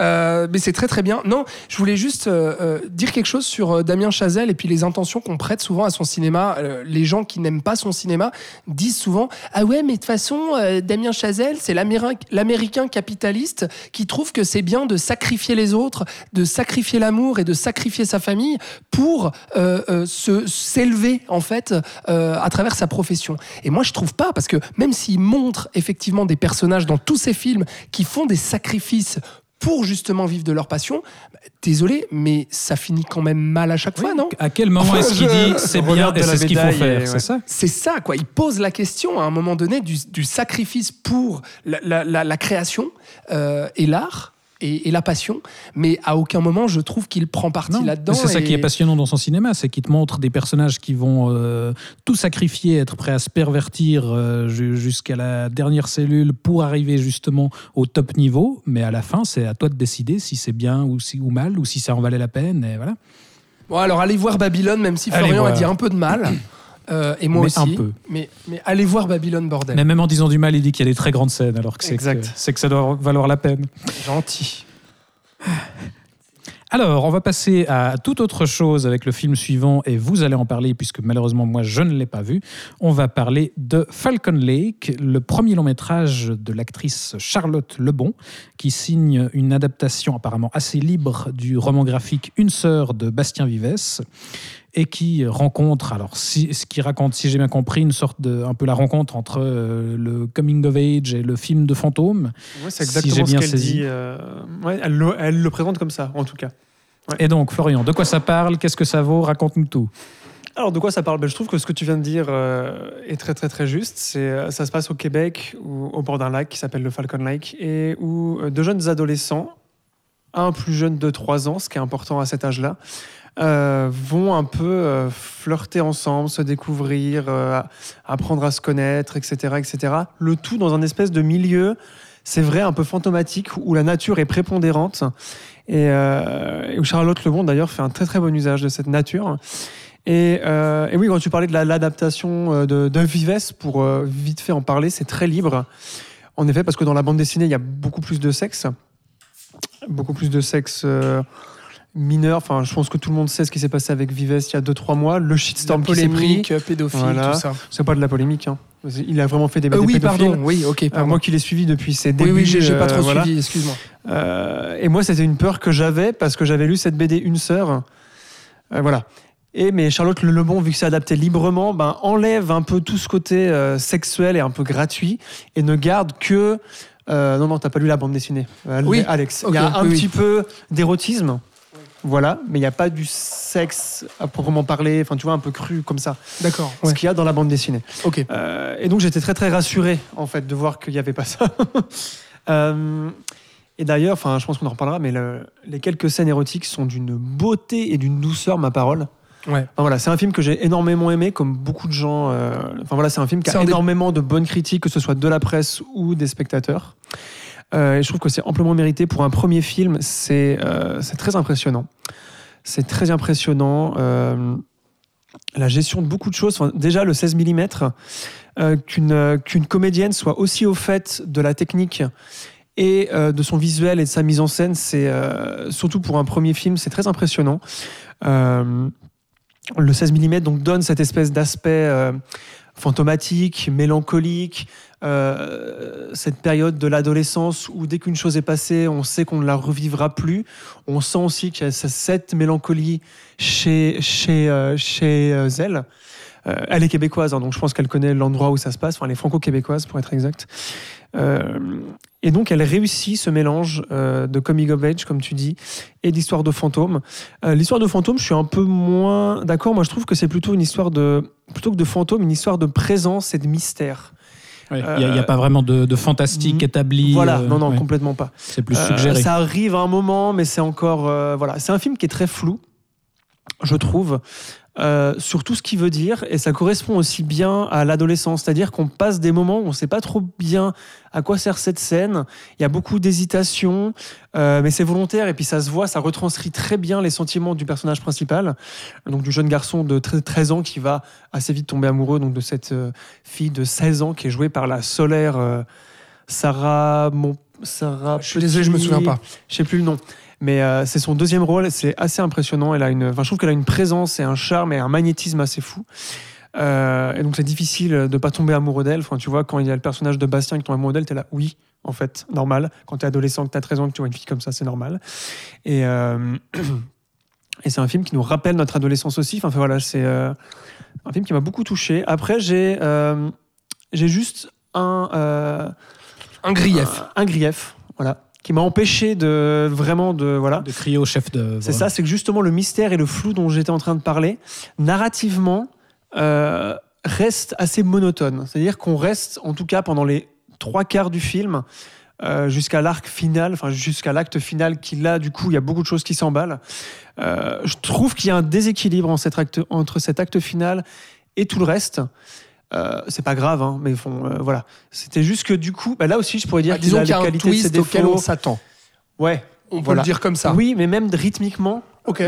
B: Euh, mais c'est très très bien. Non, je voulais juste euh, euh, dire quelque chose sur Damien Chazelle et puis les intentions qu'on prête souvent à son cinéma. Les gens qui n'aiment pas son cinéma disent souvent Ah ouais, mais de toute façon, Damien Chazelle, c'est l'Améri- l'américain capitaliste qui trouve que c'est bien de sacrifier les autres, de sacrifier l'amour et de sacrifier sa famille pour se s'élever en fait à travers sa profession. Et moi, je trouve pas parce que même s'il montre effectivement des personnages dans tous ses films qui font des sacrifices pour justement vivre de leur passion, bah, désolé, mais ça finit quand même mal à chaque fois, non?
A: À quel moment
B: Enfin,
A: est-ce qu'il dit c'est bien et c'est ce qu'il faut faire C'est
C: ouais.
A: ça?
B: C'est ça, quoi. Il pose la question à un moment donné du, du sacrifice pour la, la- la- la création euh, et l'art et, et la passion, mais à aucun moment je trouve qu'il prend parti là-dedans.
A: C'est ça qui est passionnant dans son cinéma, c'est qu'il te montre des personnages qui vont euh, tout sacrifier, être prêts à se pervertir euh, ju- jusqu'à la dernière cellule pour arriver justement au top niveau. Mais à la fin, c'est à toi de décider si c'est bien ou, si, ou mal, ou si ça en valait la peine. Et voilà.
B: Bon, alors allez voir Babylone, même si Florian a dit un peu de mal. (clears throat) euh, et moi
A: Mais
B: aussi.
A: un peu.
B: Mais, mais allez voir Babylone, bordel.
A: Mais même en disant du mal, il dit qu'il y a des très grandes scènes, alors que c'est que,
C: Exact.
A: c'est que ça doit valoir la peine.
B: Gentil.
A: Alors, on va passer à toute autre chose avec le film suivant, et vous allez en parler, puisque malheureusement, moi, je ne l'ai pas vu. On va parler de Falcon Lake, le premier long métrage de l'actrice Charlotte Lebon, qui signe une adaptation apparemment assez libre du roman graphique Une sœur de Bastien Vives et qui rencontre, alors si- ce qui raconte, si j'ai bien compris, une sorte de, un peu la rencontre entre euh, le coming of age et le film de fantôme.
C: Ouais, c'est
A: Si
C: exactement ce
A: bien
C: qu'elle
A: saisi.
C: dit. euh, ouais, elle, le, elle le présente comme ça, en tout cas.
A: Et donc, Florian, de quoi ça parle? Qu'est-ce que ça vaut? Raconte-nous tout.
C: Alors, de quoi ça parle? Ben, Je trouve que ce que tu viens de dire euh, est très, très, très juste. C'est, euh, ça se passe au Québec, où- au bord d'un lac qui s'appelle le Falcon Lake, et où euh, deux jeunes adolescents, un plus jeune de 3 ans, ce qui est important à cet âge-là, euh, vont un peu euh, flirter ensemble, se découvrir, euh, apprendre à se connaître, etc., etc. Le tout dans un espèce de milieu, c'est vrai, un peu fantomatique, où la nature est prépondérante, et, où Charlotte Lebon, d'ailleurs, fait un très, très bon usage de cette nature. Et, oui, quand tu parlais de la- l'adaptation euh, de, de pour vite fait en parler, c'est très libre. En effet, parce que dans la bande dessinée, il y a beaucoup plus de sexe. Beaucoup plus de sexe mineur. Enfin, je pense que tout le monde sait ce qui s'est passé avec Vives il y a 2-3 mois. Le shitstorm qui s'est pris.
B: polémique, pédophile,
C: Voilà.
B: tout ça.
C: C'est pas de la polémique. hein. Il a vraiment fait des,
B: Euh, oui, pardon. Oui, ok.
C: Euh,
B: pardon.
C: moi qui l'ai suivi depuis ses
B: oui,
C: débuts.
B: oui, j'ai j'ai pas
C: euh,
B: trop
C: voilà.
B: suivi, excuse-moi.
C: Euh, et moi, c'était une peur que j'avais parce que j'avais lu cette BD Une sœur. Euh, voilà. Et mais Charlotte Le Lebon, vu que c'est adapté librement, ben, enlève un peu tout ce côté euh, sexuel et un peu gratuit et ne garde que. euh, non, non, t'as pas lu la bande dessinée, euh,
B: Oui.
C: Alex. Il y a un
B: oui, oui.
C: petit peu d'érotisme. Voilà, mais il n'y a pas du sexe à proprement parler, enfin tu vois, un peu cru comme ça,
B: D'accord.
C: ce
B: ouais.
C: qu'il y a dans la bande dessinée.
B: Ok.
C: Euh, et donc j'étais très très rassuré en fait de voir qu'il n'y avait pas ça. (laughs) Euh, et d'ailleurs, enfin, je pense qu'on en reparlera, mais le- les quelques scènes érotiques sont d'une beauté et d'une douceur, ma parole.
B: Ouais.
C: Enfin, voilà, c'est un film que j'ai énormément aimé, comme beaucoup de gens. euh, Enfin voilà, c'est un film qui a
B: des-
C: énormément de bonnes critiques, que ce soit de la presse ou des spectateurs. Euh, je trouve que c'est amplement mérité pour un premier film. C'est euh, très impressionnant. C'est très impressionnant. euh, la gestion de beaucoup de choses. Déjà, le 16 mm, qu'une qu'une comédienne soit aussi au fait de la technique et de son visuel et de sa mise en scène, c'est surtout pour un premier film, c'est très impressionnant. Le 16 mm donc donne cette espèce d'aspect fantomatique, mélancolique, euh, cette période de l'adolescence où dès qu'une chose est passée, on sait qu'on ne la revivra plus. On sent aussi qu'il y a ce- cette mélancolie chez, chez, euh, chez euh, Zell. Euh, elle est québécoise, hein, donc je pense qu'elle connaît l'endroit où ça se passe. Enfin, elle est franco-québécoise, pour être exact. Euh, et donc, elle réussit ce mélange euh, de comic of age, comme tu dis, et d'histoire de fantôme. Euh, L'histoire de fantôme, je suis un peu moins d'accord. Moi, je trouve que c'est plutôt une histoire de, plutôt que de fantôme, une histoire de présence et de mystère.
A: Il n'y a, pas vraiment de, de fantastique
C: Mm.
A: établi.
C: voilà,
A: euh,
C: non, non,
A: ouais.
C: complètement pas.
A: C'est plus
C: Euh,
A: suggéré.
C: ça arrive à un moment, mais c'est encore. euh, voilà, c'est un film qui est très flou, je trouve, euh, sur tout ce qu'il veut dire, et ça correspond aussi bien à l'adolescence, c'est-à-dire qu'on passe des moments où on ne sait pas trop bien à quoi sert cette scène. Il y a beaucoup d'hésitation, euh, mais c'est volontaire, et puis ça se voit, ça retranscrit très bien les sentiments du personnage principal, donc du jeune garçon de 13 13 ans qui va assez vite tomber amoureux donc de cette euh, fille de 16 ans qui est jouée par la solaire euh, Sarah Mon Sarah
B: Je suis désolé, je me souviens pas.
C: je sais plus le nom. Mais euh, c'est son deuxième rôle, c'est assez impressionnant. Elle a une, enfin, je trouve qu'elle a une présence et un charme et un magnétisme assez fou. Euh, et donc c'est difficile de pas tomber amoureux d'elle. Enfin, tu vois, quand il y a le personnage de Bastien qui tombe amoureux d'elle, t'es là, oui, en fait, normal. Quand t'es adolescent, que t'as 13 ans, que tu vois une fille comme ça, c'est normal. Et, euh, (clears throat) et c'est un film qui nous rappelle notre adolescence aussi. Enfin, voilà, c'est euh, un film qui m'a beaucoup touché. Après, j'ai j'ai juste un,
B: Un grief.
C: un, un grief, voilà, qui m'a empêché de vraiment de voilà.
A: De crier au chef de.
C: C'est ça, c'est que justement le mystère et le flou dont j'étais en train de parler, narrativement, euh, reste assez monotone. C'est-à-dire qu'on reste, en tout cas pendant les trois quarts du film, euh, jusqu'à l'arc final, enfin jusqu'à l'acte final, qui là, du coup, il y a beaucoup de choses qui s'emballent. Euh, je trouve qu'il y a un déséquilibre en cet acte- entre cet acte final et tout le reste. Euh, c'est pas grave, hein, mais bon, euh, voilà. C'était juste que du coup, bah, là aussi, je pourrais dire
B: Ah,
C: qu'il
B: disons
C: a
B: qu'il y a un twist auquel on s'attend.
C: Ouais,
B: On peut
C: Voilà.
B: le dire comme ça.
C: oui, mais même rythmiquement,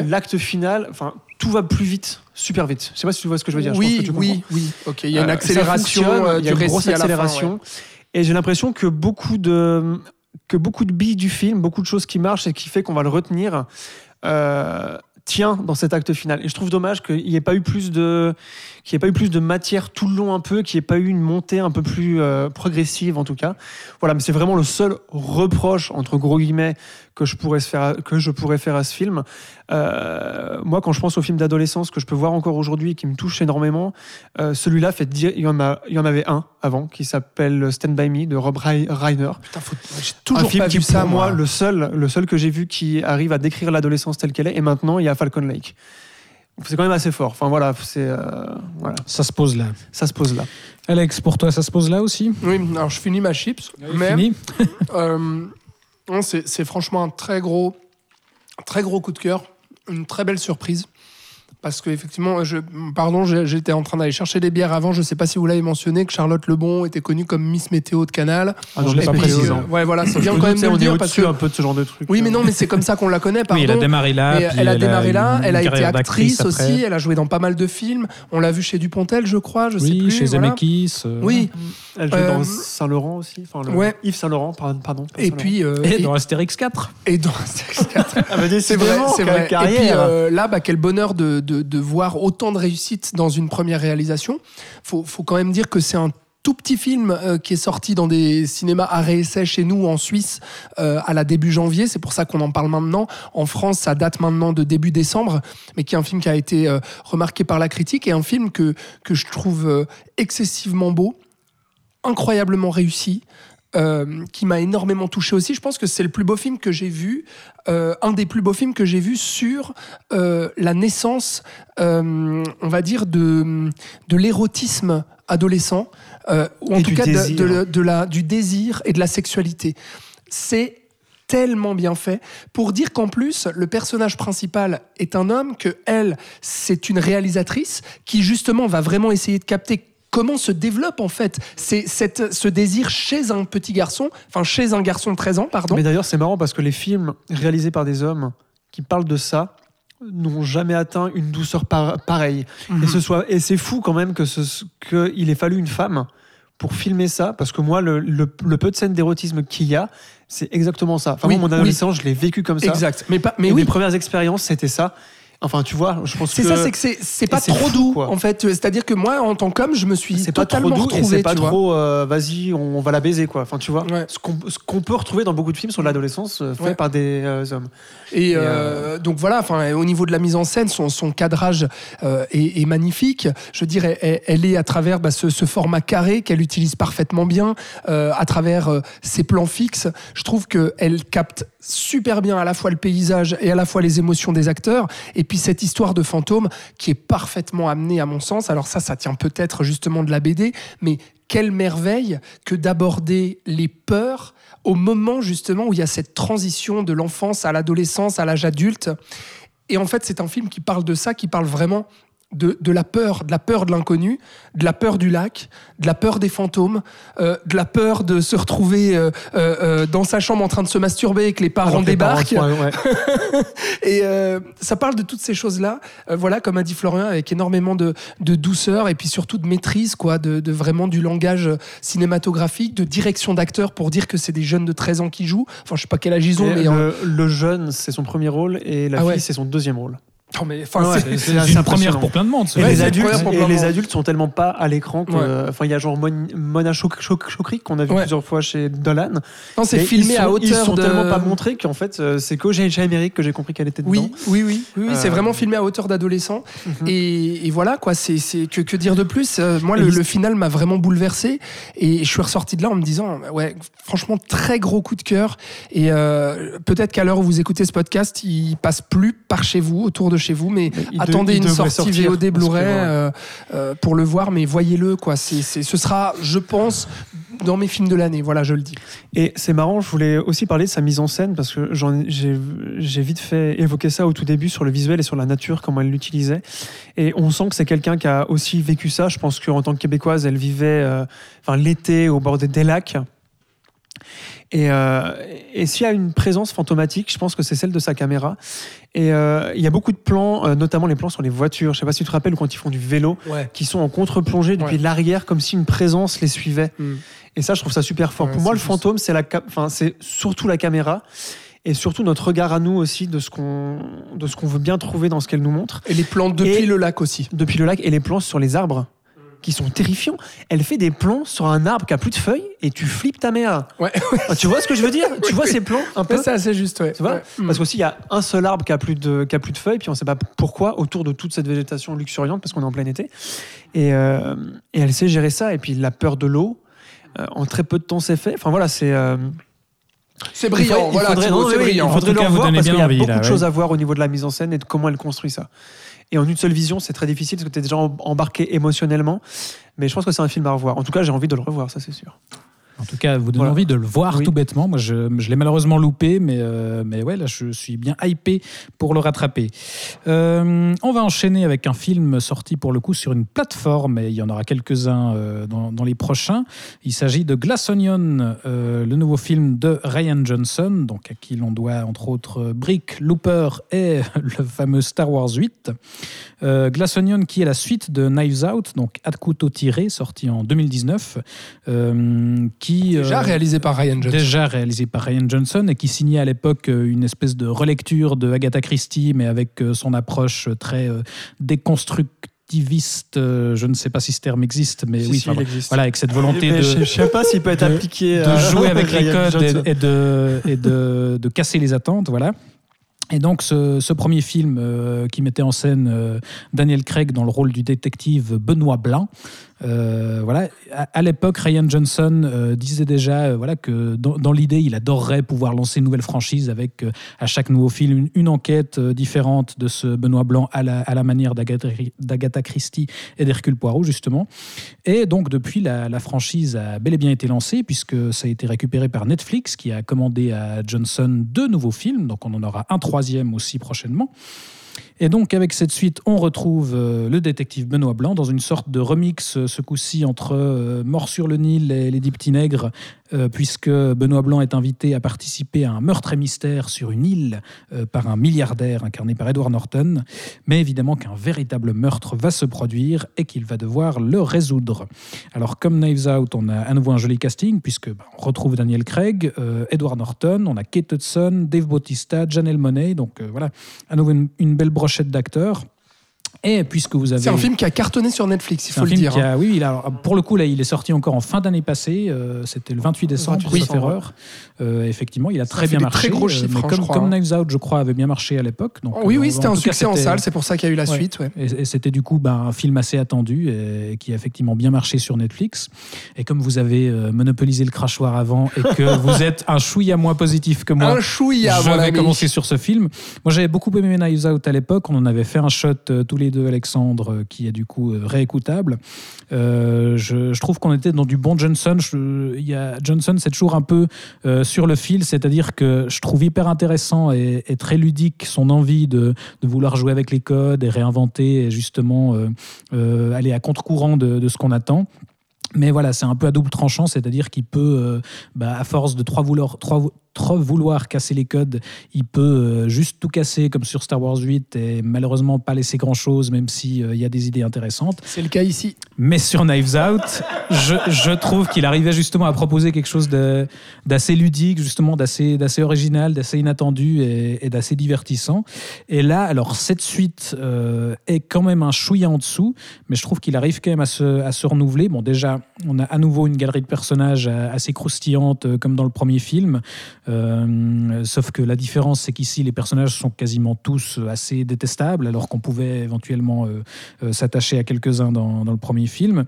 C: l'acte final, enfin, tout va plus vite, super vite. Je sais pas si tu vois ce que je veux dire. je pense
B: Oui,
C: que tu
B: oui, oui. Ok, il y a une.
C: Euh,
B: accélération euh,
C: il y a une grosse
B: récit à la fin.
C: accélération.
B: ouais.
C: Et j'ai l'impression que beaucoup de que beaucoup de billes du film, beaucoup de choses qui marchent et qui fait qu'on va le retenir, euh, tient dans cet acte final. Et je trouve dommage qu'il n'y ait pas eu plus de qu'il n'y ait pas eu plus de matière tout le long un peu, qu'il n'y ait pas eu une montée un peu plus euh, progressive en tout cas. Voilà, mais c'est vraiment le seul reproche entre gros guillemets que je pourrais se faire à- que je pourrais faire à ce film. Euh, moi, quand je pense au film d'adolescence que je peux voir encore aujourd'hui et qui me touche énormément, euh, celui-là fait dire il y en a il y en avait un avant qui s'appelle Stand by Me de Rob Rei- Reiner.
B: Putain, faut- J'ai
C: Un
B: toujours
C: film
B: pas
C: qui
B: vu ça,
C: moi
B: moi.
C: le seul le seul que j'ai vu qui arrive à décrire l'adolescence telle qu'elle est. Et maintenant, il y a Falcon Lake. C'est quand même assez fort. Enfin voilà, c'est euh, voilà,
A: Ça se pose là.
C: ça se pose là.
A: Alex, pour toi, ça se pose là aussi
B: Oui, alors je finis ma chips. mais
A: Fini (laughs)
B: euh, non, c'est c'est franchement un très gros, très gros coup de cœur. Une très belle surprise. Parce que effectivement, je, pardon, j'étais en train d'aller chercher des bières avant. Je sais pas si vous l'avez mentionné que Charlotte Lebon était connue comme Miss Météo de Canal.
C: Ah non,
A: Je l'ai pas précisé.
B: euh, ouais, voilà, c'est bien quand même de le dire parce que.
C: un peu de ce genre de truc.
B: Oui, mais non, mais c'est comme ça qu'on la connaît. (laughs) Pardon.
A: Oui, elle a démarré là. Puis
B: elle a démarré là, elle a été actrice aussi,
A: après.
B: elle a joué dans pas mal de films. On l'a vu chez Dupontel, je crois, je sais
A: Oui,
B: plus.
A: chez
B: voilà.
A: Zemeckis. euh,
B: Oui,
C: Elle joue
B: Euh,
C: dans Saint-Laurent aussi. Enfin, le-
B: ouais.
C: Yves Saint-Laurent, par- pardon.
B: et puis. euh,
A: Et dans Astérix 4.
B: et dans Astérix 4.
C: Ah, bah,
B: C'est vrai,
C: décidément,
B: c'est vrai. Et puis euh, là, bah, quel bonheur de, de, voir autant de réussite dans une première réalisation. Faut, faut quand même dire que c'est un tout petit film euh, qui est sorti dans des cinémas à réessai chez nous en Suisse euh, à la début janvier. C'est pour ça qu'on en parle maintenant. En France, ça date maintenant de début décembre, mais qui est un film qui a été euh, remarqué par la critique et un film que, que je trouve excessivement beau, incroyablement réussi. Euh, qui m'a énormément touché aussi. Je pense que c'est le plus beau film que j'ai vu, euh, un des plus beaux films que j'ai vu sur euh, la naissance, euh, on va dire, de, de l'érotisme adolescent, euh, ou en
C: Et
B: tout cas de-
C: désir.
B: de, de la, du désir et de la sexualité. C'est tellement bien fait pour dire qu'en plus le personnage principal est un homme que elle c'est une réalisatrice qui justement va vraiment essayer de capter comment se développe en fait c'est cette, ce désir chez un petit garçon enfin chez un garçon de 13 ans pardon
C: Mais d'ailleurs, c'est marrant parce que les films réalisés par des hommes qui parlent de ça n'ont jamais atteint une douceur par- pareille.
B: Mhm.
C: Et, ce soit, et c'est fou quand même que ce, qu'il ait fallu une femme pour filmer ça, parce que moi, le, le- le peu de scènes d'érotisme qu'il y a, c'est exactement ça. Enfin,
B: Oui,
C: moi, mon
B: oui.
C: adolescence, je l'ai vécu comme ça.
B: exact mais pas mais
C: Et
B: oui
C: mes premières expériences, c'était ça. Enfin, tu vois, je pense
B: c'est
C: que
B: ça c'est que c'est c'est pas
C: c'est
B: trop
C: fou,
B: doux
C: quoi.
B: en fait c'est à dire que moi en tant qu'homme je me suis
C: c'est pas trop
B: totalement
C: doux et
B: retrouvé
C: c'est pas trop euh, vas-y on va la baiser quoi enfin tu vois
B: Ouais.
C: ce qu'on ce qu'on peut retrouver dans beaucoup de films sur l'adolescence euh, fait
B: Ouais.
C: par des euh, hommes
B: Et,
C: Et,
B: euh, donc voilà, enfin, au niveau de la mise en scène, son, son cadrage est, est magnifique. Je dirais, elle, elle est à travers bah, ce, ce format carré qu'elle utilise parfaitement bien, à travers ses plans fixes. Je trouve qu'elle capte super bien à la fois le paysage et à la fois les émotions des acteurs. Et puis cette histoire de fantôme qui est parfaitement amenée à mon sens. Alors ça, ça tient peut-être justement de la BD, mais quelle merveille que d'aborder les peurs au moment justement où il y a cette transition de l'enfance à l'adolescence, à l'âge adulte. Et en fait, c'est un film qui parle de ça, qui parle vraiment de, de la peur, de la peur de l'inconnu, de la peur du lac, de la peur des fantômes, euh, de la peur de se retrouver euh, euh, euh, dans sa chambre en train de se masturber et que les parents
C: Alors que les parents
B: débarquent.
C: ouais. (laughs)
B: Et euh, ça parle de toutes ces choses-là, euh, voilà, comme a dit Florian, avec énormément de, de douceur et puis surtout de maîtrise, quoi, de, de vraiment du langage cinématographique, de direction d'acteurs pour dire que c'est des jeunes de 13 ans qui jouent. Enfin, je sais pas quel âge ils ont, mais. en-
C: le, le jeune c'est son premier rôle et la
B: Ah
C: fille
B: ouais.
C: c'est son deuxième rôle
B: Non, mais, enfin,
C: Ouais,
B: c'est-
A: une première pour plein de monde.
C: et, les adultes, et les adultes sont tellement pas à l'écran que-
B: Ouais.
C: enfin il y a genre Mon- Mona Chok- Chok- Chokri qu'on a vu plusieurs fois chez Dolan
B: non, c'est filmé à hauteur
C: ils sont tellement pas montrés qu'en fait euh, c'est qu'au GH Amérique que j'ai compris qu'elle était dedans
B: Oui, oui, oui, c'est
C: Euh,
B: vraiment filmé à hauteur d'adolescent.
C: Mhm.
B: Et, voilà, quoi, c'est que, que dire de plus? Euh, Moi, le, final m'a vraiment bouleversé. Et je suis ressorti de là en me disant, ouais, franchement, très gros coup de cœur. Et euh, peut-être qu'à l'heure où vous écoutez ce podcast, il passe plus par chez vous, autour de chez vous, mais
C: Mais il de-
B: attendez une sortie
C: sortir,
B: VOD Blu-ray euh, euh, pour le voir, mais voyez-le, quoi. C'est ce sera, je pense, dans mes films de l'année. Voilà, je le dis.
C: Et c'est marrant, je voulais aussi parler de sa mise en scène parce que j'ai vite fait évoquer ça au tout début sur le visuel et sur la nature, comment elle l'utilisait. Et on sent que c'est quelqu'un qui a aussi vécu ça. Je pense qu'en tant que québécoise, elle vivait euh, enfin, l'été au bord des lacs. Et, euh, et s'il y a une présence fantomatique, je pense que c'est celle de sa caméra. Et euh, il y a beaucoup de plans, euh, notamment les plans sur les voitures. Je sais pas si tu te rappelles ou quand ils font du vélo,
B: Ouais.
C: qui sont en contre-plongée depuis
B: Ouais.
C: l'arrière, comme si une présence les suivait.
B: Mm.
C: Et ça, je trouve ça super fort.
B: Ouais,
C: Pour moi, le fantôme, c'est la, enfin, c'est surtout la caméra et surtout notre regard à nous aussi de ce qu'on, de ce qu'on veut bien trouver dans ce qu'elle nous montre
B: Et les plans depuis
C: Et-
B: le lac aussi.
C: depuis le lac et les plans sur les arbres qui sont terrifiants. Elle fait des plans sur un arbre qui a plus de feuilles et tu flippes ta mère.
B: Ouais,
C: Ah, tu vois ce que je veux dire? Tu vois ces plans un peu?
B: c'est assez juste, ouais.
C: tu vois?
B: Ouais.
C: Parce qu'aussi, il y a un seul arbre qui a plus de, qui a plus de feuilles, puis on ne sait pas pourquoi, autour de toute cette végétation luxuriante, parce qu'on est en plein été. Et, euh, et elle sait gérer ça. Et puis la peur de l'eau, euh, en très peu de temps, c'est fait. Enfin voilà, c'est. euh,
B: C'est
C: il
B: brillant,
C: il
B: voilà,
C: faudrait- non,
B: c'est
C: oui,
B: brillant.
C: Il faudrait
A: En tout
C: le
A: cas, vous
C: revoir
A: donnez
C: parce qu'il y a beaucoup
A: là,
C: de
A: ouais.
C: choses à voir au niveau de la mise en scène et de comment elle construit ça. Et en une seule vision, c'est très difficile parce que tu es déjà em- embarqué émotionnellement. Mais je pense que c'est un film à revoir. En tout cas, j'ai envie de le revoir, ça c'est sûr.
A: En tout cas, vous donne
C: Voilà.
A: envie de le voir
C: Oui.
A: tout bêtement. Moi, je, je l'ai malheureusement loupé, mais, euh, mais ouais, là, je suis bien hypé pour le rattraper. Euh, on va enchaîner avec un film sorti pour le coup sur une plateforme, et il y en aura quelques-uns euh, dans, dans les prochains. Il s'agit de Glass Onion, euh, le nouveau film de Ryan Johnson, donc à qui l'on doit entre autres Brick, Looper et (laughs) le fameux Star Wars 8. Euh, Glass Onion qui est la suite de Knives Out, donc À couteau tiré, sorti en 2019, euh, qui
B: Déjà
A: euh,
B: réalisé par Ryan Johnson.
A: déjà réalisé par Ryan Johnson et qui signait à l'époque euh, une espèce de relecture de Agatha Christie, mais avec euh, son approche très euh, déconstructiviste. euh, Je ne sais pas si ce terme existe, mais
C: Si,
A: oui,
C: si,
A: enfin,
C: il existe.
A: voilà, avec cette volonté de
C: je, je sais pas s'il peut être
A: de-
C: appliqué
A: de
C: à-
A: jouer avec (laughs) les codes et, et de, et de, de casser les attentes, voilà. Et donc ce, ce premier film euh, qui mettait en scène euh, Daniel Craig dans le rôle du détective Benoît Blanc, euh, voilà. À, l'époque, Ryan Johnson euh, disait déjà euh, voilà, que dans, l'idée, il adorerait pouvoir lancer une nouvelle franchise avec à chaque nouveau film une, enquête différente de ce Benoît Blanc à la, manière d'Agatha d'Agatha Christie et d'Hercule Poirot, justement. Et donc, depuis, la, la franchise a bel et bien été lancée, puisque ça a été récupéré par Netflix, qui a commandé à Johnson deux nouveaux films. Donc, on en aura un troisième aussi prochainement. Et donc, avec cette suite, on retrouve euh, le détective Benoît Blanc dans une sorte de remix, euh, ce coup-ci, entre euh, Mort sur le Nil et Les Dix Petits Nègres, puisque Benoît Blanc est invité à participer à un meurtre et mystère sur une île par un milliardaire incarné par Edward Norton. Mais évidemment qu'un véritable meurtre va se produire et qu'il va devoir le résoudre. Alors, comme Knives Out, on a à nouveau un joli casting, puisque bah, on retrouve Daniel Craig, Edward Norton, on a Kate Hudson, Dave Bautista, Janelle Monáe. Donc voilà, à nouveau une belle brochette d'acteurs. Et puisque vous avez.
B: C'est un film qui a cartonné sur Netflix, il faut
A: un
B: le
A: film
B: dire.
A: qui
B: hein.
A: a- oui, il a- pour le coup, là, il est sorti encore en fin d'année passée. euh, C'était le 28 décembre,
C: 28
A: sauf
C: décembre,
A: erreur. Euh, effectivement, il a très bien marché.
B: très gros
A: euh,
B: chiffres,
A: mais
B: hein,
A: comme,
B: crois,
A: comme
B: hein.
A: Knives Out, je crois, avait bien marché à l'époque.
B: oui,
A: euh,
B: oui,
A: en
B: c'était un succès en salle, c'est pour ça qu'il y a eu la
A: Ouais.
B: suite. ouais.
A: Et, et c'était du coup ben, un film assez attendu et, qui a effectivement bien marché sur Netflix. Et comme vous avez euh, monopolisé le crachoir avant et que (laughs) vous êtes un chouïa moins positif que moi,
B: Un chouïa,
A: je vais commencer sur ce film. Moi, j'avais beaucoup aimé Knives Out à l'époque. On en avait fait un shot euh, tous les deux, Alexandre, euh, qui est du coup euh, réécoutable. Euh, je, trouve qu'on était dans du bon Johnson. Je- y a, Johnson, c'est toujours un peu sur le fil, c'est-à-dire que je trouve hyper intéressant et, très ludique son envie de, de vouloir jouer avec les codes et réinventer et justement aller à contre-courant de, de ce qu'on attend. Mais voilà, c'est un peu à double tranchant, c'est-à-dire qu'il peut, bah, à force de trop vouloir, trop, trop vouloir casser les codes, il peut euh, juste tout casser comme sur Star Wars 8 et malheureusement pas laisser grand-chose, même s'il y a des idées intéressantes.
B: C'est le cas ici.
A: Mais sur Knives Out, je, je trouve qu'il arrivait justement à proposer quelque chose d'assez ludique, justement d'assez original, d'assez inattendu et, et d'assez divertissant. Et là, alors cette suite euh, est quand même un chouïa en dessous, mais je trouve qu'il arrive quand même à se, à se renouveler. Bon, déjà, on a à nouveau une galerie de personnages euh, assez croustillante, euh, comme dans le premier film. Euh, sauf que la différence, c'est qu'ici, les personnages sont quasiment tous euh, assez détestables, alors qu'on pouvait éventuellement euh, s'attacher à quelques-uns dans le premier film.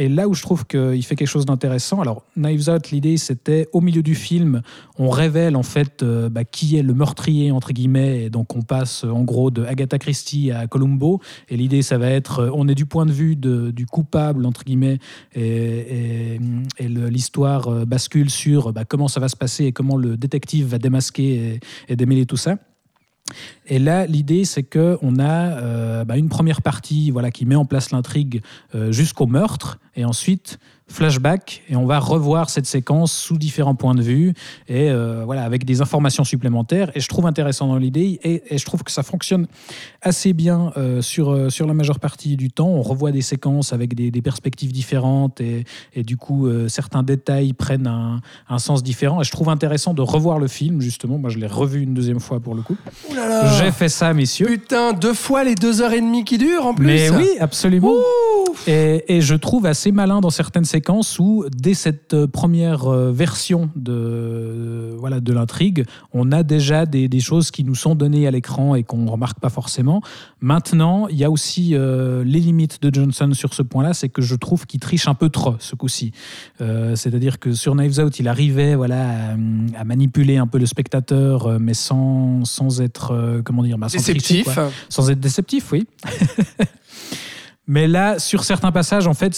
A: Et là où je trouve qu'il fait quelque chose d'intéressant, alors Knives Out, l'idée c'était au milieu du film, on révèle en fait euh, bah, qui est le meurtrier entre guillemets, et donc on passe euh, en gros de Agatha Christie à Columbo. Et l'idée ça va être, euh, on est du point de vue du coupable entre guillemets, et, l'histoire bascule sur bah, comment ça va se passer et comment le détective va démasquer et démêler tout ça. Et là, l'idée, c'est que on a euh, bah, une première partie, voilà, qui met en place l'intrigue euh, jusqu'au meurtre, et ensuite flashback, et on va revoir cette séquence sous différents points de vue, et euh, voilà, avec des informations supplémentaires. Et je trouve intéressant dans l'idée, et, et je trouve que ça fonctionne assez bien euh, sur euh, sur la majeure partie du temps. On revoit des séquences avec des, des perspectives différentes, et, et du coup, certains détails prennent un, un sens différent. Et je trouve intéressant de revoir le film, justement. Moi, je l'ai revu une deuxième fois pour le coup. J'ai fait ça, messieurs.
B: Putain, deux fois les deux heures et demie qui durent en plus.
A: Mais oui, absolument. Et, et je trouve assez malin dans certaines séquences où, dès cette euh, première euh, version de, euh, voilà, de l'intrigue, on a déjà des, des choses qui nous sont données à l'écran et qu'on ne remarque pas forcément. Maintenant, il y a aussi euh, les limites de Johnson sur ce point-là, c'est que je trouve qu'il triche un peu trop ce coup-ci. Euh, C'est-à-dire que sur Knives Out, il arrivait voilà, à, à manipuler un peu le spectateur, mais sans, sans être, euh, comment dire, bah, sans
B: Déceptif.
A: Sans être déceptif, oui. (laughs) Mais là, sur certains passages, en fait,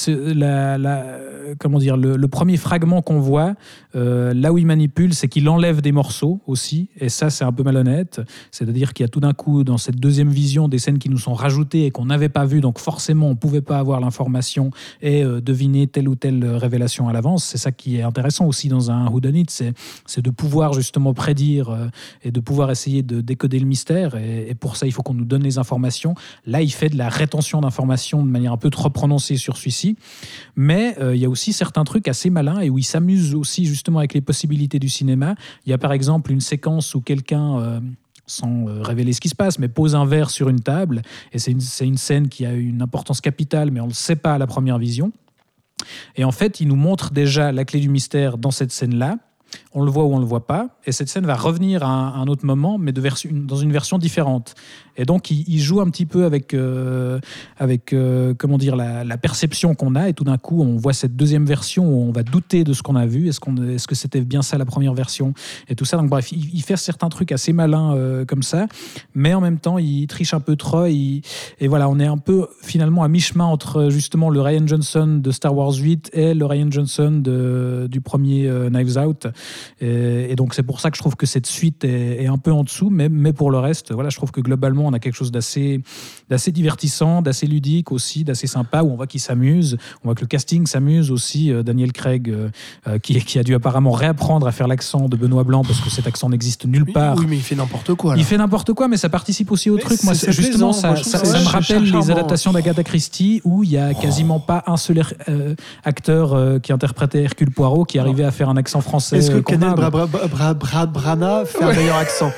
A: comment dire, le, premier fragment qu'on voit, euh, là où il manipule, c'est qu'il enlève des morceaux aussi, et ça, c'est un peu malhonnête. C'est-à-dire qu'il y a tout d'un coup, dans cette deuxième vision, des scènes qui nous sont rajoutées et qu'on n'avait pas vues, donc forcément, on ne pouvait pas avoir l'information et euh, deviner telle ou telle révélation à l'avance. C'est ça qui est intéressant aussi dans un whodunit, c'est c'est de pouvoir justement prédire euh, et de pouvoir essayer de décoder le mystère. Et, et pour ça, il faut qu'on nous donne les informations. Là, il fait de la rétention d'informations de manière un peu trop prononcée sur celui-ci. Mais euh, il y a aussi certains trucs assez malins et où il s'amuse aussi justement avec les possibilités du cinéma. Il y a par exemple une séquence où quelqu'un... euh, sans euh, révéler ce qui se passe, mais pose un verre sur une table. Et c'est une, scène qui a une importance capitale, mais on ne le sait pas à la première vision. Et en fait, il nous montre déjà la clé du mystère dans cette scène-là. On le voit ou on le voit pas. Et cette scène va revenir à un, autre moment, mais dans une version différente. Et donc, il, joue un petit peu avec, euh, avec euh, comment dire, la, perception qu'on a. Et tout d'un coup, on voit cette deuxième version où on va douter de ce qu'on a vu. Est-ce qu'on, est-ce que c'était bien ça la première version Et tout ça. Donc, bref, il, fait certains trucs assez malins euh, comme ça. Mais en même temps, il triche un peu trop. et voilà, on est un peu finalement à mi-chemin entre justement le Ryan Johnson de Star Wars 8 et le Ryan Johnson du premier Knives Out. Et, et donc c'est pour ça que je trouve que cette suite est, est un peu en dessous, mais, mais pour le reste, voilà, je trouve que globalement on a quelque chose d'assez divertissant, d'assez ludique aussi, d'assez sympa, où on voit qu'il s'amuse, on voit que le casting s'amuse aussi. Euh, Daniel Craig, euh, euh, qui, qui a dû apparemment réapprendre à faire l'accent de Benoît Blanc parce que cet accent n'existe nulle part.
B: oui, mais il fait n'importe quoi. là.
A: Il fait n'importe quoi, mais ça participe aussi au
C: Mais
A: truc. Moi, justement,
C: plaisant.
A: ça,
C: Moi,
A: me rappelle les adaptations d'Agatha Christie où il y a quasiment pas un seul euh, acteur euh, qui interprétait Hercule Poirot qui arrivait à faire un accent français.
C: Est-ce que Kenneth Brana fait un meilleur accent?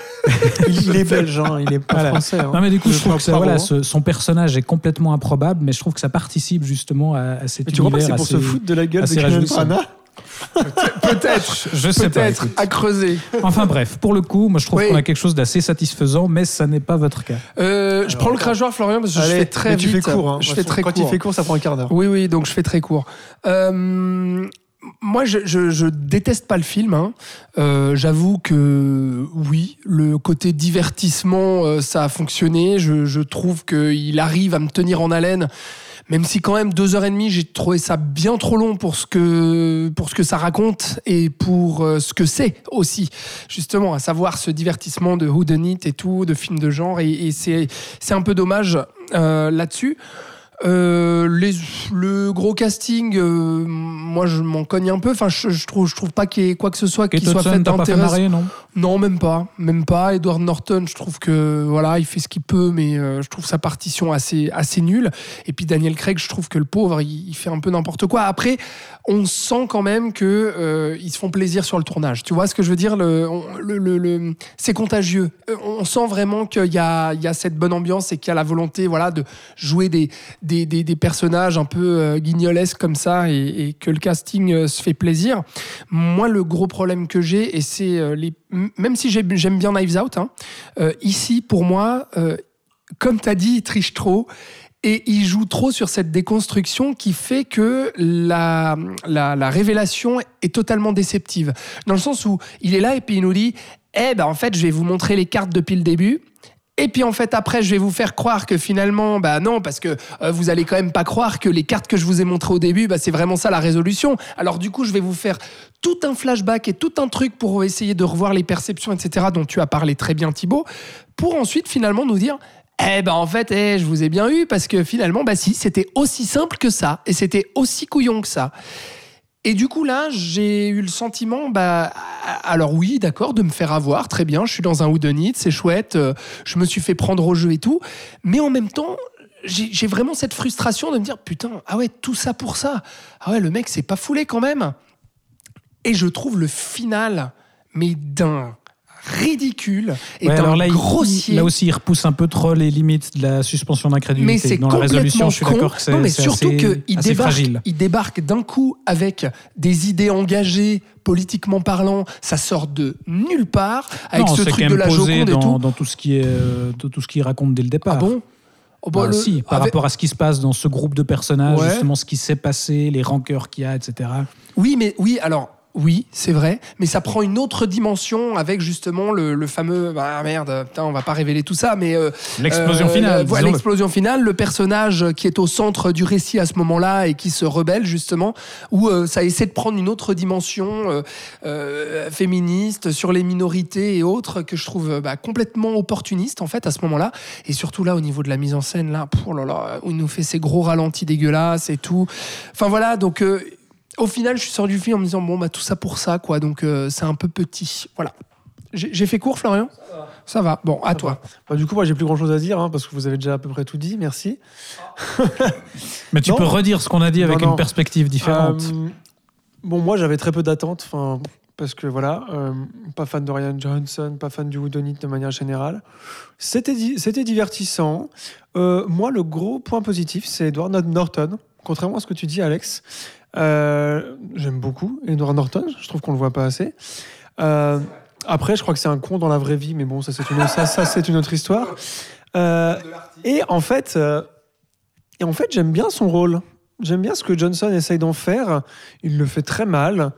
C: Il, (laughs) il est belge, hein, il est pas
A: Voilà.
C: français. hein.
A: Non mais du coup je trouve que ça,
C: Poirot,
A: voilà,
C: hein.
A: ce- son personnage est complètement improbable mais je trouve que ça participe justement à, à cet
C: Mais tu crois pas que
A: univers
C: c'est pour se foutre de la gueule de
A: réjouissant.
C: Branagh
B: Peut-être.
A: je sais pas
B: Peut-être
A: écoute.
B: à creuser.
A: enfin bref pour le coup moi je trouve
B: Oui.
A: qu'on a quelque chose d'assez satisfaisant mais ça n'est pas votre cas
B: Euh, je prends le crachoir, Florian, parce que je fais très
C: mais tu
B: vite.
C: fais court. hein.
B: Je fais très
C: Quand
B: court.
C: il fait court, ça prend un quart d'heure.
B: Oui, oui, donc je fais très court. Euh, moi, je, déteste pas le film. hein. Euh, J'avoue que oui, le côté divertissement, euh, ça a fonctionné. Je, je trouve qu'il arrive à me tenir en haleine. Même si quand même deux heures et demie, j'ai trouvé ça bien trop long pour ce que pour ce que ça raconte et pour euh, ce que c'est aussi, justement, à savoir ce divertissement de who done it et tout, de films de genre. Et, et c'est un peu dommage là-dessus. Euh, les- le gros casting, euh, moi je m'en cogne un peu. Enfin, je, je trouve, je trouve pas qu'il y ait quoi que ce soit qui soit fait
A: marrer non?
B: Non, même pas, même pas. Edward Norton, je trouve que voilà, il fait ce qu'il peut, mais euh, je trouve sa partition assez assez nulle. Et puis Daniel Craig, je trouve que le pauvre, il, il fait un peu n'importe quoi. Après, on sent quand même que euh, ils se font plaisir sur le tournage. Tu vois ce que je veux dire? Le, le, le- c'est contagieux. Euh, On sent vraiment qu'il y a il y a cette bonne ambiance et qu'il y a la volonté, voilà, de jouer des des, des, personnages un peu euh, guignolesques comme ça et, que le casting euh, se fait plaisir. Moi, le gros problème que j'ai, et c'est les. Même si j'ai- j'aime bien Knives Out, hein, ici, pour moi, comme tu as dit, il triche trop. Et il joue trop sur cette déconstruction qui fait que la, la, la révélation est totalement déceptive. Dans le sens où il est là et puis il nous dit Eh ben en fait, je vais vous montrer les cartes depuis le début. Et puis en fait après je vais vous faire croire que finalement bah non parce que euh, vous allez quand même pas croire que les cartes que je vous ai montrées au début bah c'est vraiment ça la résolution. Alors du coup je vais vous faire tout un flashback et tout un truc pour essayer de revoir les perceptions etc dont tu as parlé très bien Thibaut pour ensuite finalement nous dire eh ben en fait eh, je vous ai bien eu parce que finalement bah si c'était aussi simple que ça et c'était aussi couillon que ça. Et du coup, là, j'ai eu le sentiment, bah, alors oui, d'accord, de me faire avoir, très bien, je suis dans un whodunit, c'est chouette, euh, je me suis fait prendre au jeu et tout, mais en même temps, j'ai vraiment cette frustration de me dire, putain, ah ouais, tout ça pour ça, ah ouais, le mec s'est pas foulé quand même. Et je trouve le final, mais d'un ridicule et
A: Ouais, alors là, il-
B: grossier.
A: là aussi, il repousse un peu trop les limites de la suspension d'incrédulité.
B: Mais c'est
A: Dans la
B: complètement
A: résolution, je suis d'accord que c'est
B: Non, mais surtout qu'il débarque, il débarque d'un coup avec des idées engagées politiquement parlant. Ça sort de nulle part avec
A: non,
B: ce truc de la Joconde et
A: dans,
B: tout.
A: dans tout ce qui est, euh, tout ce qu'il raconte dès le départ.
B: Ah bon? Oh, bah,
A: Bah,
B: le-
A: si, par
B: avec-
A: rapport à ce qui se passe dans ce groupe de personnages,
B: Ouais.
A: justement ce qui s'est passé, les rancœurs qu'il y a, etc.
B: Oui, mais oui, alors. Oui, c'est vrai, mais ça prend une autre dimension avec justement le, le fameux. Bah merde, putain, on va pas révéler tout ça, mais. euh,
A: L'explosion
B: euh,
A: finale.
B: voilà, l'explosion finale, le personnage qui est au centre du récit à ce moment-là et qui se rebelle justement, où euh, ça essaie de prendre une autre dimension féministe sur les minorités et autres que je trouve bah, complètement opportuniste en fait à ce moment-là. Et surtout là au niveau de la mise en scène là, pour là là, où il nous fait ces gros ralentis dégueulasses et tout. Enfin voilà, donc. Au final, je suis sorti du film en me disant bon bah tout ça pour ça quoi, donc euh, c'est un peu petit, voilà. J'ai fait court, Florian? Ça va. Bon, à toi.
C: Bah, du coup, moi, j'ai plus grand chose à dire hein, parce que vous avez déjà à peu près tout dit. Merci. (laughs)
A: Mais tu
C: Non.
A: peux redire ce qu'on a dit avec
C: Non, non.
A: une perspective différente.
C: Euh, bon, moi, j'avais très peu d'attentes. Enfin, parce que voilà, euh, pas fan de Ryan Johnson, pas fan du Whodunit de manière générale. C'était di- c'était divertissant. Euh, moi, le gros point positif, c'est Edward Norton. Contrairement à ce que tu dis, Alex, Euh, j'aime beaucoup Edward Norton. Je trouve qu'on le voit pas assez. Euh, après, je crois que c'est un con dans la vraie vie, mais bon, ça c'est une, ça, ça, c'est une autre histoire. Euh, et en fait, et en fait, j'aime bien son rôle. J'aime bien ce que Johnson essaye d'en faire. Il le fait très mal.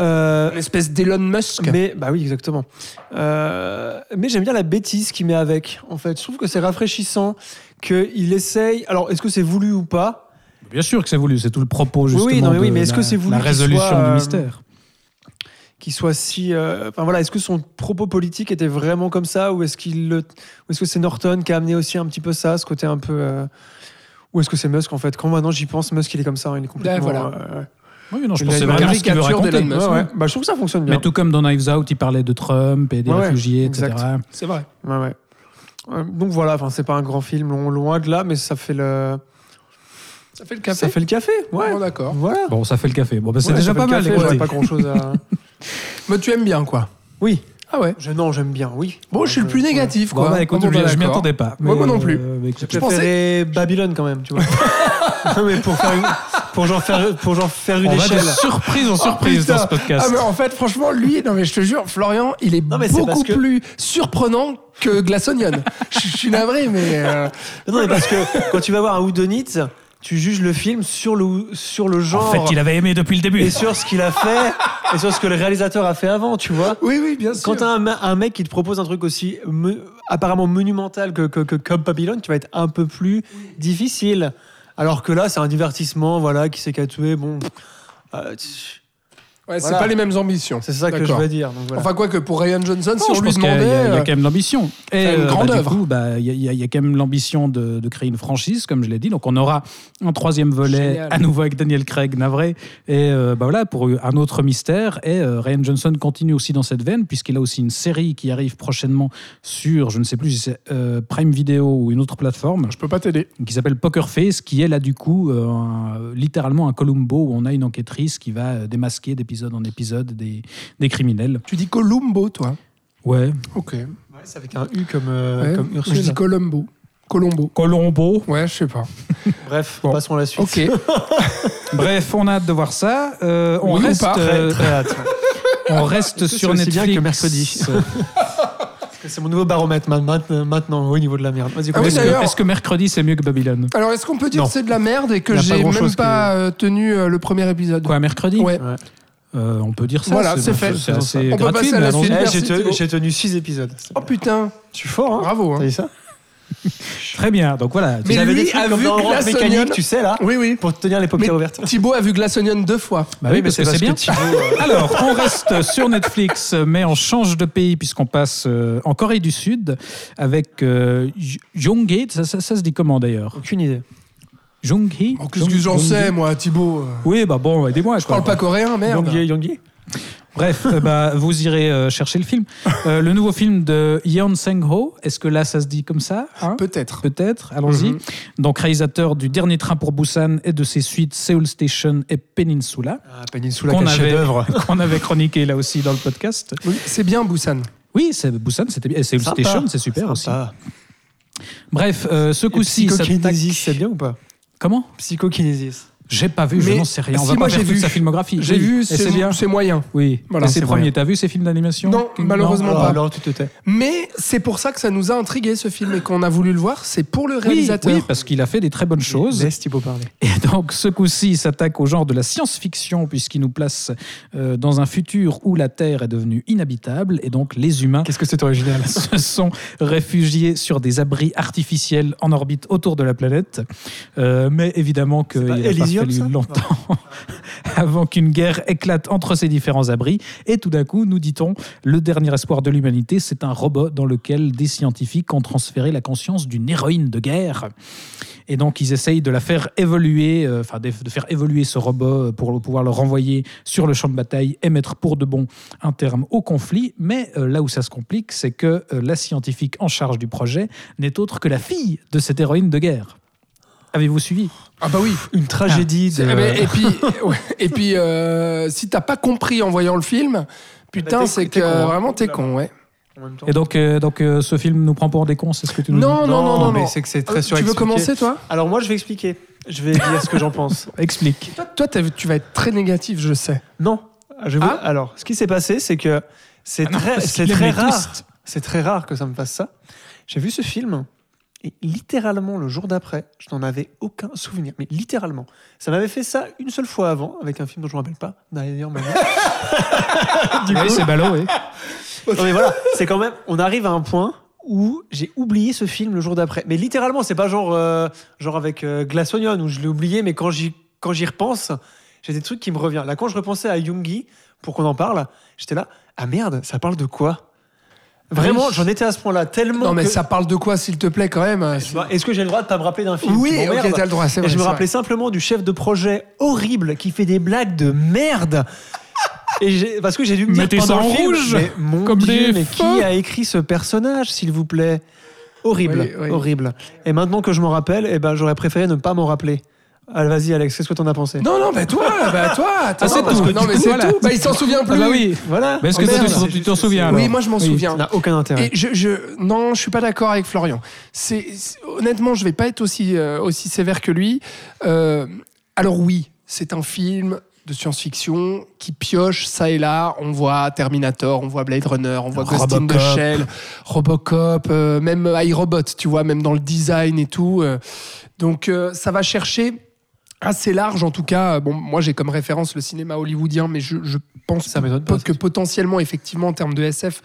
C: Euh,
B: Une espèce d'Elon Musk.
C: mais bah oui, exactement. Euh, mais j'aime bien la bêtise qu'il met avec. En fait, je trouve que c'est rafraîchissant qu'il essaye. Alors, est-ce que c'est voulu ou pas?
A: Bien sûr que c'est voulu, c'est tout le propos justement.
C: oui, non, mais oui,
A: de
C: mais est-ce que c'est voulu
A: La résolution
C: soit,
A: du
C: euh,
A: mystère.
C: Qu'il soit si. euh, Enfin voilà, est-ce que son propos politique était vraiment comme ça, ou est-ce qu'il le, ou est-ce que c'est Norton qui a amené aussi un petit peu ça, ce côté un peu. euh, Ou est-ce que c'est Musk en fait? Quand maintenant j'y pense, Musk il est comme ça, hein, il est complètement.
B: voilà.
C: euh,
A: Oui, non, je
C: il
A: pense
C: a
A: que c'est
C: une
A: vraiment ce qu'il veut raconter.
B: Musk.
C: ouais, ouais. Bah, je trouve que ça fonctionne bien.
A: Mais tout comme dans Knives Out, il parlait de Trump et des
C: Ouais,
A: réfugiés, etc.
B: C'est vrai.
C: Ouais, ouais. Donc voilà, enfin c'est pas un grand film, loin de là, mais ça fait le.
B: Ça fait le café.
C: Ça fait le café, ouais.
B: Bon, d'accord.
C: Voilà.
A: Bon, ça fait le café. Bon, bah, c'est
C: Ouais,
A: déjà
C: ça fait
A: pas
C: le
A: mal.
C: café,
A: écoutez.
C: j'aurais pas grand chose à. (laughs)
B: Mais tu aimes bien, quoi.
C: oui.
B: Ah ouais.
C: Je, non, j'aime bien, oui.
B: Bon, je suis le plus
C: Ouais.
B: négatif,
A: Bon,
B: quoi.
A: bah, écoute,
B: Bon, bah,
A: je, je m'y
B: d'accord.
A: attendais pas.
B: Ouais, moi non plus.
A: euh, mais écoute,
C: J'ai
B: Je pensais-
C: préféré Babylone quand même, tu vois. (laughs) non, mais pour faire une- pour genre faire pour genre faire une
A: on va de
C: échelle.
A: surprise en surprise
B: putain.
A: dans ce podcast.
B: Ah mais en fait, franchement, lui, non mais je te jure, Florian, il est
C: mais c'est
B: beaucoup
C: parce que-
B: plus surprenant que Glass Onion. je, (laughs) je suis navré, mais euh,
C: Non, mais parce que quand tu vas voir un Whodunit, tu juges le film sur le sur le genre
A: en fait, il avait aimé depuis le début.
C: et sur ce qu'il a fait (laughs) et sur ce que le réalisateur a fait avant, tu vois.
B: oui, oui, bien sûr.
C: Quand t'as un, un mec qui te propose un truc aussi me- apparemment monumental que, que, que comme Babylone, tu vas être un peu plus difficile. Alors que là, c'est un divertissement, voilà, qui s'est qu'à tuer. Bon, euh, tu-
B: Ouais, c'est
C: Voilà.
B: pas les mêmes ambitions.
C: c'est ça que je
B: D'accord.
C: veux dire. donc voilà.
B: Enfin, quoi que pour Ryan Johnson, si on
A: je
B: lui
A: pense qu'il y a-
B: demandait.
A: il y, a- il y a
B: euh,
A: quand même l'ambition. Et
B: c'est une
A: euh,
B: grande
A: bah, du
B: œuvre.
A: coup, bah, il y, a- il y a- il y a quand même l'ambition de, de créer une franchise, comme je l'ai dit. Donc, on aura un troisième volet
B: Génial.
A: à nouveau avec Daniel Craig, navré. Et euh, bah, voilà, pour un autre mystère. Et euh, Ryan Johnson continue aussi dans cette veine, puisqu'il a aussi une série qui arrive prochainement sur, je ne sais plus si c'est euh, Prime Video ou une autre plateforme,
B: Je peux pas t'aider.
A: qui s'appelle Poker Face, qui est là, du coup, euh, un- littéralement un Columbo où on a une enquêtrice qui va euh, démasquer d'épisode en épisode des, des criminels.
B: Tu dis Columbo, toi.
A: Ouais.
B: Ok.
C: Ouais, c'est avec un U comme, euh,
B: Ouais.
C: comme
B: Je dis Columbo. Colombo.
A: Colombo.
B: Ouais, je sais pas. (laughs)
C: Bref,
B: Bon.
C: passons à la suite.
B: Ok. (laughs)
A: Bref, on a hâte de voir ça. Euh, on,
B: Oui ou
A: reste,
B: pas
A: euh,
C: Très, très hâte. (laughs)
A: on reste sur Netflix.
C: bien que mercredi Parce que c'est mon nouveau baromètre ma- ma- maintenant au niveau de la merde. Vas-y,
B: Ah oui,
A: Est-ce
C: continue.
A: que,
B: d'ailleurs-
A: est-ce que mercredi c'est mieux que Babylone
B: Alors, est-ce qu'on peut dire
C: Non.
B: que c'est de la merde et que j'ai même pas tenu le premier épisode
A: Quoi, mercredi
B: Ouais.
C: Ouais.
A: Euh, On peut dire ça.
B: Voilà, c'est fait.
A: C'est assez
B: On peut
A: gratuit,
B: passer à
A: mais
B: la
A: allons-y.
B: suite.
C: Eh, j'ai tenu 6 épisodes.
B: Oh putain.
C: Je suis fort, hein
B: Bravo. hein.
C: T'as vu ça
A: Très bien. Donc voilà.
B: Mais
C: J'avais
B: lui
C: des trucs
B: a
C: comme
B: vu
C: dans Orange mécanique, tu sais, là,
B: Oui, oui.
C: pour te tenir les paupières
B: Mais
C: ouvertes.
B: Thibaut a vu Glass Onion deux fois.
A: Bah oui, parce que c'est bien.
C: Thibaut, (laughs) euh,
A: Alors, on reste sur Netflix, mais on change de pays puisqu'on passe euh, en Corée du Sud avec euh, Jonghae. Ça, ça, ça se dit comment d'ailleurs?
C: Aucune idée.
A: Jonghae
B: Oh, Qu'est-ce que j'en sais, moi, Thibaut euh,
A: Oui, bah bon, aidez-moi.
B: Je parle pas coréen, merde.
C: Yonggi, Yonggi
A: Bref, euh, bah, vous irez euh, chercher le film. Euh, le nouveau film de Yeon Sang-ho, est-ce que là ça se dit comme ça hein?
B: Peut-être.
A: Peut-être, allons-y.
B: Mhm.
A: Donc réalisateur du Dernier Train pour Busan et de ses suites Seoul Station et Peninsula,
C: Ah, Peninsula,
A: qu'on avait, (laughs) qu'on avait chroniqué là aussi dans le podcast.
B: Oui, c'est bien, Busan.
A: Oui, c'est Busan, c'était bien. Et Seoul. Station, c'est super aussi. Bref, euh, ce coup-ci, ça
C: c'est bien ou pas?
A: Comment?
C: Psychokinésis.
A: J'ai pas vu, je n'en sais rien. On
B: si,
A: va
B: moi,
A: pas faire toute
B: vu.
A: sa filmographie.
B: J'ai
A: Oui.
B: vu,
A: c'est bien.
B: c'est moyen.
A: Oui.
B: Voilà.
A: C'est premier. T'as vu ces films d'animation
B: Non, malheureusement pas.
C: alors, tu te tais.
B: Mais c'est pour ça que ça nous a intrigué ce film et qu'on a voulu le voir. C'est pour le réalisateur.
A: oui, parce qu'il a fait des très bonnes choses.
C: Laisse Thibaut parler.
A: Et donc, ce coup-ci, il s'attaque au genre de la science-fiction, puisqu'il nous place euh, dans un futur où la Terre est devenue inhabitable, et donc les humains
C: Qu'est-ce que c'est original (laughs)
A: se sont réfugiés sur des abris artificiels en orbite autour de la planète. Euh, mais évidemment qu'il fallu
C: ça
A: longtemps (laughs) avant qu'une guerre éclate entre ces différents abris. Et tout d'un coup, nous dit-on, le dernier espoir de l'humanité, c'est un robot dans lequel des scientifiques ont transféré la conscience d'une héroïne de guerre. Et donc, ils essayent de la faire évoluer, euh, enfin, de, de faire évoluer ce robot pour pouvoir le renvoyer sur le champ de bataille et mettre pour de bon un terme au conflit. Mais euh, là où ça se complique, c'est que euh, la scientifique en charge du projet n'est autre que la fille de cette héroïne de guerre. Avez-vous suivi
B: Ah bah oui.
C: Une tragédie de.
B: Eh ben, et puis, (laughs) ouais, et puis euh, si t'as pas compris en voyant le film, putain,
C: t'es-
B: c'est que
C: con, hein.
B: vraiment t'es con, ouais.
C: En même temps.
A: Et donc, euh, donc euh, ce film nous prend pour des cons, c'est ce que tu nous
B: Non,
A: dis
B: non, non, non,
C: mais
B: non.
C: c'est que c'est
B: Euh,
C: très
B: tu veux
C: surexpliqué.
B: commencer, toi
C: Alors moi, je vais expliquer. Je vais dire ce que j'en pense. (laughs)
A: Explique.
B: Toi, toi, tu vas être très négatif, je sais.
C: Non. Je vous-
B: Ah
C: Alors, ce qui s'est passé, c'est que c'est
A: Ah
C: très, très rare. C'est très rare que ça me fasse ça. J'ai vu ce film et littéralement le jour d'après, je n'en avais aucun souvenir. Mais littéralement, ça m'avait fait ça une seule fois avant avec un film dont je ne me rappelle pas. D'ailleurs, maintenant. (laughs)
A: Oui, c'est ballot, oui.
C: Non mais voilà, c'est quand même. On arrive à un point où j'ai oublié ce film le jour d'après. Mais littéralement, c'est pas genre euh, genre avec euh, Glass Onion où je l'ai oublié, mais quand j'y quand j'y repense, j'ai des trucs qui me reviennent. Là, quand je repensais à Youngi pour qu'on en parle, j'étais là. Ah merde, ça parle de quoi? Vraiment,
B: Oui.
C: j'en étais à ce point-là tellement.
B: Non, mais
C: que-
B: ça parle de quoi, s'il te plaît, quand même
C: Est-ce que j'ai le droit de pas me rappeler d'un film
B: Oui,
C: m'emmerde
B: ok, t'as le droit, c'est
C: Et je me rappelais simplement du chef de projet horrible qui fait des blagues de merde. Et parce que j'ai dû me dire
A: Mettez
C: pendant
A: ça en
C: le film,
A: rouge,
C: mais mon
A: comme
C: Dieu,
A: des
C: mais
A: feux.
C: qui a écrit ce personnage, s'il vous plaît? Horrible,
B: Oui, oui.
C: horrible. Et maintenant que je m'en rappelle, eh ben, j'aurais préféré ne pas m'en rappeler. Allez, vas-y, Alex, qu'est-ce que t'en as pensé?
B: Non, non, bah toi, bah toi, attends,
A: Ah, c'est
B: parce
A: tout.
B: que non,
A: Du
B: mais
A: coup,
B: c'est
A: voilà.
B: tout. Bah, il s'en souvient
A: Ah
B: plus.
A: bah oui.
C: Voilà.
A: Mais est-ce que
B: Oh, merde.
A: tu- tu t'en souviens alors?
B: Oui, moi je m'en
A: Oui.
B: souviens.
C: Ça n'a aucun intérêt.
B: Et je, je, non, je suis pas d'accord avec Florian. C'est, c'est- honnêtement, je vais pas être aussi, euh, aussi sévère que lui. Euh, alors oui, c'est un film de science-fiction qui pioche ça et là. On voit Terminator, on voit Blade Runner, on voit Ghost in the
A: Robocop.
B: Shell, Robocop, euh, même iRobot, tu vois, même dans le design et tout. euh. donc euh, ça va chercher assez large en tout cas. Bon, moi j'ai comme référence le cinéma hollywoodien, mais je, je pense
C: Ça m'étonne pas,
B: que potentiellement, effectivement, en termes de SF,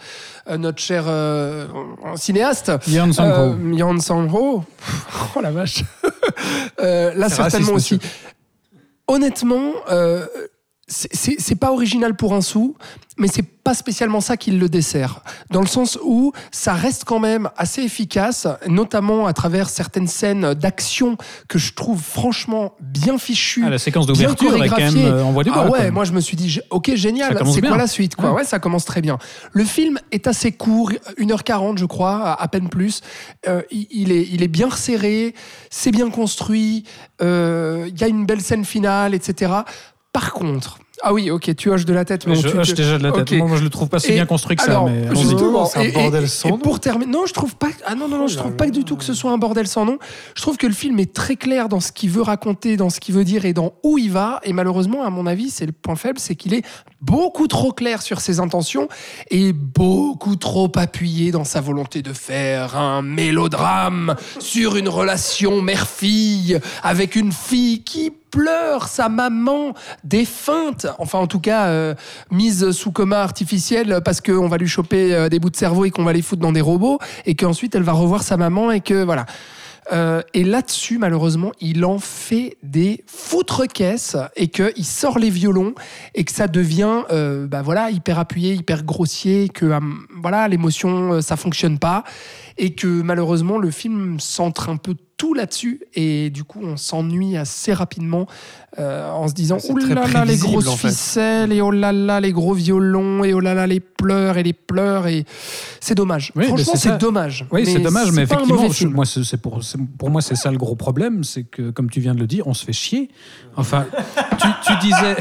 B: euh, notre cher euh, cinéaste,
A: Sang-ho.
B: euh, Yan Sang-ho, oh la vache, (laughs) là certainement
C: raciste,
B: aussi. Honnêtement, c'est- pas original pour un sou, mais c'est pas spécialement ça qui le dessert. Dans le sens où ça reste quand même assez efficace, notamment à travers certaines scènes d'action que je trouve franchement bien fichues.
A: Ah, la séquence d'ouverture est quand même euh, envoie du bois.
B: Ah
A: quoi.
B: ouais, moi je me suis dit, ok, génial, c'est quoi la suite quoi?
A: Ouais.
B: ouais. ça commence très bien. Le film est assez court, 1h40 je crois, à peine plus. Euh, il, il est, il est bien resserré, c'est bien construit, euh, il y a une belle scène finale, etc. Par contre, ah oui, ok, tu hoches de la tête, mais
A: je
B: tu-
A: hoche
B: tu-
A: déjà de la tête.
B: Ok.
A: Moi, moi, je le trouve pas si
B: Et
A: bien construit que ça. mais
B: justement,
C: C'est un
B: et-
C: bordel sans
B: et
C: nom.
B: pour terminer, non, je trouve pas. Ah non non non, je trouve pas du tout que ce soit un bordel sans nom. Je trouve que le film est très clair dans ce qu'il veut raconter, dans ce qu'il veut dire et dans où il va. Et malheureusement, à mon avis, c'est le point faible, c'est qu'il est beaucoup trop clair sur ses intentions et beaucoup trop appuyé dans sa volonté de faire un mélodrame sur une relation mère-fille avec une fille qui pleure sa maman défunte, enfin en tout cas euh, mise sous coma artificiel parce qu'on va lui choper euh, des bouts de cerveau et qu'on va les foutre dans des robots et qu'ensuite elle va revoir sa maman et que voilà. Euh, et là-dessus, malheureusement, il en fait des foutre caisses et qu'il sort les violons et que ça devient, bah voilà, hyper appuyé, hyper grossier, que voilà, l'émotion, ça fonctionne pas et que malheureusement le film centre un peu tout là-dessus et du coup on s'ennuie assez rapidement euh, en se disant oh là là les grosses
C: en fait.
B: ficelles et oh là là les gros violons et oh là là les pleurs et les pleurs et c'est dommage
A: Oui,
B: franchement
A: c'est
B: dommage
A: Oui, c'est dommage, mais effectivement, je- moi, c'est pour, pour moi, c'est ça le gros problème, c'est que, comme tu viens de le dire, on se fait chier. Enfin, tu, tu disais,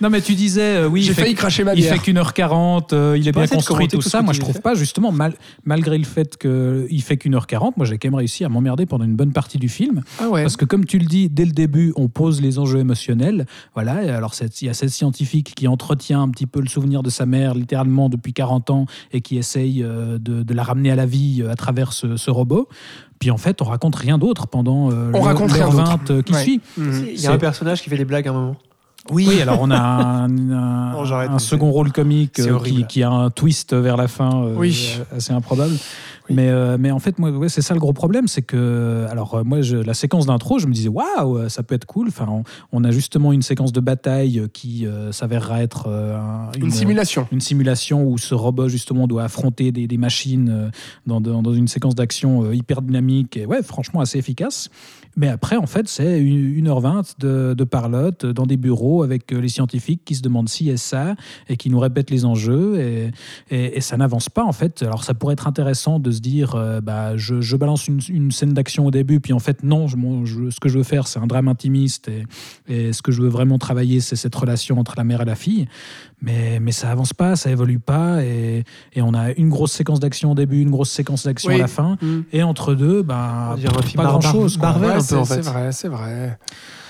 A: Non, mais tu disais, euh, oui,
B: J'ai
A: il fait,
B: failli cracher ma
A: il fait qu'une heure quarante, euh, il est bien construit, tout
C: tout
A: ça. Moi, je trouve pas, justement, mal- malgré le fait qu'il fait qu'une heure quarante, moi, j'ai quand même réussi à m'emmerder pendant une bonne partie du film.
B: Ah ouais.
A: Parce que, comme tu le dis, dès le début, on pose les enjeux émotionnels. Voilà, et alors il y a cette scientifique qui entretient un petit peu le souvenir de sa mère, littéralement depuis 40 ans, et qui essaye euh, de, de la ramener à la vie euh, à travers ce, ce robot. Puis en fait, on raconte rien d'autre pendant euh,
B: On
A: le-
B: raconte rien
A: l'heure
B: d'autre.
A: 20 euh, qui
B: Ouais.
A: suit.
B: Mhm.
C: Il y a un personnage qui fait des blagues à un moment.
A: Oui, alors on a un, (laughs) second rôle comique euh, qui, a un twist vers la fin euh,
B: Oui.
A: assez improbable. Mais, euh, mais en fait, moi, ouais, c'est ça le gros problème, c'est que, alors moi, je- la séquence d'intro, je me disais, waouh, ça peut être cool. Enfin, on, on a justement une séquence de bataille qui s'avérera être un-
B: Une simulation.
A: une simulation où ce robot justement doit affronter des, des machines dans, dans- une séquence d'action hyper dynamique et ouais franchement assez efficace mais après en fait c'est une- 1h20 de, de parlotte dans des bureaux avec euh, les scientifiques qui se demandent si et ça et qui nous répètent les enjeux et, ça n'avance pas en fait. Alors ça pourrait être intéressant de se dire euh, bah, je, balance une, scène d'action au début puis en fait non ce que je veux faire c'est un drame intimiste et ce que je veux vraiment travailler c'est cette relation entre la mère et la fille mais, mais ça avance pas, ça évolue pas, et, et on a une grosse séquence d'action au début, une grosse séquence d'action
B: Oui.
A: à la fin,
B: Mhm.
A: et entre deux, ben,
C: On
A: pas grand chose.
C: Mar- Marvel,
B: Ouais,
C: un peu,
B: c'est
C: en
B: c'est
C: fait.
B: vrai, c'est vrai.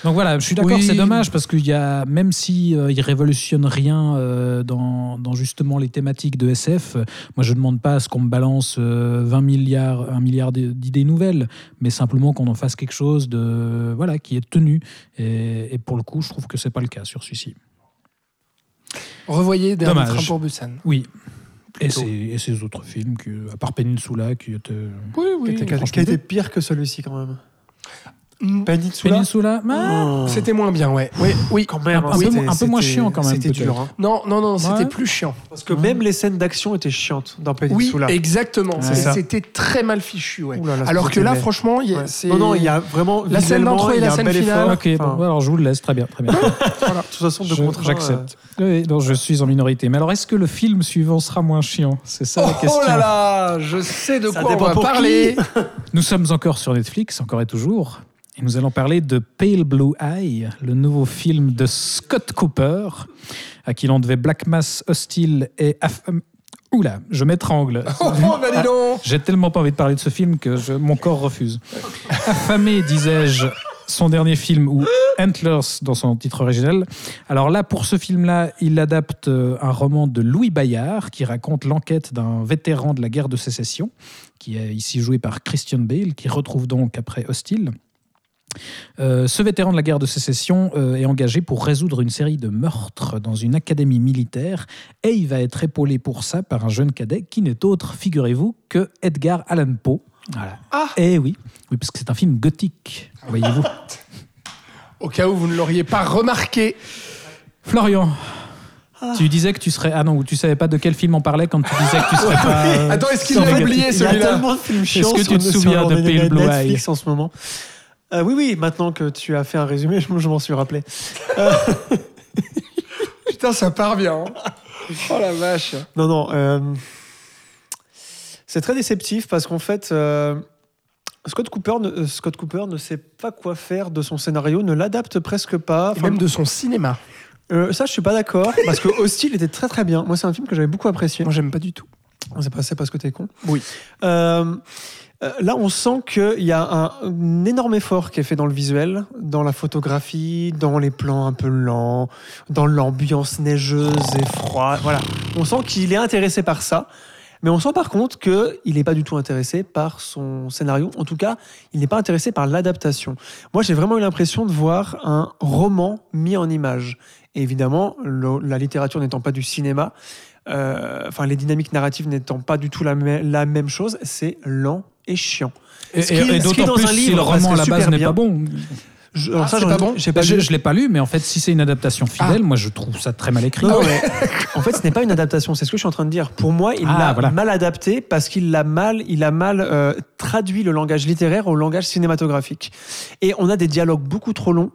A: Donc voilà, je suis d'accord,
B: Oui.
A: c'est dommage parce qu'il y a, même si euh, il révolutionne rien euh, dans, dans justement les thématiques de SF, euh, moi je demande pas à ce qu'on me balance euh, 20 milliards, un milliard d- d'idées nouvelles, mais simplement qu'on en fasse quelque chose de voilà qui est tenu. Et, et pour le coup, je trouve que c'est pas le cas sur celui-ci.
B: Revoyez Dernier
A: Dommage.
B: train pour Busan.
A: Oui. Et et ces autres films, qui, à part Peninsula, qui était.
B: Oui,
C: Qui
B: oui.
C: était, qui qui pire que celui-ci quand même. Peninsula
A: Peninsula ah,
C: Oh.
B: C'était moins bien, ouais. Oui, oui.
C: quand même.
A: Un
C: hein,
A: peu
C: c'était-
A: moins- un peu moins chiant, quand même,
C: C'était dur. hein.
B: Non, non, non, c'était
A: Ouais.
B: plus chiant.
C: Parce que même les scènes d'action étaient chiantes dans
B: Oui,
C: Peninsula.
B: exactement.
C: C'est- ça.
B: C'était très mal fichu, ouais.
C: Ouh là là,
B: Alors que là, franchement, il y a-
C: Ouais.
B: c'est.
C: Non, non, il y a vraiment.
B: La scène d'intro et
C: y
B: la scène finale.
A: Ok, bon, alors je vous le laisse, très bien. Très bien. (laughs)
C: De toute façon, de contrat.
A: J'accepte. Oui, donc je suis en minorité. Mais alors, est-ce que le film suivant sera moins chiant? C'est ça la
B: Oh,
A: question.
B: là là, je sais de quoi on va parler. (laughs)
A: Nous sommes encore sur Netflix, encore et toujours. Et nous allons parler de Pale Blue Eye, le nouveau film de Scott Cooper, à qui l'on devait Black Mass Hostile et... Euh, Oula, je m'étrangle. (laughs)
B: Oh, donc.
A: J'ai tellement pas envie de parler de ce film que je- mon corps refuse. (laughs) Affamé, disais-je, son dernier film, ou Antlers dans son titre original. Alors là, pour ce film-là, il adapte euh, un roman de Louis Bayard qui raconte l'enquête d'un vétéran de la guerre de sécession, qui est ici joué par Christian Bale, qui retrouve donc après Hostile. Euh, ce vétéran de la guerre de sécession euh, est engagé pour résoudre une série de meurtres dans une académie militaire et il va être épaulé pour ça par un jeune cadet qui n'est autre, figurez-vous, que Edgar Allan Poe. Voilà.
B: Ah.
A: Eh oui, oui, parce que c'est un film gothique, voyez-vous. (laughs)
B: Au cas où vous ne l'auriez pas remarqué.
A: Florian, tu disais que tu serais... Ah non, tu savais pas de quel film on parlait quand tu disais que tu serais (laughs) pas... euh,
B: Attends, est-ce qu'il
A: Négatif.
B: oublié
C: Il y a
B: celui-là
C: tellement de films chiants
A: que tu te
C: sur
A: souviens de Pale Blue
C: Netflix en ce moment. Euh, oui, oui, maintenant que tu as fait un résumé, (laughs) je, je m'en suis rappelé. (laughs)
B: Putain, ça part bien. hein. (laughs) Oh la vache.
C: Non, non. euh, c'est très déceptif parce qu'en fait, euh, Scott, Cooper ne, euh, Scott Cooper ne sait pas quoi faire de son scénario, ne l'adapte presque pas.
B: Et même de son cinéma.
C: euh, ça, je suis pas d'accord parce que Hostile était très très bien. Moi, c'est un film que j'avais beaucoup apprécié.
B: Moi, j'aime pas du tout.
C: C'est pas, c'est parce que t'es con.
B: Oui.
C: Euh, euh, là, on sent qu'il y a un, un énorme effort qui est fait dans le visuel, dans la photographie, dans les plans un peu lents, dans l'ambiance neigeuse et froide. Voilà. On sent qu'il est intéressé par ça. Mais on sent par contre qu'il n'est pas du tout intéressé par son scénario. En tout cas, il n'est pas intéressé par l'adaptation. Moi, j'ai vraiment eu l'impression de voir un roman mis en image. Et évidemment, le- la littérature n'étant pas du cinéma, euh, enfin les dynamiques narratives n'étant pas du tout la, mê- la même chose, c'est lent et chiant.
A: Et,
C: Ce qui-
A: et- et
C: ce qui est
A: d'autant
C: dans
A: plus
C: un
A: si
C: livre
A: le roman à la base n'est pas bon.
C: Je, alors
B: Ah,
C: ça,
B: pas bon
C: pas
A: je, je l'ai pas lu, mais en fait, si c'est une adaptation fidèle, moi je trouve ça très mal écrit.
C: Non, mais en fait, ce n'est pas une adaptation. C'est ce que je suis en train de dire. Pour moi, il
A: Ah,
C: l'a
A: voilà.
C: mal adapté parce qu'il l'a mal, il a mal euh, traduit le langage littéraire au langage cinématographique. Et on a des dialogues beaucoup trop longs,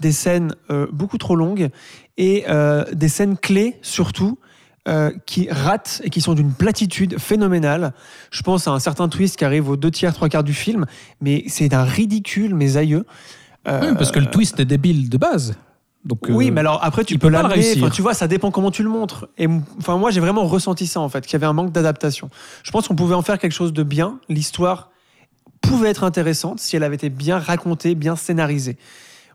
C: des scènes euh, beaucoup trop longues et euh, des scènes clés surtout. euh, qui ratent et qui sont d'une platitude phénoménale. Je pense à un certain twist qui arrive aux deux tiers, trois quarts du film, mais c'est d'un ridicule, mes aïeux.
A: Oui, parce que le twist est débile de base. Donc,
C: Oui, mais alors après, tu peux
A: pas réussir.
C: Tu vois, ça dépend comment tu le montres. Et enfin, moi, j'ai vraiment ressenti ça en fait, qu'il y avait un manque d'adaptation. Je pense qu'on pouvait en faire quelque chose de bien. L'histoire pouvait être intéressante si elle avait été bien racontée, bien scénarisée.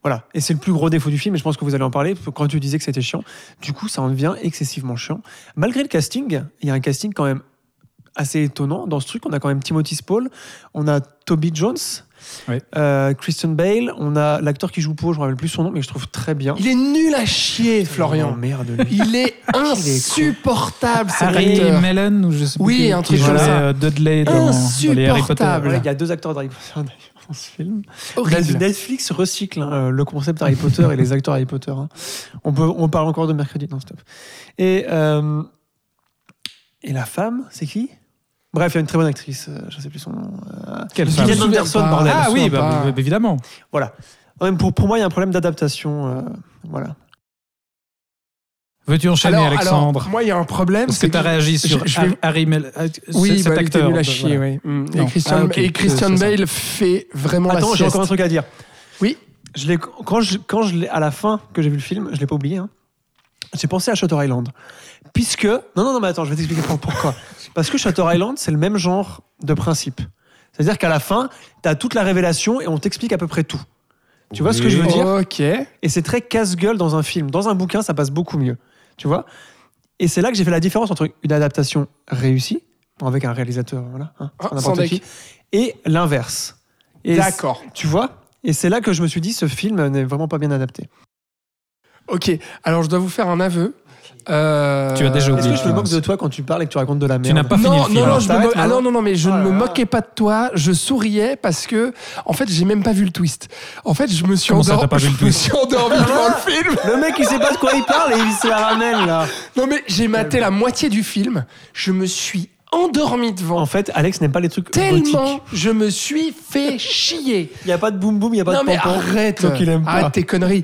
C: Voilà. Et c'est le plus gros défaut du film. Et je pense que vous allez en parler parce que quand tu disais que c'était chiant. Du coup, ça en devient excessivement chiant. Malgré le casting, il y a un casting quand même assez étonnant dans ce truc. On a quand même Timothy Spall, on a Toby Jones.
A: Ouais.
C: euh, Christian Bale, on a l'acteur qui joue Poe, je ne me rappelle plus son nom, mais je trouve très bien.
B: Il est nul à chier,
C: Oh,
B: Florian.
C: merde, lui.
B: Il est (laughs) insupportable, cet
A: Harry
B: acteur.
A: Mellon ou je sais plus
B: Oui,
A: qui,
B: un
A: qui
B: truc comme ça.
A: euh, Dudley dans, dans les Harry Potter.
B: Insupportable.
C: Ouais, il y a deux acteurs d'Harry Potter d'ailleurs dans ce film.
B: Horrible.
C: Netflix recycle hein, euh, le concept Harry Potter et les acteurs Harry Potter. hein. On, peut, on parle encore de mercredi, non stop. Et, euh, et la femme, c'est qui? Bref, il y a une très bonne actrice, euh, je ne sais plus son nom. euh,
A: Quelle
C: Gillian
A: femme?
B: Souviens
C: Anderson, bordel.
A: Ah oui, bah, bah, évidemment.
C: Voilà. Mais Pour, pour moi, il y a un problème d'adaptation. euh, voilà.
A: Veux-tu enchaîner,
B: Alors,
A: Alexandre
B: alors, moi, il y a un problème.
A: Parce que
B: c'est
A: tu as réagi sur
B: je vais-
A: Harry Mellon.
B: Oui,
A: cet
B: bah, il était
A: acteur. de-
B: chier,
A: voilà.
B: oui. Mm.
A: Non.
B: Et Christian,
A: Ah,
B: et Christian. Bale fait vraiment
C: Attends,
B: la
C: j'ai encore un truc à dire.
B: Oui.
C: Je l'ai- quand je, quand je l'ai- à la fin que j'ai vu le film, je l'ai pas oublié. hein, j'ai pensé à Shutter Island, puisque non non non mais attends, je vais t'expliquer pour- pourquoi. (laughs) Parce que Shutter Island, c'est le même genre de principe. C'est-à-dire qu'à la fin, tu as toute la révélation et on t'explique à peu près tout. Tu vois ce que je veux dire?
B: Ok.
C: Et c'est très casse-gueule dans un film. Dans un bouquin, ça passe beaucoup mieux. Tu vois? Et c'est là que j'ai fait la différence entre une adaptation réussie, avec un réalisateur, voilà, hein,
B: Ah,
C: qui, et l'inverse.
B: D'accord.
C: tu vois? Et c'est là que je me suis dit, ce film n'est vraiment pas bien adapté.
B: Ok. Alors, je dois vous faire un aveu. Euh,
A: Tu as déjà
C: Est-ce
A: oublié
C: que je me moque de toi quand tu parles et que tu racontes de la merde
A: Tu n'as pas fini
B: non,
A: le film.
B: non, non, je me ah
C: non
B: non, non, non, mais je
C: Oh
B: ne
C: là
B: me moquais pas de toi. Je souriais parce que, en fait, j'ai même pas vu le twist. En fait, je me suis endormi.
A: t'as pas vu le
B: je me
A: twist
B: suis endormi devant le film. (laughs)
C: Le mec, il sait pas de quoi il parle et il se la ramène là.
B: Non, mais j'ai maté la moitié du film. Je me suis endormi devant.
C: En fait, Alex n'aime pas les trucs
B: Tellement je me suis fait chier. (laughs)
C: Il n'y a pas de boum boum, il n'y a pas
B: non
C: de
B: mais
C: pompon.
B: arrête,
C: aime pas.
B: arrête tes conneries.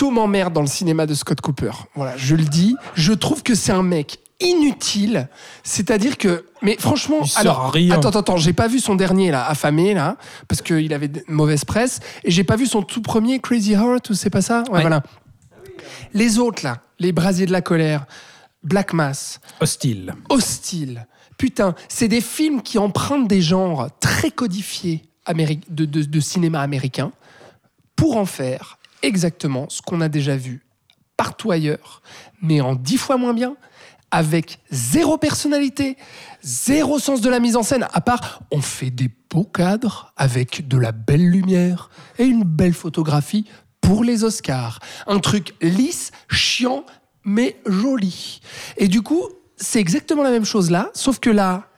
B: Tout m'emmerde dans le cinéma de Scott Cooper. Voilà, je le dis. Je trouve que c'est un mec inutile. C'est-à-dire que, mais franchement, alors,
A: à rien.
B: attends, attends, attends, j'ai pas vu son dernier là, affamé là, parce qu'il avait de mauvaise presse, et j'ai pas vu son tout premier Crazy Heart ou c'est pas ça? Ouais,
A: Ouais.
B: voilà. Les autres là, les Brasiers de la colère, Black Mass,
A: Hostile.
B: Hostile. Putain, c'est des films qui empruntent des genres très codifiés améri- de, de- de cinéma américain pour en faire exactement ce qu'on a déjà vu partout ailleurs, mais en dix fois moins bien, avec zéro personnalité, zéro sens de la mise en scène, à part on fait des beaux cadres avec de la belle lumière et une belle photographie pour les Oscars. Un truc lisse, chiant, mais joli. Et du coup, c'est exactement la même chose là, sauf que là,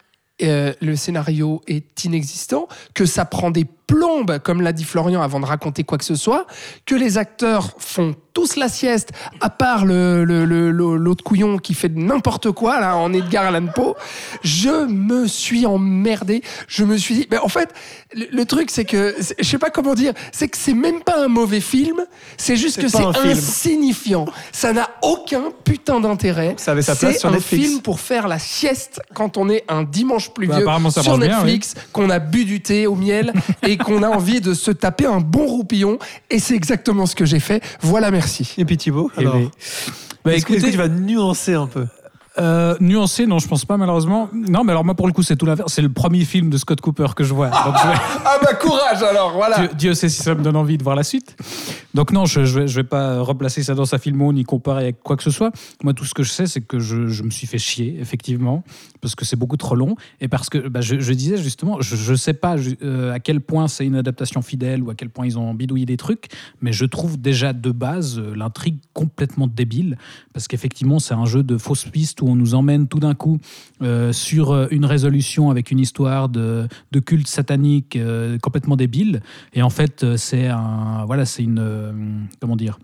B: euh, le scénario est inexistant, que ça prend des plombes, comme l'a dit Florian avant de raconter quoi que ce soit, que les acteurs font tous la sieste, à part le, le- le- le- l'autre couillon qui fait n'importe quoi, là, en Edgar Allan Poe. Je me suis emmerdé. Je me suis dit, mais en fait, le, truc, c'est que, c'est- je sais pas comment dire, c'est que c'est même pas un mauvais film, c'est juste
C: C'est
B: que c'est
C: un film.
B: insignifiant. Ça n'a aucun putain d'intérêt.
C: Ça avait sa place
B: C'est
C: sur
B: un
C: Netflix.
B: film pour faire la sieste quand on est un dimanche
A: Bah,
B: pluvieux
A: ça
B: sur Netflix, qu'on a bu du thé au miel et (laughs) qu'on a envie de se taper un bon roupillon. Et c'est exactement ce que j'ai fait. Voilà, merci.
C: Et puis Thibaut,
A: Eh
C: alors,
A: ben, Bah,
C: est-ce que-
A: écoutez,
C: tu vas nuancer un peu
A: Euh, nuancé, non, je pense pas malheureusement. Non, mais alors moi pour le coup c'est tout l'inverse. C'est le premier film de Scott Cooper que je vois. (laughs) Donc, je vais-
B: Ah bah courage alors, voilà.
A: Dieu, Dieu sait si ça me donne envie de voir la suite. Donc non, je, je, vais, je vais pas replacer ça dans sa filmo ni comparer avec quoi que ce soit. Moi, tout ce que je sais, c'est que je, je me suis fait chier, effectivement, parce que c'est beaucoup trop long et parce que bah, je, je disais justement, je, sais pas euh, à quel point c'est une adaptation fidèle ou à quel point ils ont bidouillé des trucs, mais je trouve déjà de base euh, l'intrigue complètement débile parce qu'effectivement, c'est un jeu de fausses pistes où on nous emmène tout d'un coup euh, sur euh, une résolution avec une histoire de, culte satanique euh, complètement débile. Et en fait, c'est un, voilà, c'est une, comment dire,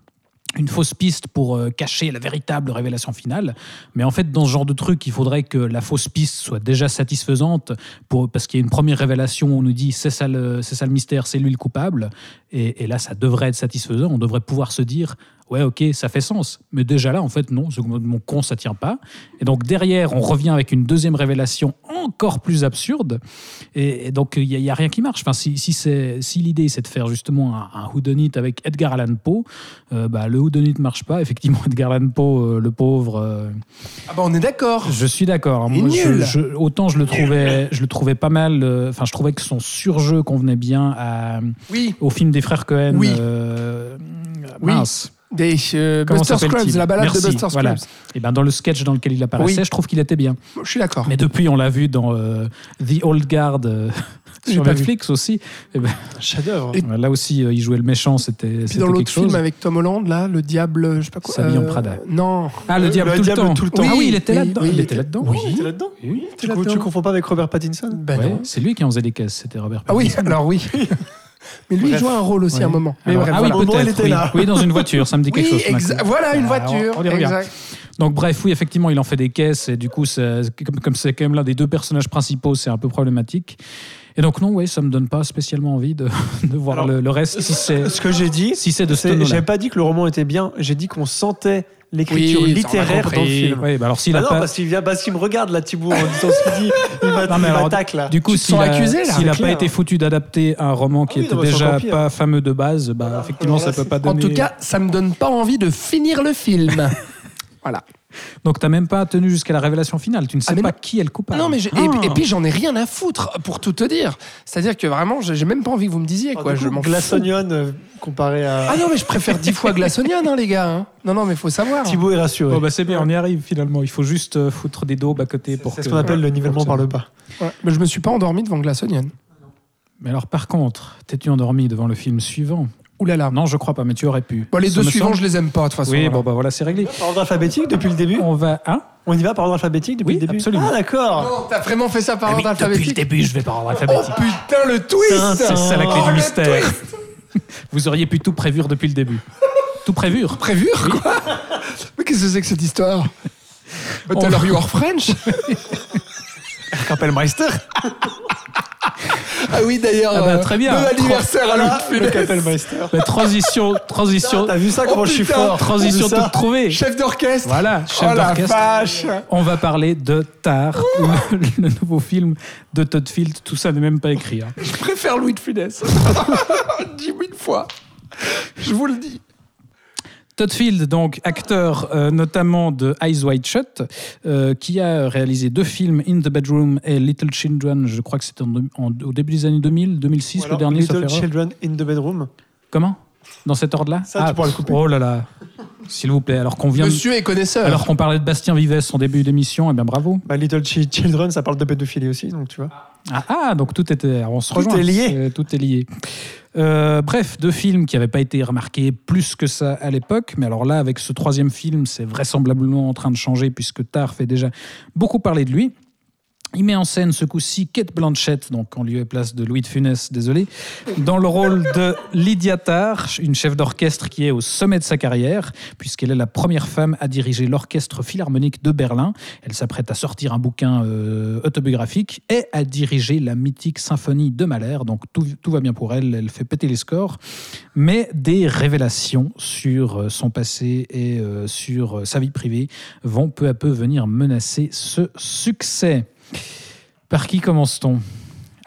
A: une fausse piste pour cacher la véritable révélation finale. Mais en fait, dans ce genre de truc, il faudrait que la fausse piste soit déjà satisfaisante pour, parce qu'il y a une première révélation où on nous dit c'est ça le, c'est ça le mystère, c'est lui le coupable. Et, et là, ça devrait être satisfaisant. On devrait pouvoir se dire ouais, ok, ça fait sens. Mais déjà là, en fait, non, mon con, ça tient pas. Et donc derrière, on revient avec une deuxième révélation encore plus absurde. Et, et donc, il n'y a, rien qui marche. Enfin, si, si, c'est- si l'idée, c'est de faire justement un, un whodunit avec Edgar Allan Poe, euh, bah, le whodunit ne marche pas. Effectivement, (laughs) Edgar Allan Poe, euh, le pauvre, euh,
B: Ah bah on est d'accord.
A: je suis d'accord. Je- autant je le trouvais, je le trouvais pas mal. Enfin, je trouvais que son surjeu convenait bien à,
B: Oui,
A: au film des frères Cohen.
B: Oui. Oui.
A: mince.
B: Des euh, Buster Scruggs, la balade
A: Merci,
B: de Buster
A: voilà.
B: Scruggs.
A: Et ben dans le sketch dans lequel il apparaissait,
B: Oui.
A: je trouve qu'il était bien.
B: Je suis d'accord.
A: Mais depuis, on l'a vu dans euh, The Old Guard euh, (laughs) sur Netflix aussi. Et ben,
C: Chef-d'œuvre.
B: Et-
A: là aussi, euh, il jouait le méchant. C'était
B: Puis dans l'autre film avec Tom Holland, là, le diable, je sais pas quoi.
A: Sa vie en Prada.
B: Non.
A: Ah, le
C: Le-
A: diable,
C: le
A: tout,
C: diable
A: le temps.
C: tout le temps.
A: Ah oui, il était
B: Oui,
A: là-dedans.
B: oui.
A: il était là-dedans.
C: Oui, t'es là-dedans
A: Oui.
C: tu,
B: là-dedans.
C: tu confonds pas avec Robert Pattinson?
A: Ouais,
B: non.
A: c'est lui qui en faisait des caisses. C'était Robert.
B: Ah oui,
A: Pattinson.
B: alors oui. (laughs) Mais lui, il
C: Bref.
B: jouait un rôle aussi
A: Ouais.
B: à un moment. Mais
A: Alors,
B: bref,
A: ah oui,
B: voilà.
A: Peut-être.
C: était
A: Oui.
C: là.
A: Oui, dans une voiture, ça me dit (laughs) quelque
B: Oui,
A: chose.
B: voilà une voiture.
A: on y revient.
B: exact.
A: Donc bref, oui, effectivement, il en fait des caisses et du coup, comme c'est quand même l'un des deux personnages principaux, c'est un peu problématique. Et donc non, oui, ça me donne pas spécialement envie de, (laughs) de voir
C: Alors,
A: le, le reste. Si c'est
C: Ce que j'ai dit,
A: si c'est de ce
C: j'ai pas dit que le roman était bien, j'ai dit qu'on sentait l'écriture
B: Oui,
C: littéraire dans le film.
A: Oui, bah alors s'il
C: Ah non,
A: pas.
C: parce qu'il vient, parce qu'il me regarde là, Thibaut, en disant ce qu'il dit. Il m'attaque là.
A: Du coup, s'il a,
B: accusé, là,
A: s'il a pas été foutu d'adapter un roman qui
C: Ah oui,
A: était
C: non,
A: déjà pas fameux de base, bah effectivement,
C: alors là,
A: ça peut
C: c'est-
A: pas
B: En
A: donner.
B: tout cas, ça me donne pas envie de finir le film. (laughs) voilà.
A: Donc t'as même pas tenu jusqu'à la révélation finale. Tu ne sais
B: Ah,
A: pas
B: non.
A: qui est le coupable.
B: Non, mais j'ai-
A: Ah.
B: et, et puis j'en ai rien à foutre pour tout te dire. C'est-à-dire que vraiment, j'ai même pas envie que vous me disiez quoi. Je m'en
C: Glass
B: fous.
C: Onion euh, comparé à.
B: Ah non, mais je préfère dix fois Glass Onion, hein, les gars. hein. Non, non, mais faut savoir.
C: Thibaut est rassuré.
A: Oh, bah c'est bien, on y arrive finalement. Il faut juste euh, foutre des daubes à côté pour
C: c'est
A: que.
C: ce qu'on appelle le nivellement par le bas.
B: Ouais, Mais je me suis pas endormi devant Glass Onion.
A: Mais alors par contre, t'es-tu endormi devant le film suivant?
B: Ouh là là.
A: Non, je crois pas, mais tu aurais pu.
B: Bon, les
A: Ça
B: deux
A: me
B: suivants,
A: semble.
B: je les aime pas de toute façon.
A: Oui,
B: voilà.
A: bon bah voilà, c'est réglé.
C: Par ordre alphabétique depuis le début
A: On va. Hein?
C: On y va par ordre alphabétique depuis
A: Oui,
C: le début
A: absolument.
C: Ah d'accord
B: Non, t'as vraiment fait ça par
A: Ah
B: ordre
A: depuis le
B: alphabétique
A: début, je vais par ordre
B: Oh
A: alphabétique.
B: putain, le twist
A: c'est ça la clé
B: Oh,
A: du
B: le
A: mystère.
B: twist (laughs)
A: Vous auriez pu tout prévure depuis le début. Tout prévure
B: Prévure, quoi Mais qu'est-ce que c'est que cette histoire But
A: On-
B: alors you are French (laughs)
C: Kapellmeister
B: Ah oui, d'ailleurs.
A: Ah bah,
B: euh,
A: très bien.
B: Bon anniversaire à Louis. (laughs)
A: Bah, Transition, transition,
C: T'as vu ça
B: Oh,
C: comment je suis fort
A: transition toute trouvée.
B: Chef d'orchestre
A: Voilà, chef
B: Oh la
A: d'orchestre.
B: vache
A: On va parler de Tar, le, le nouveau film de Todd Field. Tout ça n'est même pas écrit. hein.
B: Je préfère Louis de Funès. (laughs) Dix mille fois. Je vous le dis.
A: Todd Field, donc acteur euh, notamment de Eyes Wide Shut, euh, qui a réalisé deux films, In the Bedroom et Little Children, je crois que c'était en- en- au début des années 2000, 2006,
C: Ou alors
A: le dernier,
C: Little. Children in the Bedroom.
A: Comment? Dans cet ordre-là
C: Ça, tu pourras le couper.
A: Oh là là, s'il vous plaît, alors qu'on vient... de-
B: Monsieur est connaisseur.
A: Alors qu'on parlait de Bastien Vives en début d'émission, eh bien bravo.
C: Bah, Little Chi- Children, ça parle de pédophilie aussi, donc tu vois.
A: Ah, ah, donc tout était, on se
C: Tout
A: rejoint.
C: est lié.
A: C'est- Tout est lié. Euh, bref, deux films qui n'avaient pas été remarqués plus que ça à l'époque, mais alors là, avec ce troisième film, c'est vraisemblablement en train de changer puisque Tar fait déjà beaucoup parler de lui. Il met en scène ce coup-ci Kate Blanchett, donc en lieu et place de Louis de Funès, désolé, dans le rôle de Lydia Tarr, une chef d'orchestre qui est au sommet de sa carrière, puisqu'elle est la première femme à diriger l'orchestre philharmonique de Berlin. Elle s'apprête à sortir un bouquin euh, autobiographique et à diriger la mythique symphonie de Mahler. Donc tout, va bien pour elle, elle fait péter les scores. Mais des révélations sur euh, son passé et euh, sur sa vie privée vont peu à peu venir menacer ce succès. Par qui commence-t-on?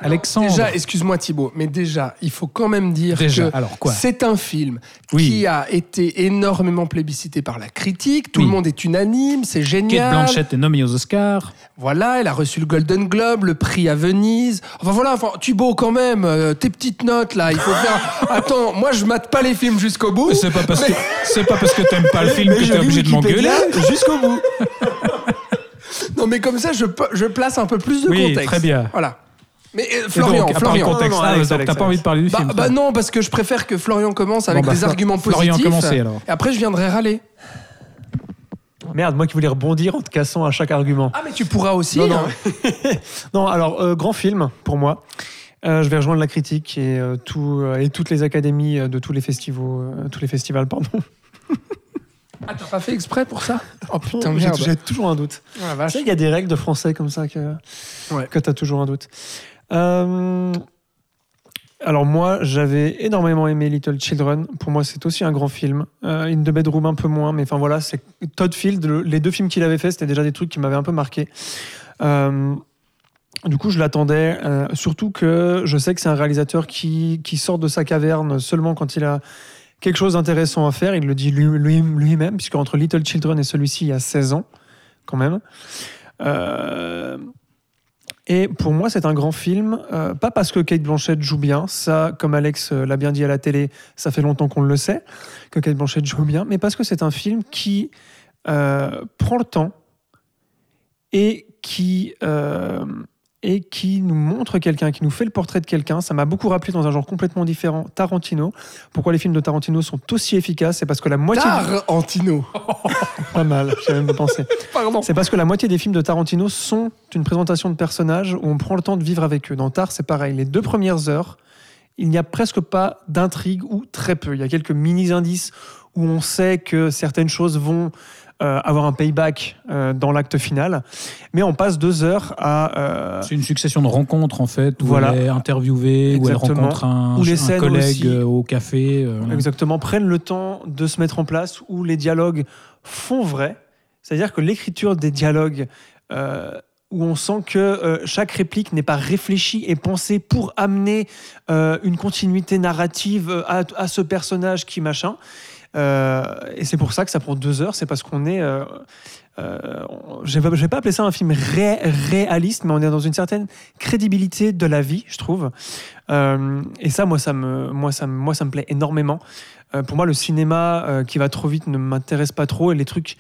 A: Alexandre
B: Déjà, excuse-moi Thibaut, mais déjà, il faut quand même dire
A: Déjà,
B: que
A: alors quoi?
B: c'est un film
A: Oui.
B: qui a été énormément plébiscité par la critique. Tout
A: Oui.
B: le monde est unanime, c'est
A: Kate
B: génial.
A: Blanchett est nommée aux Oscars.
B: Voilà, elle a reçu le Golden Globe, le prix à Venise. Enfin voilà, enfin, Thibaut quand même, euh, tes petites notes là, il faut faire. (laughs) Attends, moi je mate pas les films jusqu'au bout.
A: C'est pas parce que c'est pas parce que t'aimes pas le (laughs) film
C: Mais
A: que
C: je
A: t'es obligé de m'engueuler.
C: Wikipédia Jusqu'au bout. (laughs)
B: Non mais comme ça, je, place un peu plus de
A: Oui,
B: contexte.
A: très bien.
B: Voilà. Mais euh, Florian,
A: donc,
B: Florian.
A: contexte,
C: Non, non, Alex,
A: donc
C: Alex,
A: t'as pas envie de parler du
B: Bah,
A: film.
B: bah non, parce que je préfère que Florian commence avec
A: Bon, bah,
B: des arguments
A: Florian,
B: positifs.
A: commencez, alors.
B: Et après, je viendrai râler.
C: Merde, moi qui voulais rebondir en te cassant à chaque argument.
B: Ah, mais tu pourras aussi.
C: Non, non.
B: hein. (laughs)
C: Non, alors, euh, grand film pour moi. Euh, je vais rejoindre la critique et, euh, tout, euh, et toutes les académies de tous les festivals, euh, tous les festivals pardon. (laughs)
B: Ah, t'as pas fait exprès pour ça Oh putain,
C: J'ai
B: merde.
C: j'ai toujours un doute.
B: Ah,
C: Tu sais, il y a des règles de français comme ça que,
B: Ouais.
C: que tu as toujours un doute. Euh, Alors moi, j'avais énormément aimé Little Children. Pour moi, c'est aussi un grand film. Euh, In the Bedroom un peu moins, mais enfin voilà, c'est Todd Field. le- les deux films qu'il avait fait, c'était déjà des trucs qui m'avaient un peu marqué. Euh, du coup, je l'attendais. euh, surtout que je sais que c'est un réalisateur qui, qui sort de sa caverne seulement quand il a quelque chose d'intéressant à faire. Il le dit lui- lui- lui-même, puisque entre Little Children et celui-ci, il y a 16 ans, quand même. Euh, et pour moi, c'est un grand film, euh, pas parce que Kate Blanchett joue bien, ça, comme Alex euh, l'a bien dit à la télé, ça fait longtemps qu'on le sait, que Kate Blanchett joue bien, mais parce que c'est un film qui prend le temps et qui, et qui nous montre quelqu'un, qui nous fait le portrait de quelqu'un. Ça m'a beaucoup rappelé dans un genre complètement différent, Tarantino. Pourquoi les films de Tarantino sont aussi efficaces C'est parce que la moitié...
B: Tarantino. (laughs)
C: Pas mal, j'avais même pas pensé.
B: Pardon.
C: C'est parce que la moitié des films de Tarantino sont une présentation de personnages où on prend le temps de vivre avec eux. Dans Tar, c'est pareil. Les deux premières heures, il n'y a presque pas d'intrigue ou très peu. Il y a quelques mini-indices où on sait que certaines choses vont euh, avoir un payback euh, dans l'acte final. Mais on passe deux heures à... euh,
A: C'est une succession de rencontres en fait, où
C: Voilà.
A: elle est interviewée, où elle
C: Exactement.
A: rencontre un,
C: Où les
A: un collègue
C: aussi-
A: au café.
C: exactement, prennent le temps de se mettre en place, où les dialogues font vrai. C'est-à-dire que l'écriture des dialogues, où on sent que euh, chaque réplique n'est pas réfléchie et pensée pour amener euh, une continuité narrative à, à ce personnage qui machin. Euh, et c'est pour ça que ça prend deux heures, c'est parce qu'on est... Euh, euh, je ne vais pas appeler ça un film ré- réaliste, mais on est dans une certaine crédibilité de la vie, je trouve. Et ça, moi, ça me, moi, ça, moi, ça me plaît énormément. Pour moi, le cinéma qui va trop vite ne m'intéresse pas trop. Et les trucs.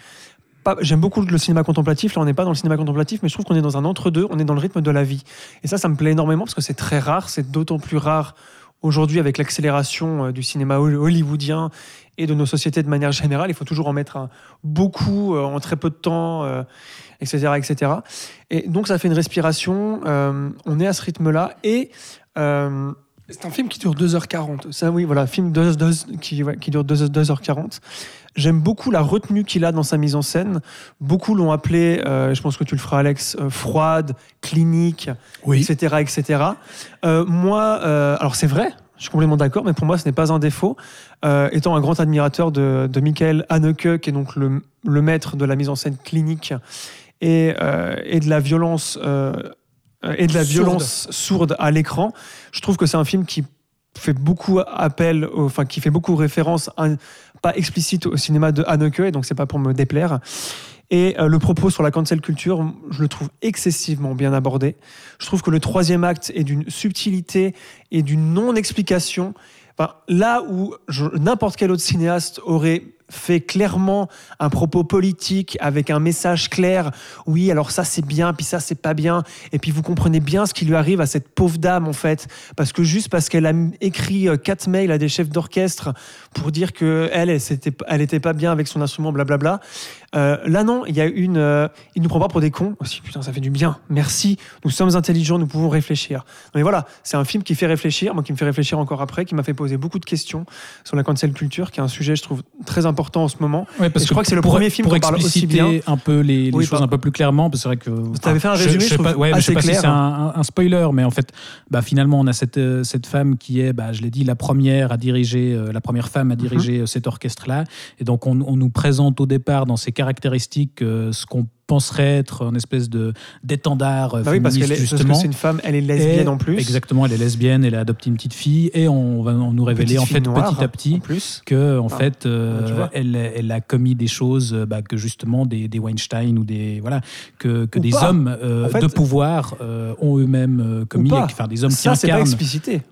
C: J'aime beaucoup le cinéma contemplatif. Là, on n'est pas dans le cinéma contemplatif, mais je trouve qu'on est dans un entre-deux. On est dans le rythme de la vie. Et ça, ça me plaît énormément parce que c'est très rare. C'est d'autant plus rare aujourd'hui avec l'accélération du cinéma hol- hollywoodien et de nos sociétés de manière générale. Il faut toujours en mettre un- beaucoup euh, en très peu de temps, euh, etc., etc. Et donc, ça fait une respiration. euh, on est à ce rythme-là. Et. euh,
B: C'est un film qui dure 2h40.
C: ça, oui, voilà, film de- de- qui, ouais, qui dure 2, 2h40. J'aime beaucoup la retenue qu'il a dans sa mise en scène. Beaucoup l'ont appelé, euh, je pense que tu le feras, Alex, euh, froide, clinique, etc. etc. Euh, moi, alors c'est vrai, je suis complètement d'accord, mais pour moi, ce n'est pas un défaut. Euh, étant un grand admirateur de, de Michael Haneke, qui est donc le, le maître de la mise en scène clinique et, euh, et de la violence. euh, et de la
B: Sourde.
C: violence sourde à l'écran. Je trouve que c'est un film qui fait beaucoup appel, au- enfin qui fait beaucoup référence, à pas explicite au cinéma de Haneke, et donc c'est pas pour me déplaire. Et euh, le propos sur la cancel culture, je le trouve excessivement bien abordé. Je trouve que le troisième acte est d'une subtilité et d'une non-explication. Là où n'importe quel autre cinéaste aurait fait clairement un propos politique avec un message clair. Oui, alors ça c'est bien, puis ça c'est pas bien. Et puis vous comprenez bien ce qui lui arrive à cette pauvre dame en fait, parce que juste parce qu'elle a écrit euh, quatre mails à des chefs d'orchestre pour dire que elle, elle, pas bien avec son instrument, blablabla. Euh, là non, il y a une, euh, il nous prend pas pour des cons aussi. Putain, ça fait du bien. Merci. Nous sommes intelligents, nous pouvons réfléchir. Mais voilà, c'est un film qui fait réfléchir, moi qui me fait réfléchir encore après, qui m'a fait poser beaucoup de questions sur la cancel culture, qui est un sujet, je trouve, très important en ce moment.
A: Ouais, parce
C: Et je crois que c'est le premier film
A: pour
C: parle aussi bien.
A: un peu les, les
C: Oui,
A: choses
C: pas-
A: un peu plus clairement. parce que C'est vrai que.
C: t'avais fait un résumé,
A: je,
C: je
A: sais pas, ouais, je sais si c'est un, un- un spoiler, mais en fait, bah, finalement, on a cette, euh, cette femme qui est, bah, je l'ai dit, la première à diriger, la première femme à diriger
C: Mhm.
A: euh, cet orchestre-là. Et donc, on, on nous présente au départ dans ses caractéristiques euh, ce qu'on penserait être une espèce de d'étendard euh,
C: Bah oui, parce, que
A: justement.
C: c'est une femme, elle est lesbienne
A: Et-
C: en plus.
A: Exactement, elle est lesbienne, elle a adopté une petite fille, et on va nous révéler en fait
C: noire,
A: petit à petit
C: plus.
A: que en fait euh, elle, elle a commis des choses bah, que justement des, des Weinstein ou des voilà que, que des
C: pas.
A: hommes euh,
C: En fait-
A: de pouvoir euh, ont eux-mêmes commis enfin des hommes
C: Ça,
A: qui
C: c'est pas
A: incarnent
C: explicité.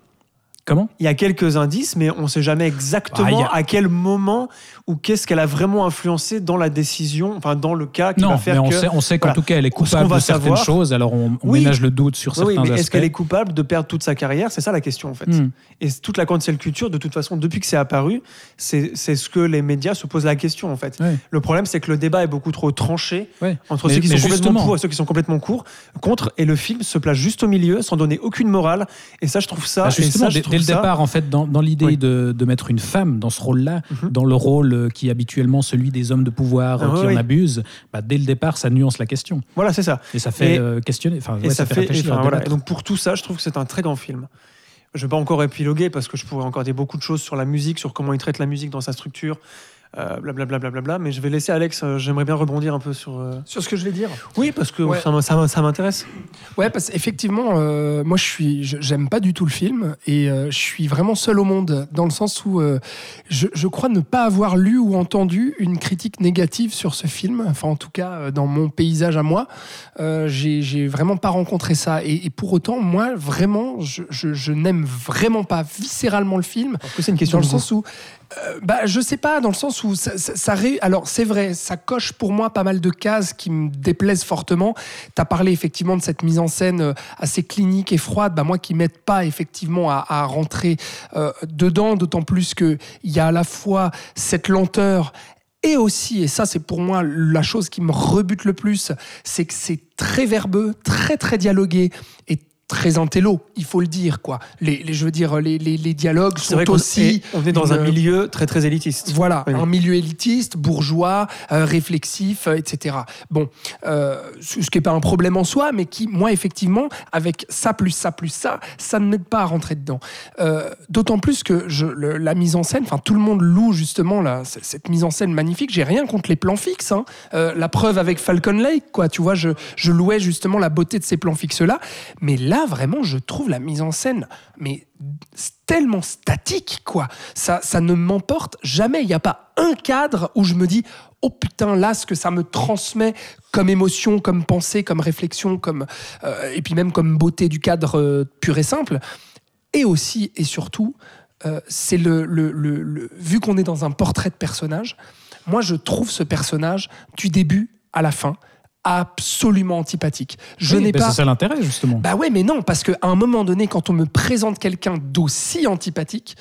A: Comment
C: Il y a quelques indices, mais on ne sait jamais exactement
A: Ah, a-
C: à quel moment ou qu'est-ce qu'elle a vraiment influencé dans la décision, enfin dans le cas qui
A: non
C: va
A: mais
C: faire
A: on
C: que.
A: sait, on sait qu'en
C: voilà.
A: tout cas elle est coupable
C: va
A: de certaines
C: savoir-
A: choses alors on, on
C: Oui.
A: ménage le doute sur
C: Oui,
A: certains
C: mais est-ce qu'elle est coupable de perdre toute sa carrière? C'est ça la question en fait.
A: Hmm.
C: Et toute la cancel culture, de toute façon, depuis que c'est apparu, c'est ce que les médias se posent la question en fait. Le problème, c'est que le débat est beaucoup trop tranché entre
A: Mais-
C: ceux qui
A: mais
C: sont complètement
A: justement-
C: pour et ceux qui sont complètement court, contre, et le film se place juste au milieu sans donner aucune morale. Et ça, je trouve ça.
A: Bah, dès, le
C: ça-
A: départ, en fait, dans, dans l'idée
C: Oui.
A: de, de mettre une femme dans ce rôle-là,
C: Mhm.
A: dans le rôle euh, qui est habituellement celui des hommes de pouvoir euh,
C: Ah,
A: qui
C: oui,
A: en abusent, bah, dès le départ, ça nuance la question.
C: Voilà, c'est ça.
A: Et ça fait
C: Et-
A: euh, questionner, enfin, ouais,
C: ça, fait,
A: réfléchir.
C: enfin, voilà. donc pour tout ça, je trouve que c'est un très grand film. Je vais pas encore épiloguer parce que je pourrais encore dire beaucoup de choses sur la musique, sur comment il traite la musique dans sa structure, euh, blablabla, blablabla, mais je vais laisser Alex, euh, j'aimerais bien rebondir un peu sur... euh,
B: Sur ce que je vais dire.
C: Oui, parce que
B: Ouais.
C: ça, m'intéresse.
B: Ouais, parce qu'effectivement, moi, je suis, j'aime pas du tout le film et je suis vraiment seul au monde dans le sens où je, je crois ne pas avoir lu ou entendu une critique négative sur ce film. Enfin, en tout cas, dans mon paysage à moi, j'ai, vraiment pas rencontré ça. Et, et pour autant, moi, vraiment, je, je- je n'aime vraiment pas viscéralement le film.
C: Parce que c'est une question
B: Dans le sens où, euh, bah, je sais pas, dans le sens où ça, alors c'est vrai, ça coche pour moi pas mal de cases qui me déplaisent fortement. Tu as parlé effectivement de cette mise en scène euh, assez clinique et froide, bah, moi qui m'aide pas effectivement à, rentrer euh, dedans, d'autant plus qu'il y a à la fois cette lenteur et aussi, et ça c'est pour moi la chose qui me rebute le plus, c'est que c'est très verbeux, très très dialogué et très intello, il faut le dire quoi. Les, les- je veux dire, les, les- les dialogues sont
C: vrai
B: aussi
C: est, on est dans
B: une-
C: un milieu très très élitiste.
B: voilà,
C: Oui.
B: un milieu élitiste, bourgeois, euh, réflexif, euh, etc. Bon, euh, ce qui n'est pas un problème en soi, mais qui, moi, effectivement, avec ça plus ça plus ça, ça ne m'aide pas à rentrer dedans. D'autant plus que je, le- la mise en scène, enfin, tout le monde loue justement c- cette mise en scène magnifique. J'ai rien contre les plans fixes. hein. La preuve avec Falcon Lake, quoi. Tu vois, je, je louais justement la beauté de ces plans fixes-là. Mais là, vraiment, je trouve la mise en scène, mais tellement statique, quoi. Ça, ça ne m'emporte jamais. Il n'y a pas un cadre où je me dis, oh putain, là, ce que ça me transmet comme émotion, comme pensée, comme réflexion, comme, euh, et puis même comme beauté du cadre euh, pur et simple. Et aussi, et surtout, euh, c'est le, le- le- le- vu qu'on est dans un portrait de personnage, moi, je trouve ce personnage du début à la fin absolument antipathique. Je
A: Oui,
B: n'ai
A: ben,
B: pas
A: C'est ça l'intérêt, justement.
B: bah ouais, mais non, parce qu'à un moment donné, quand on me présente quelqu'un d'aussi antipathique,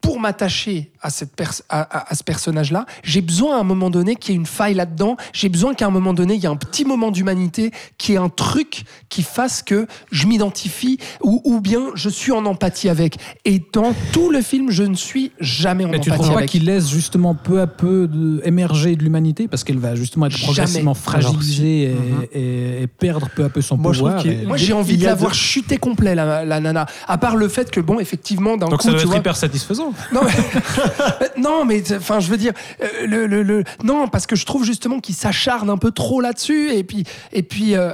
B: pour m'attacher à, cette pers- à, à- à ce personnage-là, j'ai besoin à un moment donné qu'il y ait une faille là-dedans. J'ai besoin qu'à un moment donné, il y ait un petit moment d'humanité, qui ait un truc qui fasse que je m'identifie ou, ou bien je suis en empathie avec. Et dans tout le film, je ne suis jamais en
A: Mais tu ne
B: empathie
A: trouves pas
B: avec.
A: qu'il laisse justement peu à peu de- émerger de l'humanité? Parce qu'elle va justement être progressivement fragilisée et, et- et perdre peu à peu son
C: Moi,
A: pouvoir.
B: Moi, j'ai envie de
C: a
B: la voir
C: de-
B: chuter complet, la, la nana. À part le fait que, bon, effectivement, d'un
A: Donc
B: coup,
A: ça doit
B: tu
A: être
B: vois,
A: hyper satisfaisant.
B: Non, mais, (laughs) non, mais enfin, je veux dire, euh, le, le- le- non, parce que je trouve justement qu'il s'acharne un peu trop là-dessus, et puis, et puis, euh,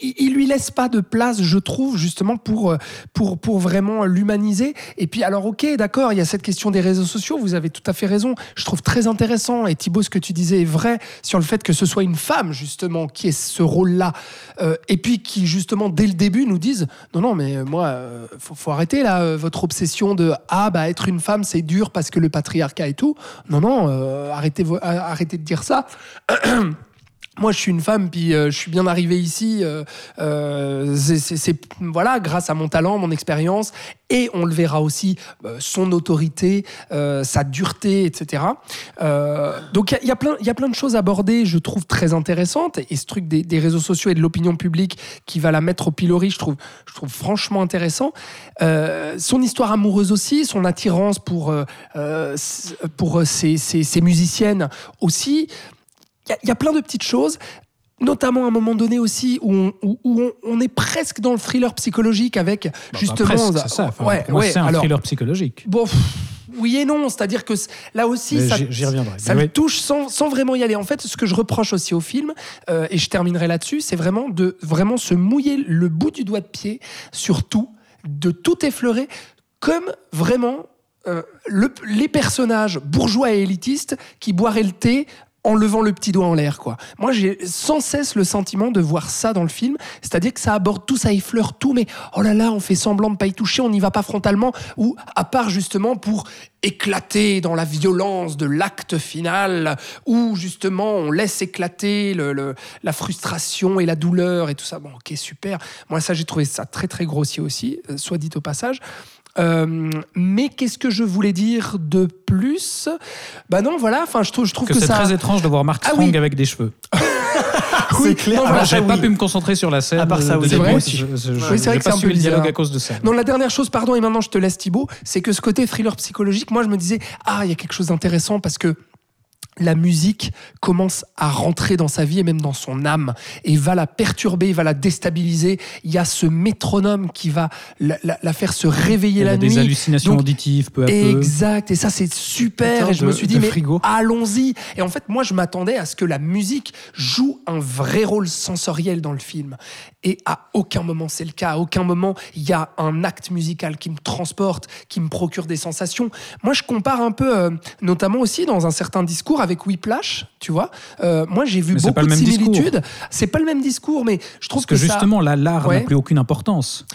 B: il, il- lui laisse pas de place, je trouve, justement pour euh, pour pour vraiment l'humaniser. Et puis, alors, ok, d'accord, il y a cette question des réseaux sociaux. Vous avez tout à fait raison. Je trouve très intéressant. Et Thibaut, ce que tu disais est vrai sur le fait que ce soit une femme justement qui ait ce rôle-là, euh, et puis qui justement dès le début nous dise non, non, mais moi, euh, faut, arrêter là euh, votre obsession de ah bah être une femme c'est dur parce que le patriarcat et tout. Non, non, euh, arrêtez arrêtez de dire ça. (clears throat) Moi, je suis une femme, puis euh, je suis bien arrivé ici. euh, euh, c'est- voilà, grâce à mon talent, mon expérience, et on le verra aussi, son autorité, sa dureté, etc. Donc il y a- plein, il y a plein de choses abordées, je trouve très intéressantes, et ce truc des, réseaux sociaux et de l'opinion publique qui va la mettre au pilori, je trouve, je trouve franchement intéressant. Son histoire amoureuse aussi, son attirance pour pour ces, ces- ces musiciennes aussi il y a- il y, a plein de petites choses, notamment à un moment donné aussi où on, où- où on, on est presque dans le thriller psychologique avec
A: Bah, bah,
B: justement.
A: presque, c'est ça. Enfin,
B: ouais,
A: c'est un
B: alors,
A: thriller psychologique.
B: Bon, pff, oui et non, c'est-à-dire que là aussi,
A: Mais
B: ça,
A: j'y- reviendrai.
B: ça me
A: oui.
B: touche sans, sans vraiment y aller. En fait, ce que je reproche aussi au film, euh, et je terminerai là-dessus, c'est vraiment de vraiment se mouiller le bout du doigt de pied sur tout, de tout effleurer, comme vraiment euh, le- les personnages bourgeois et élitistes qui boiraient le thé en levant le petit doigt en l'air, quoi. Moi, j'ai sans cesse le sentiment de voir ça dans le film, c'est-à-dire que ça aborde tout, ça effleure tout, mais oh là là, on fait semblant de pas y toucher, on n'y va pas frontalement, ou à part justement pour éclater dans la violence de l'acte final, où justement on laisse éclater la frustration et la douleur et tout ça. Bon, ok, super. Moi, ça, j'ai trouvé ça très très grossier aussi, euh, soit dit au passage. Euh, mais qu'est-ce que je voulais dire de plus? Bah non, voilà. Enfin, je trouve, je trouve
A: Que
B: que,
A: c'est
B: ça.
A: très étrange de voir Mark
B: Ah
A: Strong
B: oui.
A: avec des cheveux. (laughs)
B: Oui,
C: clair.
B: non,
C: Ah,
B: voilà,
A: Alors, j'avais
C: ça,
A: pas
C: oui.
A: pu me concentrer sur la scène.
C: À part ça, oui,
B: c'est
A: début.
B: vrai
A: Je-
B: aussi.
A: je- je-
B: Oui, c'est vrai
A: j'ai
B: que
A: pas
B: c'est un peu
A: suivi le dialogue
B: bizarre.
A: à cause de ça.
B: Non, la dernière chose, pardon, et maintenant je te laisse Thibaut, c'est que ce côté thriller psychologique, moi je me disais, ah, il y a quelque chose d'intéressant parce que la musique commence à rentrer dans sa vie et même dans son âme et va la perturber, va la déstabiliser. Il y a ce métronome qui va la, la- la faire se réveiller la nuit.
A: des hallucinations
B: Donc,
A: auditives peu à peu.
B: Exact, et ça c'est super. Et je
C: de-
B: me suis dit, mais allons-y. Et en fait, moi je m'attendais à ce que la musique joue un vrai rôle sensoriel dans le film. Et à aucun moment c'est le cas. À aucun moment il y a un acte musical qui me transporte, qui me procure des sensations. Moi je compare un peu, euh, notamment aussi dans un certain discours avec Whiplash, tu vois. Euh, moi j'ai vu
A: Mais
B: beaucoup de similitudes. C'est pas le même discours, mais je trouve
A: Parce que,
B: ça-
A: justement, là, l'art
B: Ouais.
A: n'a plus aucune importance.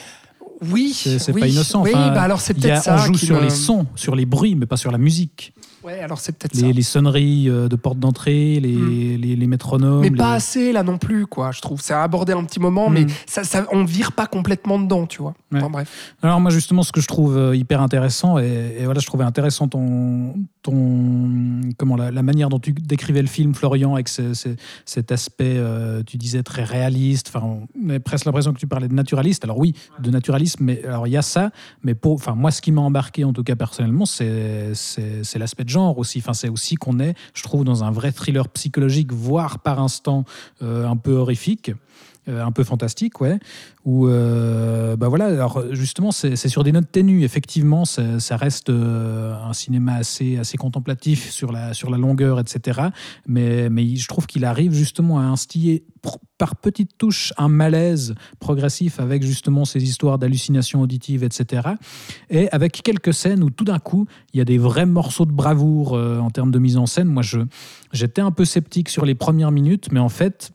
B: oui,
A: C'est
B: oui,
A: pas innocent.
B: Oui,
A: Enfin,
B: bah alors c'est peut-être ça.
A: On joue sur
B: me-
A: les sons, sur les bruits, mais pas sur la musique.
B: Ouais, alors c'est peut-être ça.
A: Les, sonneries euh, de porte d'entrée, les,
B: Hmm.
A: les, les métronomes.
B: Mais pas assez là non plus, quoi, je trouve. C'est abordé un petit moment,
A: Mm.
B: mais ça, ça, on vire pas complètement dedans, tu vois.
A: Ouais.
B: Enfin, bref.
A: Alors moi justement ce que je trouve euh, hyper intéressant et, et voilà je trouvais intéressant ton ton comment la, la manière dont tu décrivais le film Florian avec ce- ce- cet aspect euh, tu disais très réaliste enfin on a presque l'impression que tu parlais de naturaliste alors oui de naturalisme mais alors il y a ça mais pour enfin moi ce qui m'a embarqué en tout cas personnellement c'est c'est c'est l'aspect de genre aussi. Enfin c'est aussi qu'on est je trouve dans un vrai thriller psychologique voire par instant euh, un peu horrifique un peu fantastique, ouais. Où, euh, bah voilà, alors justement, c'est sur des notes ténues. Effectivement, ça, ça reste euh, un cinéma assez, assez contemplatif sur la, sur la longueur, etc. Mais, mais je trouve qu'il arrive justement à instiller par petites touches un malaise progressif avec justement ces histoires d'hallucinations auditives, etc. Et avec quelques scènes où tout d'un coup, il y a des vrais morceaux de bravoure euh, en termes de mise en scène. Moi, j'étais un peu sceptique sur les premières minutes, mais en fait,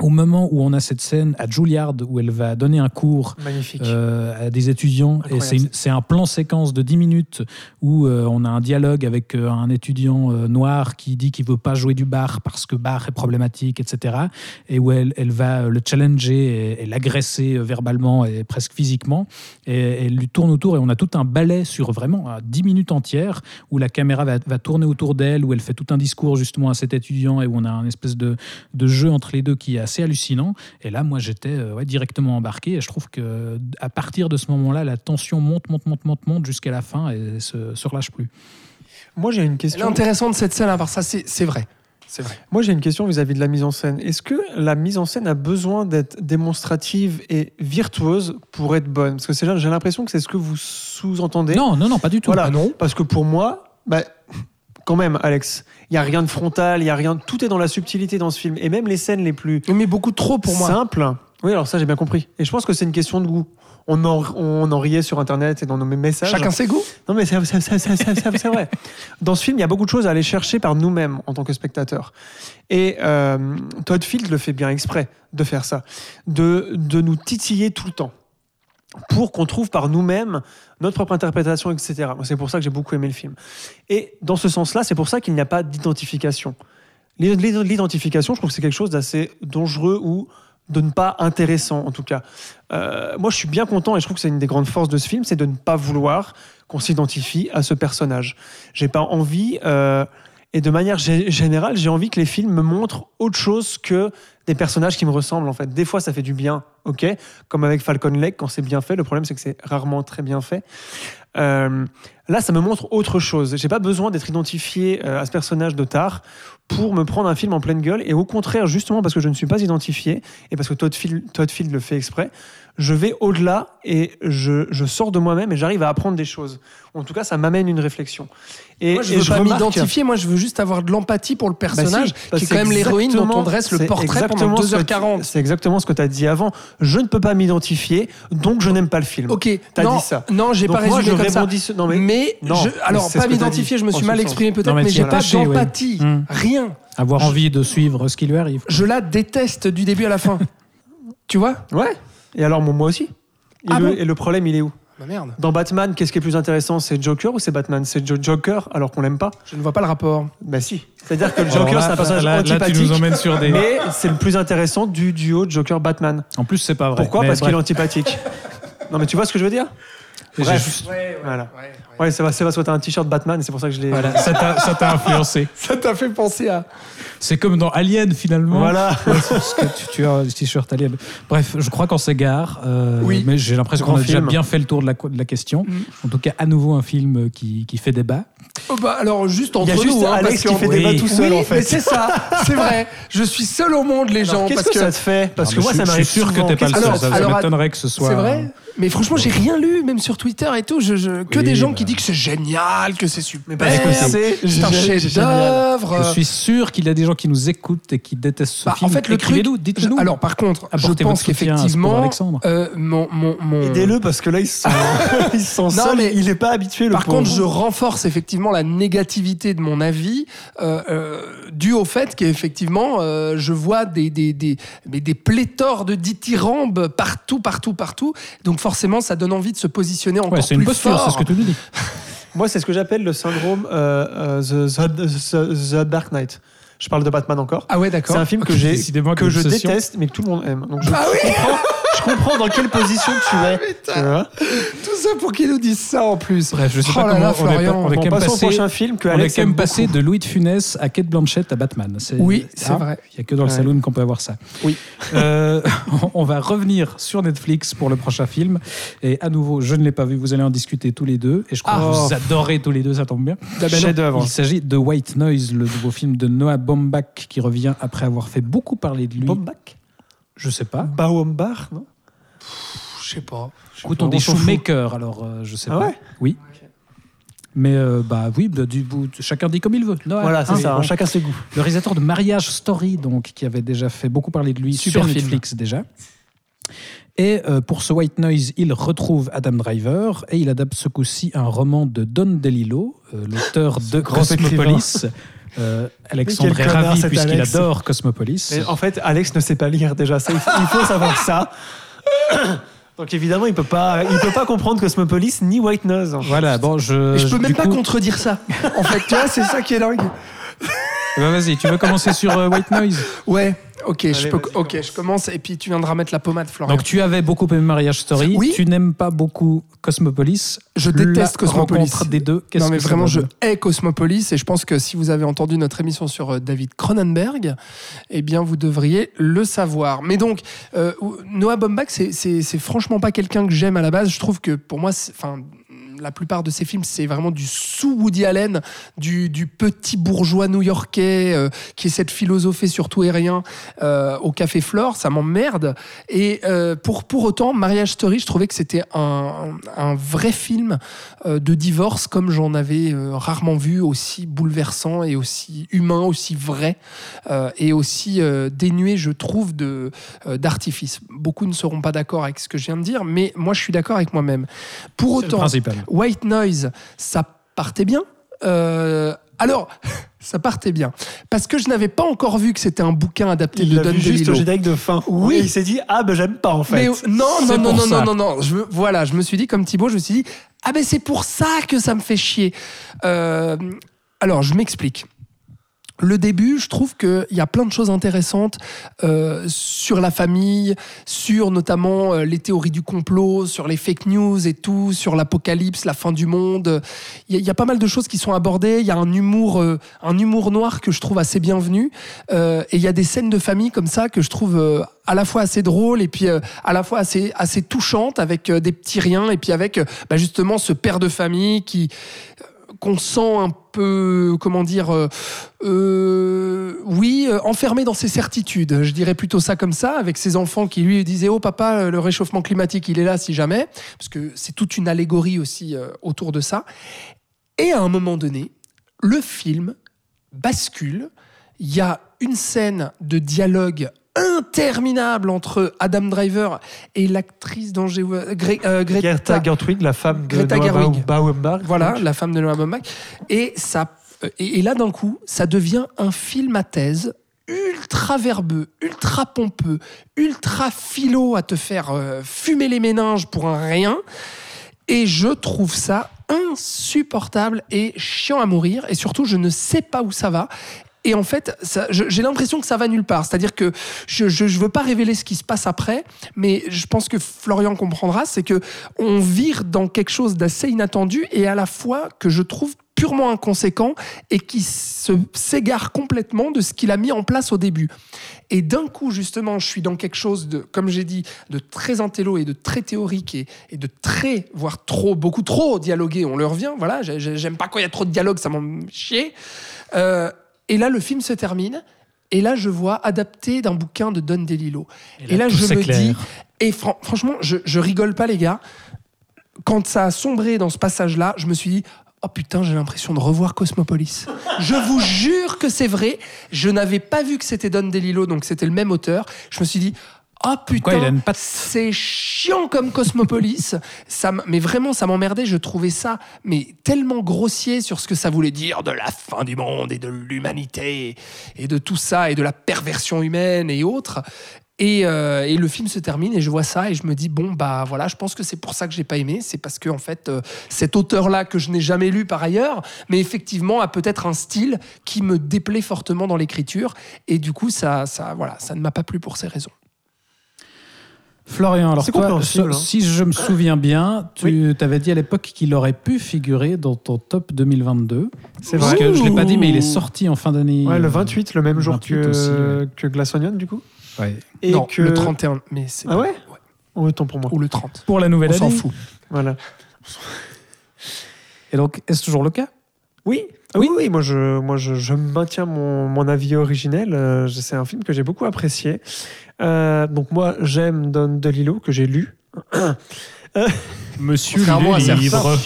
A: au moment où on a cette scène à Juilliard où elle va donner un cours euh, à des étudiants et
C: Incroyable,
A: c'est un plan séquence de 10 minutes où euh, on a un dialogue avec euh, un étudiant noir qui dit qu'il veut pas jouer du bar parce que bar est problématique etc et où elle, elle va le challenger et, et l'agresser verbalement et presque physiquement et elle lui tourne autour et on a tout un ballet sur vraiment euh, 10 minutes entières où la caméra va, va tourner autour d'elle où elle fait tout un discours justement à cet étudiant et où on a un espèce de, de jeu entre les deux qui est assez hallucinant. Et là, moi, j'étais euh, ouais, directement embarqué. Et je trouve que à partir de ce moment-là, la tension monte, monte, monte, monte, monte jusqu'à la fin et se, se relâche plus.
C: Moi, j'ai une question.
B: intéressante cette scène, à part ça, c'est c'est vrai. C'est vrai.
C: Moi, j'ai une question vis-à-vis de la mise en scène. Est-ce que la mise en scène a besoin d'être démonstrative et virtuose pour être bonne? Parce que c'est là, j'ai l'impression que c'est ce que vous sous-entendez.
A: Non, non, non, pas du tout.
C: Voilà.
B: Ah non?
C: Parce que pour moi, bah, quand même, Alex, il y a rien de frontal, il y a rien. Tout est dans la subtilité dans ce film, et même les scènes les plus
B: Mais beaucoup trop pour moi.
C: simples. Oui, alors ça, j'ai bien compris. Et je pense que c'est une question de goût. On en, on en riait sur Internet et dans nos messages.
B: Chacun ses goûts.
C: Non, mais c'est- c'est vrai. Dans ce film, il y a beaucoup de choses à aller chercher par nous-mêmes en tant que spectateurs. Et euh, Todd Field le fait bien exprès de faire ça, de, de nous titiller tout le temps pour qu'on trouve par nous-mêmes notre propre interprétation, etc. C'est pour ça que j'ai beaucoup aimé le film. Et dans ce sens-là, c'est pour ça qu'il n'y a pas d'identification. L'id- L'identification, je trouve que c'est quelque chose d'assez dangereux ou de ne pas intéressant, en tout cas. Euh, moi, je suis bien content et je trouve que c'est une des grandes forces de ce film, c'est de ne pas vouloir qu'on s'identifie à ce personnage. J'ai pas envie, euh, et de manière gé- générale, j'ai envie que les films me montrent autre chose que des personnages qui me ressemblent. En fait, des fois, ça fait du bien, ok, comme avec Falcon Lake quand c'est bien fait. Le problème, c'est que c'est rarement très bien fait. Euh, là, ça me montre autre chose. J'ai pas besoin d'être identifié euh, à ce personnage de tard pour me prendre un film en pleine gueule. Et au contraire, justement parce que je ne suis pas identifié et parce que Todd Field, Todd Field le fait exprès, je vais au-delà et je, je sors de moi-même et j'arrive à apprendre des choses. En tout cas, ça m'amène une réflexion. Et,
B: Moi, je
C: et
B: veux pas m'identifier, moi, je veux juste avoir de l'empathie pour le
C: Bah si,
B: personnage,
C: parce
B: qui est quand même l'héroïne dont on dresse le portrait pendant
C: exactement ce que tu-
B: 2h40.
C: C'est exactement ce que tu as dit avant. Je ne peux pas m'identifier, donc je n'aime pas le film.
B: Ok,
C: T'as
B: non,
C: dit ça.
B: non, j'ai pas résumé comme ça.
C: non, mais-
B: mais,
C: Non,
B: je- alors pas m'identifier, je me
C: en
B: suis mal exprimé peut-être,
A: Non, mais
B: mais j'ai pas
A: ouais.
B: d'empathie,
A: Hmm.
B: rien.
A: Avoir envie de suivre ce qui lui arrive.
B: Je la déteste du début à la fin. (laughs) tu vois
C: Ouais. Et alors, moi aussi. Et,
B: Ah
C: le,
B: bon
C: et le problème, il est où
B: Bah merde,
C: Dans Batman, qu'est-ce qui est plus intéressant C'est Joker ou c'est Batman? C'est Jo- Joker alors qu'on l'aime pas
B: je ne vois pas le rapport.
C: Bah si. C'est-à-dire que le
A: Alors
C: Joker,
A: là,
C: c'est un personnage
A: là- là, tu
C: antipathique.
A: nous emmènes sur des-
C: Mais c'est le plus intéressant du duo Joker-Batman.
A: En plus, c'est pas vrai.
C: Pourquoi?
A: Mais
C: Parce qu'il est antipathique. (laughs) non, mais tu vois ce que je veux dire? Bref.
A: juste-
C: Voilà. Ouais, c'est parce que tu as un t-shirt Batman, c'est pour ça que je l'ai.
A: Voilà, ça t'a ça t'a influencé. (laughs)
B: Ça t'a fait penser à.
A: C'est comme dans Alien finalement.
C: Voilà.
A: Ouais, parce que tu, tu as un t-shirt Alien. Bref, je crois qu'on s'égare. euh,
B: Oui.
A: Mais j'ai l'impression qu'on a déjà bien fait le tour de la, de la question.
B: Mm.
A: En tout cas, à nouveau un film qui, qui fait débat,
B: Oh, bah, alors, juste
C: Il y
B: entre
C: a juste
B: nous. hein,
C: Alex
B: parce
C: qui fait débat tout seul
B: oui,
C: en
B: mais
C: fait.
B: c'est ça, c'est vrai. Je suis seul au monde, les gens.
C: Qu'est-ce
B: parce
C: que, ça te fait Parce que
A: mais
C: moi,
A: je,
C: ça
A: je
C: m'arrive
A: suis sûr que
C: souvent.
A: t'es pas le seul.
C: que
A: Ça, ça m'étonnerait que ce soit.
B: C'est vrai Mais franchement, j'ai rien lu, même sur Twitter et tout. Je, je- que
A: Oui,
B: des gens
A: bah.
B: qui disent que c'est génial, que c'est super.
C: parce que c'est
B: c'est un chef-d'œuvre.
A: Je suis sûr qu'il y a des gens qui nous écoutent et qui détestent ce
B: Bah,
A: film.
B: en fait, le truc.
A: Écrivez-nous, dites-nous.
B: Alors, par contre, je pense qu'effectivement,
A: Alexandre.
B: euh, mon, mon, mon-
C: Aidez-le parce que là, ils sont, (laughs) ils sont
B: Non,
C: seuls.
B: mais-
C: il est pas habitué, le
B: Par
C: pauvre.
B: contre, je renforce effectivement la négativité de mon avis, euh, euh, dû au fait qu'effectivement, euh, je vois des, des, des, mais des pléthores de dithyrambes partout, partout, partout. Donc forcément, ça donne envie de se positionner encore
A: Ouais, c'est une
B: plus
A: posture,
B: fort.
A: c'est ce que tu nous dis.
C: Moi, c'est ce que j'appelle le syndrome euh, euh, the, the- the- the Dark Knight. Je parle de Batman encore.
B: Ah ouais, d'accord.
C: C'est un film que
A: Ok,
C: j'ai que je déteste, mais que tout le monde aime. Donc je,
B: Ah oui
C: comprends, je comprends dans quelle position tu es. Tu vois.
B: Tout ça pour qu'ils nous disent ça en plus.
A: Bref, je sais
B: Oh
A: pas
B: là
A: comment
B: là,
A: on est, on est
C: Bon,
A: quand même
C: passons au
A: passé.
C: prochain film que
A: On est quand même passé de Louis de Funès à Kate Blanchett à Batman. C'est-
B: Oui, c'est
A: hein,
B: vrai.
A: Il n'y a que dans le
C: Ouais.
A: saloon qu'on peut avoir ça.
B: Oui.
A: Euh, (laughs) on va revenir sur Netflix pour le prochain film. Et à nouveau, je ne l'ai pas vu. Vous allez en discuter tous les deux. Et je crois
B: Ah.
A: que vous adorez tous les deux, ça tombe bien.
B: Ah ben.
C: Chef-d'œuvre.
A: Il s'agit de White Noise, le nouveau film de Noah Baumbach qui revient après avoir fait beaucoup parler de lui.
C: Baumbach?
A: Je sais pas.
C: Baumbach, non?
B: Je sais pas.
A: Écoute, on dit
C: on s'en fout.
A: Shoemaker, alors euh, je sais
C: Ah
A: pas.
C: ouais
A: Oui. Mais euh, bah oui, bah, du bout, chacun dit comme il veut.
C: Voilà, c'est
A: hein,
C: ça.
A: bon.
C: Chacun ses goûts.
A: Le réalisateur de Marriage Story, donc, qui avait déjà fait beaucoup parler de lui
B: Super
A: sur
B: film.
A: Netflix déjà. Et euh, pour ce White Noise, il retrouve Adam Driver et il adapte ce coup-ci un roman de Don DeLillo, euh, l'auteur de Cosmopolis. (laughs) Alexandre est ravi puisqu'il
C: Alex.
A: adore Cosmopolis.
C: En fait, Alex ne sait pas lire déjà. Ça, il faut, il faut savoir ça. (laughs) (coughs) Donc évidemment, il peut pas, il peut pas comprendre Cosmopolis ni White Nose.
A: Voilà, bon, je.
B: Et je peux même pas
A: coup-
B: contredire ça. (laughs) En fait, tu vois, c'est ça qui est dingue.
A: Eh ben, Vas-y, tu veux commencer sur euh, White Noise?
B: Ouais, ok, je, peux, je commence et puis tu viendras mettre la pommade, Florian.
A: Donc tu avais beaucoup aimé Marriage Story,
B: Oui.
A: tu n'aimes pas beaucoup Cosmopolis.
B: Je déteste
A: La
B: Cosmopolis.
A: rencontre des deux, qu'est-ce
B: non mais
A: que ça
B: vraiment, je hais Cosmopolis et je pense que si vous avez entendu notre émission sur euh, David Cronenberg, eh bien vous devriez le savoir. Mais donc, euh, Noah Baumbach, c'est- franchement pas quelqu'un que j'aime à la base. Je trouve que pour moi, c'est- enfin. La plupart de ses films, c'est vraiment du sous-Woody Allen, du, du petit bourgeois new-yorkais euh, qui essaie de philosopher sur tout et rien euh, au Café Flore. Ça m'emmerde. Et euh, pour, pour autant, Marriage Story, je trouvais que c'était un, un vrai film de divorce comme j'en avais rarement vu, aussi bouleversant et aussi humain, aussi vrai et aussi dénué, je trouve, de d'artifice. Beaucoup ne seront pas d'accord avec ce que je viens de dire, mais moi je suis d'accord avec moi-même. Pour autant,
A: principal.
B: White Noise, ça partait bien. Euh, alors, (laughs) ça partait bien. Parce que je n'avais pas encore vu que c'était un bouquin adapté
C: Il
B: de Don
C: vu juste au générique de fin.
B: Oui.
C: Et il s'est dit ah ben j'aime pas en fait.
B: Mais non, non, non, non, non, non, non. Je, voilà, je me suis dit, comme Thibaut, je me suis dit, ah ben c'est pour ça que ça me fait chier. Euh, alors, je m'explique. Le début, je trouve qu'il y a plein de choses intéressantes euh, sur la famille, sur notamment euh, les théories du complot, sur les fake news et tout, sur l'apocalypse, la fin du monde. Il y, a- pas mal de choses qui sont abordées. Il y a un humour, euh, un humour noir que je trouve assez bienvenu. Euh, et il y a des scènes de famille comme ça que je trouve à la fois assez drôles et puis à la fois assez, assez touchantes avec des petits riens et puis avec bah, justement ce père de famille qui qu'on sent un peu, comment dire, euh, euh, oui, euh, enfermé dans ses certitudes. Je dirais plutôt ça comme ça, avec ses enfants qui lui disaient Oh papa, le réchauffement climatique, il est là si jamais. Parce que c'est toute une allégorie aussi autour de ça. Et à un moment donné, le film bascule. Il y a une scène de dialogue interminable entre Adam Driver et l'actrice j'ai Gre- euh,
C: Greta Gerwig, la femme de
B: Greta
C: Noah. Baumbach.
B: voilà,
C: donc.
B: la femme de Noah Baumbach. Et, ça, euh, et, et là, d'un coup, ça devient un film à thèse ultra verbeux, ultra pompeux, ultra philo à te faire euh, fumer les méninges pour un rien. Et je trouve ça insupportable et chiant à mourir. Et surtout, je ne sais pas où ça va. Et en fait, j'ai l'impression que ça va nulle part. C'est-à-dire que je ne veux pas révéler ce qui se passe après, mais je pense que Florian comprendra, c'est que on vire dans quelque chose d'assez inattendu et à la fois que je trouve purement inconséquent et qui s'égare complètement de ce qu'il a mis en place au début. Et d'un coup, justement, je suis dans quelque chose de, comme j'ai dit, de très intello et de très théorique et, de très, voire trop, beaucoup trop dialogué. On le revient, voilà. j'ai- j'ai- J'aime pas quand il y a trop de dialogue, ça m'en chier. Euh, et là, le film se termine. Et là, je vois adapté d'un bouquin de Don DeLillo. Et là, je me dis, et fran- franchement, je, je rigole pas, les gars. Quand ça a sombré dans ce passage-là, je me suis dit, oh putain, j'ai l'impression de revoir Cosmopolis. je vous jure que c'est vrai. Je n'avais pas vu que c'était Don DeLillo, donc c'était le même auteur. Je me suis dit, oh
A: Quoi, il a
B: putain,
A: une patte
B: c'est chiant comme Cosmopolis. ça, mais vraiment, ça m'emmerdait. Je trouvais ça mais tellement grossier sur ce que ça voulait dire de la fin du monde et de l'humanité et de tout ça et de la perversion humaine et autres. Et, euh, et le film se termine et je vois ça et je me dis bon bah voilà je pense que c'est pour ça que j'ai pas aimé c'est parce que en fait euh, cet auteur là que je n'ai jamais lu par ailleurs mais effectivement a peut-être un style qui me déplaît fortement dans l'écriture et du coup ça ça voilà ça ne m'a pas plu pour ces raisons
A: Florian, alors toi,
C: hein.
A: si je me souviens bien, tu t'avais dit à l'époque qu'il aurait pu figurer dans ton top 2022.
C: C'est
A: Parce
C: vrai.
A: que je l'ai pas dit, mais il est sorti en fin d'année.
C: Ouais, le
A: euh,
C: 28, le même jour
A: 28
C: que,
A: aussi, ouais.
C: que Glass Onion, du coup.
A: ouais.
C: Et
B: non
C: que...
B: le 31 mais c'est
C: Ah
B: pas-
C: ouais Autant pour moi.
B: ou le 30
A: Pour la nouvelle
B: on s'en
A: année.
B: fout
C: Voilà.
A: Et donc, est-ce toujours le cas?
C: Oui, oui, oui, moi je, moi je, je maintiens mon, mon avis originel. Euh, c'est un film que j'ai beaucoup apprécié. Euh, donc moi j'aime Don DeLillo que j'ai lu.
A: Monsieur
B: à
A: les
B: certains.
A: livres.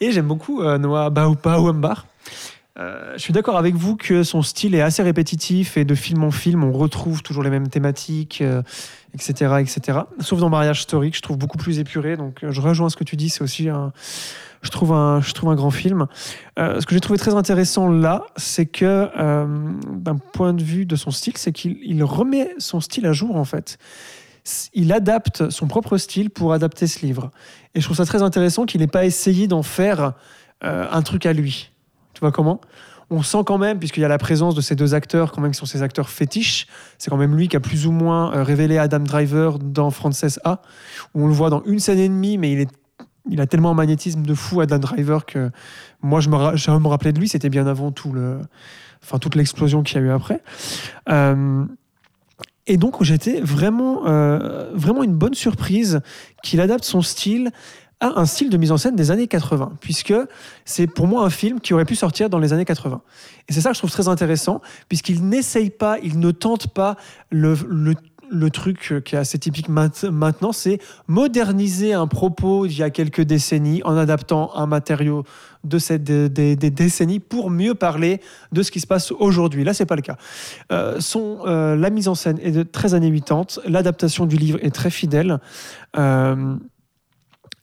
C: Et j'aime beaucoup euh, Noah Baupa Wembar. Euh, je suis d'accord avec vous que son style est assez répétitif et de film en film, on retrouve toujours les mêmes thématiques, euh, etc., etc. Sauf dans Mariage Story, que je trouve beaucoup plus épuré. Donc, euh, je rejoins ce que tu dis. C'est aussi un, je trouve un, je trouve un grand film. Euh, ce que j'ai trouvé très intéressant là, c'est que euh, d'un point de vue de son style, c'est qu'il il remet son style à jour en fait. Il adapte son propre style pour adapter ce livre. Et je trouve ça très intéressant qu'il n'ait pas essayé d'en faire euh, un truc à lui. Tu vois comment? On sent quand même, puisqu'il y a la présence de ces deux acteurs, quand même, qui sont ces acteurs fétiches, c'est quand même lui qui a plus ou moins révélé Adam Driver dans Frances A, où on le voit dans une scène et demie, mais il est il a tellement un magnétisme de fou Adam Driver que moi je me, rappelais de lui. C'était bien avant tout le enfin toute l'explosion qu'il y a eu après. Euh, et donc j'étais vraiment euh, vraiment une bonne surprise qu'il adapte son style à un style de mise en scène des années 80 puisque c'est pour moi un film qui aurait pu sortir dans les années 80 et c'est ça que je trouve très intéressant puisqu'il n'essaye pas il ne tente pas le, le le truc qui est assez typique maint- maintenant, c'est moderniser un propos d'il y a quelques décennies en adaptant un matériau de cette, des décennies pour mieux parler de ce qui se passe aujourd'hui. Là, c'est pas le cas. Euh, son, euh, la mise en scène est de très années 80, l'adaptation du livre est très fidèle. Euh,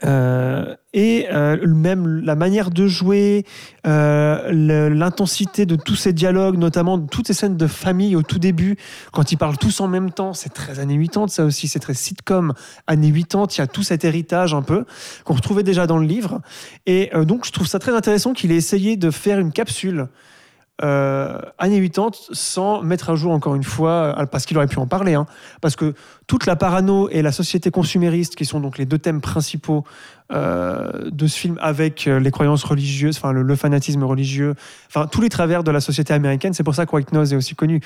C: euh, et euh, même la manière de jouer, euh, l'intensité de tous ces dialogues, notamment toutes ces scènes de famille au tout début, quand ils parlent tous en même temps, c'est très années 80, ça aussi, c'est très sitcom années 80, il y a tout cet héritage un peu qu'on retrouvait déjà dans le livre. Et donc, je trouve ça très intéressant qu'il ait essayé de faire une capsule euh, années 80 sans mettre à jour encore une fois, euh, parce qu'il aurait pu en parler, hein, parce que toute la parano et la société consumériste, qui sont donc les deux thèmes principaux euh, de ce film avec euh, les croyances religieuses, enfin le, fanatisme religieux, enfin tous les travers de la société américaine. C'est pour ça que White Nose est aussi connu,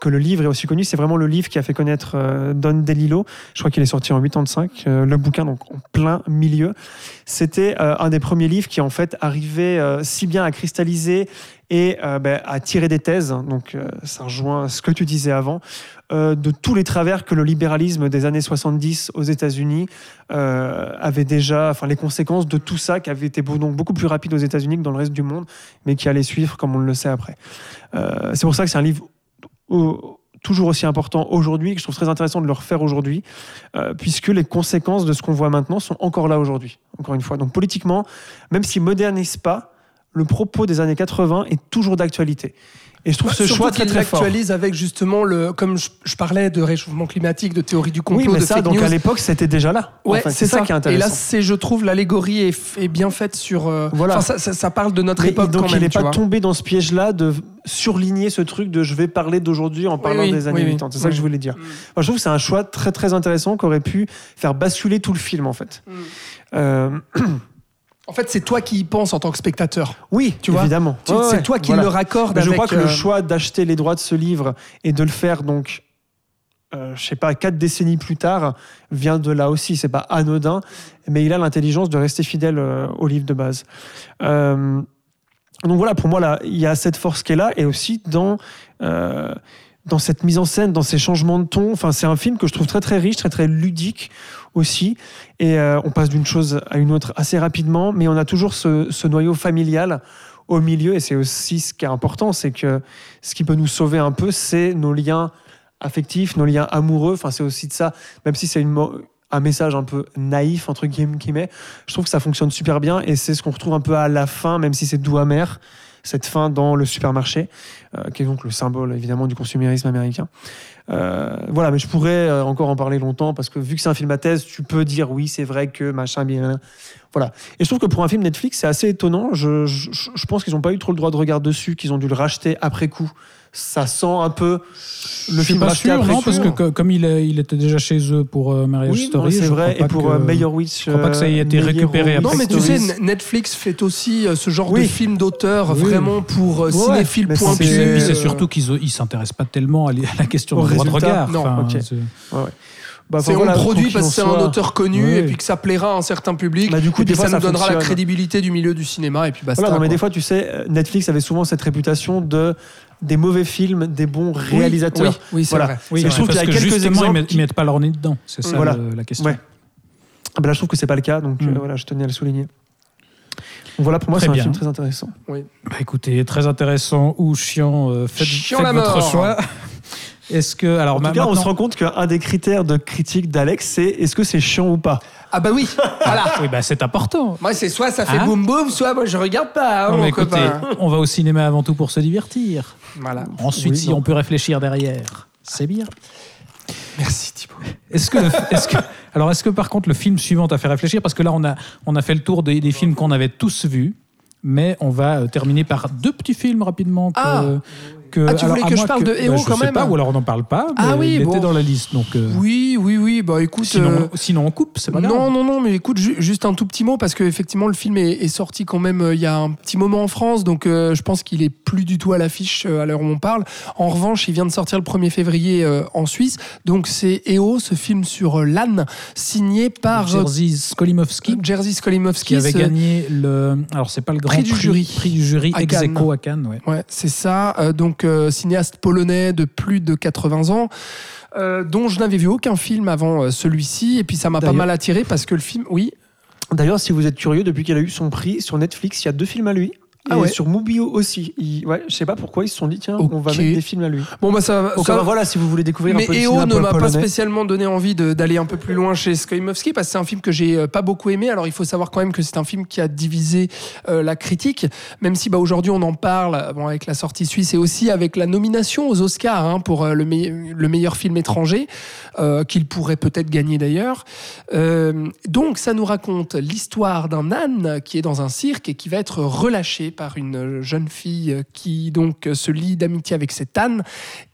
C: que le livre est aussi connu. C'est vraiment le livre qui a fait connaître Don DeLillo. Je crois qu'il est sorti en 85, euh, le bouquin donc en plein milieu. C'était un des premiers livres qui en fait arrivait si bien à cristalliser et euh, ben, à tirer des thèses. Donc euh, ça rejoint ce que tu disais avant euh, de tous les travers que le libéralisme des années 70 aux États-Unis avait déjà, enfin les conséquences de tout ça qui avait été beaucoup plus rapide aux États-Unis que dans le reste du monde, mais qui allait suivre comme on le sait après. C'est pour ça que c'est un livre toujours aussi important aujourd'hui, que je trouve très intéressant de le refaire aujourd'hui, puisque les conséquences de ce qu'on voit maintenant sont encore là aujourd'hui, encore une fois. Donc politiquement, même s'il modernise pas, le propos des années 80 est toujours d'actualité. Et je trouve ce
B: Surtout
C: choix très très fort.
B: l'actualise avec justement le, comme je, je parlais de réchauffement climatique, de théorie du complot,
C: Oui, mais
B: de
C: ça,
B: fake
C: donc
B: news.
C: à l'époque, c'était déjà là.
B: Ouais,
C: Enfin,
B: c'est ça.
C: qui est
B: Et
C: intéressant.
B: là, c'est, je trouve, l'allégorie est, bien faite sur. euh,
C: Voilà.
B: ça, ça- ça parle de notre
C: Mais
B: époque
C: donc
B: quand
C: il
B: même.
C: n'est
B: tu
C: pas
B: vois.
C: tombé dans ce piège-là de surligner ce truc de je vais parler d'aujourd'hui en parlant
B: oui,
C: des années
B: oui, oui.
C: 80. C'est ça que je voulais dire.
B: Mm.
C: Je trouve que c'est un choix très très intéressant qui aurait pu faire basculer tout le film en fait.
B: Mm.
C: Euh, (clears throat)
B: En fait, c'est toi qui y penses en tant que spectateur.
C: Oui,
B: Tu vois
C: évidemment. Ouais,
B: c'est
C: ouais,
B: toi qui
C: voilà.
B: le raccorde
C: je crois que
B: euh,
C: le choix d'acheter les droits de ce livre et de le faire donc, euh, je sais pas, quatre décennies plus tard, vient de là aussi. C'est pas anodin, mais il a l'intelligence de rester fidèle euh, au livre de base. Euh, donc voilà, pour moi, là, il y a cette force qui est là, et aussi dans euh, dans cette mise en scène, dans ces changements de ton. Enfin, c'est un film que je trouve très très riche, très très ludique aussi. Et euh, on passe d'une chose à une autre assez rapidement, mais on a toujours ce, noyau familial au milieu. Et c'est aussi ce qui est important, c'est que ce qui peut nous sauver un peu, c'est nos liens affectifs, nos liens amoureux. Enfin, c'est aussi de ça, même si c'est un message un peu naïf entre guillemets, je trouve que ça fonctionne super bien et c'est ce qu'on retrouve un peu à la fin, même si c'est doux amer, cette fin dans le supermarché, qui est donc le symbole évidemment du consumérisme américain. Euh, voilà, mais je pourrais euh, encore en parler longtemps parce que vu que c'est un film à thèse, tu peux dire oui, c'est vrai que machin, bien. Voilà. Et je trouve que pour un film Netflix, c'est assez étonnant. Je, je- je pense qu'ils n'ont pas eu trop le droit de regard dessus, qu'ils ont dû le racheter après coup. Ça sent un peu le
A: Je
C: film
A: pas
C: racheté
A: sûr,
C: après
A: non,
C: coup.
A: parce que co- comme il, est- il était déjà chez eux pour euh, Marriage
C: oui, non,
A: Story,
C: c'est vrai.
A: crois
C: Et
A: pas
C: pour
A: que-
C: euh, Meyerowitz,
A: je crois pas que ça ait été
C: euh,
A: récupéré
C: Meyerowitz
B: Non, mais tu sais,
C: Stories.
B: N- Netflix fait aussi euh, ce genre
C: Oui.
B: de film d'auteur
C: Oui.
B: vraiment pour euh,
C: Ouais,
B: cinéphiles
C: mais
B: point
C: c'est-
A: Puis c'est puis c'est
B: euh,
A: surtout qu'ils ne s'intéressent pas tellement à, la question
C: Au
A: du droit de
C: résultat,
A: regard.
B: non,
C: ok.
A: c'est-
C: Ouais, ouais. Bah,
B: C'est
C: voilà,
B: on produit parce que c'est un auteur connu
A: Oui.
B: et puis que ça plaira à un certain public.
C: Bah, du coup,
B: et
C: des
B: puis
C: fois,
B: ça nous
C: ça
B: donnera la crédibilité du milieu du cinéma et puis basta.
C: Voilà, non, mais des fois, tu sais, Netflix avait souvent cette réputation de des mauvais films, des bons réalisateurs.
B: Oui, oui, c'est
C: Voilà.
B: vrai.
A: Oui,
C: Et je trouve qu'il y a
A: que
C: quelques
A: justement, ils
C: exemples
A: mettent,
C: qui-
A: ils mettent pas leur nez dedans. C'est ça
C: Voilà.
A: le- la question.
C: Ouais. Ah là, je trouve que c'est pas le cas, donc euh,
A: Mm.
C: voilà, je tenais à le souligner. Donc voilà, pour moi, c'est un film très intéressant.
A: Bah, écoutez, très intéressant ou chiant, euh, faites,
B: Chiant
A: faites
B: la
A: votre
B: mort.
A: choix. (laughs) Est-ce que alors
C: En tout cas, on se rend compte qu'un des critères de critique d'Alex, c'est est-ce que c'est chiant ou pas
B: Ah bah oui, voilà. (laughs)
A: oui, bah, c'est important.
B: Moi, c'est soit ça fait
A: Hein
B: boum boum, soit moi je regarde pas, hein,
A: Non,
B: mon
A: mais écoutez,
B: copain.
A: on va au cinéma avant tout pour se divertir.
B: Voilà.
A: Ensuite,
C: Oui,
A: si
C: non.
A: on peut réfléchir derrière, c'est bien.
B: Merci Thibaut.
A: Est-ce que, est-ce que- alors, est-ce que par contre le film suivant t'a fait réfléchir? Parce que là, on a, on a fait le tour des, des films qu'on avait tous vus, mais on va euh, terminer par deux petits films rapidement. Que,
B: Ah.
A: Que-
B: Ah, tu voulais que je parle de
A: bah,
B: Héros
A: je
B: quand
A: sais
B: même
A: pas, ou alors on n'en parle pas.
B: Ah oui,
A: il
B: bon.
A: était dans la liste, donc. euh,
B: Oui, oui, oui. Bah écoute.
A: Sinon,
B: euh,
A: sinon on coupe, c'est pas grave.
B: Non, non, non, mais écoute, ju- juste un tout petit mot parce que effectivement le film est, est sorti quand même euh, il y a un petit moment en France, donc euh, je pense qu'il est plus du tout à l'affiche à l'heure où on parle. En revanche, il vient de sortir le 1er février en Suisse, donc c'est EO, ce film sur l'âne, signé par
A: Jerzy Skolimowski.
B: Jerzy Skolimowski.
A: qui avait gagné le. Alors, c'est pas le grand
B: Prix du jury.
A: Prix du jury ex à Cannes, ouais.
B: Ouais, c'est ça. Euh, donc, euh, cinéaste polonais de plus de 80 ans. euh, dont je n'avais vu aucun film avant euh, celui-ci et puis ça m'a pas mal attiré parce que le film oui
C: D'ailleurs, si vous êtes curieux, depuis qu'il a eu son prix sur Netflix, il y a deux films à lui. Et
B: Ah ouais.
C: sur Mubio aussi. Il- ouais, je sais pas pourquoi ils se sont dit, tiens, on va mettre des films à lui.
B: bon bah ça,
C: Donc
B: ça-
C: voilà, si vous voulez découvrir
B: Mais
C: un peu le
B: EO ne m'a pas spécialement donné envie d'aller un peu plus loin chez Skolimowski parce que c'est un film que j'ai euh, pas beaucoup aimé. Alors il faut savoir quand même que c'est un film qui a divisé euh, la critique, même si bah, aujourd'hui on en parle euh, bon, avec la sortie suisse et aussi avec la nomination aux Oscars hein, pour euh, le, me- le meilleur film étranger, euh, qu'il pourrait peut-être gagner d'ailleurs. Donc ça nous raconte l'histoire d'un âne qui est dans un cirque et qui va être relâché par une jeune fille euh, qui donc se lie d'amitié avec cet âne.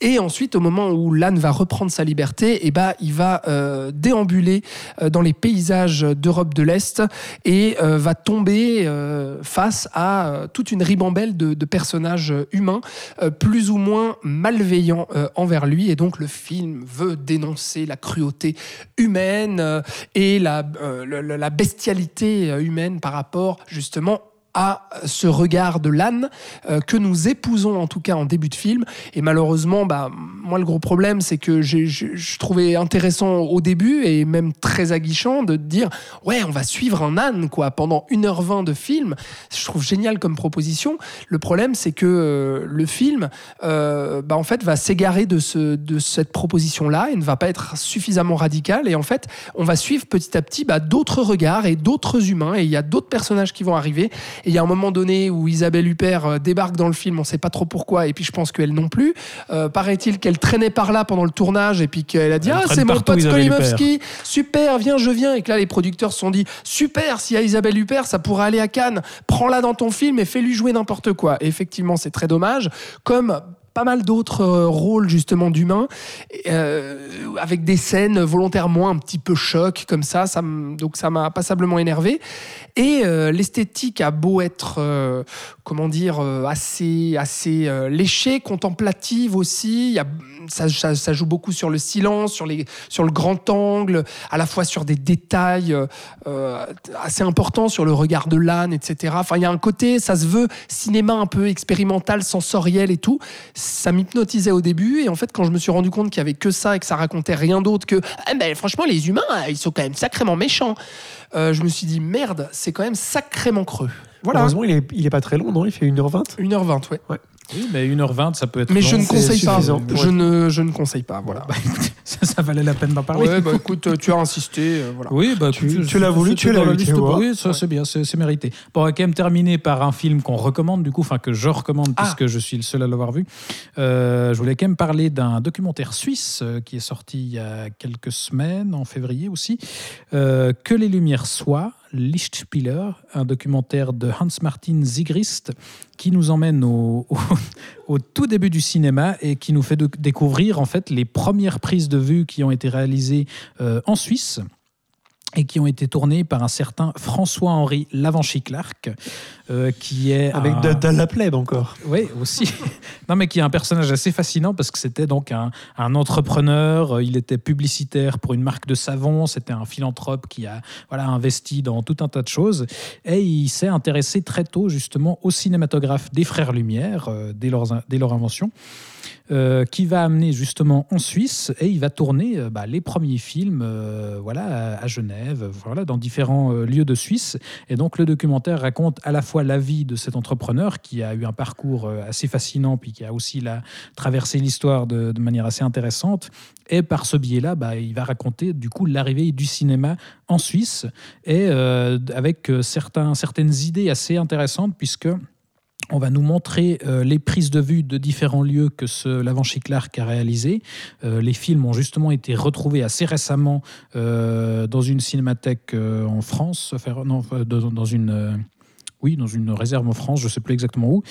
B: Et ensuite, au moment où l'âne va reprendre sa liberté, et bah, il va euh, déambuler euh, dans les paysages d'Europe de l'Est et euh, va tomber euh, face à euh, toute une ribambelle de, de personnages humains euh, plus ou moins malveillants euh, envers lui. Et donc, le film veut dénoncer la cruauté humaine euh, et la, euh, la bestialité euh, humaine par rapport justement à ce regard de l'âne euh, que nous épousons en tout cas en début de film. Et malheureusement, bah, moi le gros problème c'est que je trouvais intéressant au début et même très aguichant de dire ouais on va suivre un âne quoi pendant 1h20 de film. Je trouve génial comme proposition. Le problème c'est que euh, le film euh, bah, en fait va s'égarer de, ce, de cette proposition là et ne va pas être suffisamment radical et en fait on va suivre petit à petit bah, d'autres regards et d'autres humains et il y a d'autres personnages qui vont arriver et il y a un moment donné où Isabelle Huppert euh, débarque dans le film, on sait pas trop pourquoi, et puis je pense qu'elle non plus. Euh, Paraît-il qu'elle traînait par là pendant le tournage, et puis qu'elle a dit
A: Elle
B: Ah, c'est mon pote
A: Isabelle
B: Skolimowski, super, viens, je viens. Et que là, les producteurs se sont dit Super, s'il y a Isabelle Huppert, ça pourrait aller à Cannes, prends-la dans ton film et fais-lui jouer n'importe quoi. Et effectivement, c'est très dommage. Comme pas mal d'autres euh, rôles justement d'humains, euh, avec des scènes volontairement un petit peu choc comme ça. ça donc ça m'a passablement énervé. Et euh, l'esthétique a beau être, comment dire, euh, assez, assez euh, léchée, contemplative aussi. Il y a, ça, joue beaucoup sur le silence, sur, les, sur le grand angle, à la fois sur des détails euh, assez importants, sur le regard de l'âne, etc. Enfin, il y a un côté, ça se veut cinéma un peu expérimental, sensoriel et tout. Ça m'hypnotisait au début. Et en fait, quand je me suis rendu compte qu'il y avait que ça et que ça racontait rien d'autre que, Ah, ben, franchement, les humains, ils sont quand même sacrément méchants. Je me suis dit, merde, c'est quand même sacrément creux. Voilà,
C: Heureusement, il est, il est pas très long, non? Il fait 1h20.
B: 1h20, ouais.
A: Oui, mais 1h20, ça peut être.
B: Mais
A: long,
B: je ne conseille pas. Je ne, je ne conseille pas, voilà.
A: Bah, écoutez, (laughs) ça, ça valait la peine d'en parler.
B: Ouais, bah écoute, tu as insisté, euh, voilà.
A: Oui, bah,
C: Tu- tu l'as voulu, tu l'as
A: pour- Oui, ça c'est bien, c'est c'est mérité. Bon, on va quand même terminer par un film qu'on recommande, du coup, enfin que je recommande
B: Ah.
A: puisque je suis le seul à l'avoir vu. Euh, je voulais quand même parler d'un documentaire suisse euh, qui est sorti il y a quelques semaines, en février aussi, euh, Que les lumières soient. Lichtspieler, un documentaire de Hans-Martin Sigrist qui nous emmène au, (laughs) tout début du cinéma et qui nous fait découvrir en fait les premières prises de vue qui ont été réalisées euh, en Suisse et qui ont été tournées par un certain François-Henri Lavanchy-Clark, euh, qui est
C: Avec
A: un-
C: de, de la plèbe encore.
A: oui, aussi. (laughs) non, mais qui est un personnage assez fascinant parce que c'était donc un, un entrepreneur. euh, Il était publicitaire pour une marque de savon. C'était un philanthrope qui a voilà, investi dans tout un tas de choses. Et il s'est intéressé très tôt, justement, au cinématographe des Frères Lumière, euh, dès, leur, dès leur invention. euh, qui va amener justement en Suisse et il va tourner euh, bah, les premiers films euh, voilà, à, à Genève, voilà, dans différents lieux de Suisse. Et donc le documentaire raconte à la fois la vie de cet entrepreneur qui a eu un parcours euh, assez fascinant, puis qui a aussi traversé l'histoire de, manière assez intéressante. Et par ce biais-là, bah, il va raconter du coup l'arrivée du cinéma en Suisse et euh, avec euh, certaines idées assez intéressantes puisque on va nous montrer les prises de vue de différents lieux que ce Lavanchy Clark a réalisé. Les films ont justement été retrouvés assez récemment dans une cinémathèque en France, non, dans, une oui, dans une réserve en France, je ne sais plus exactement où.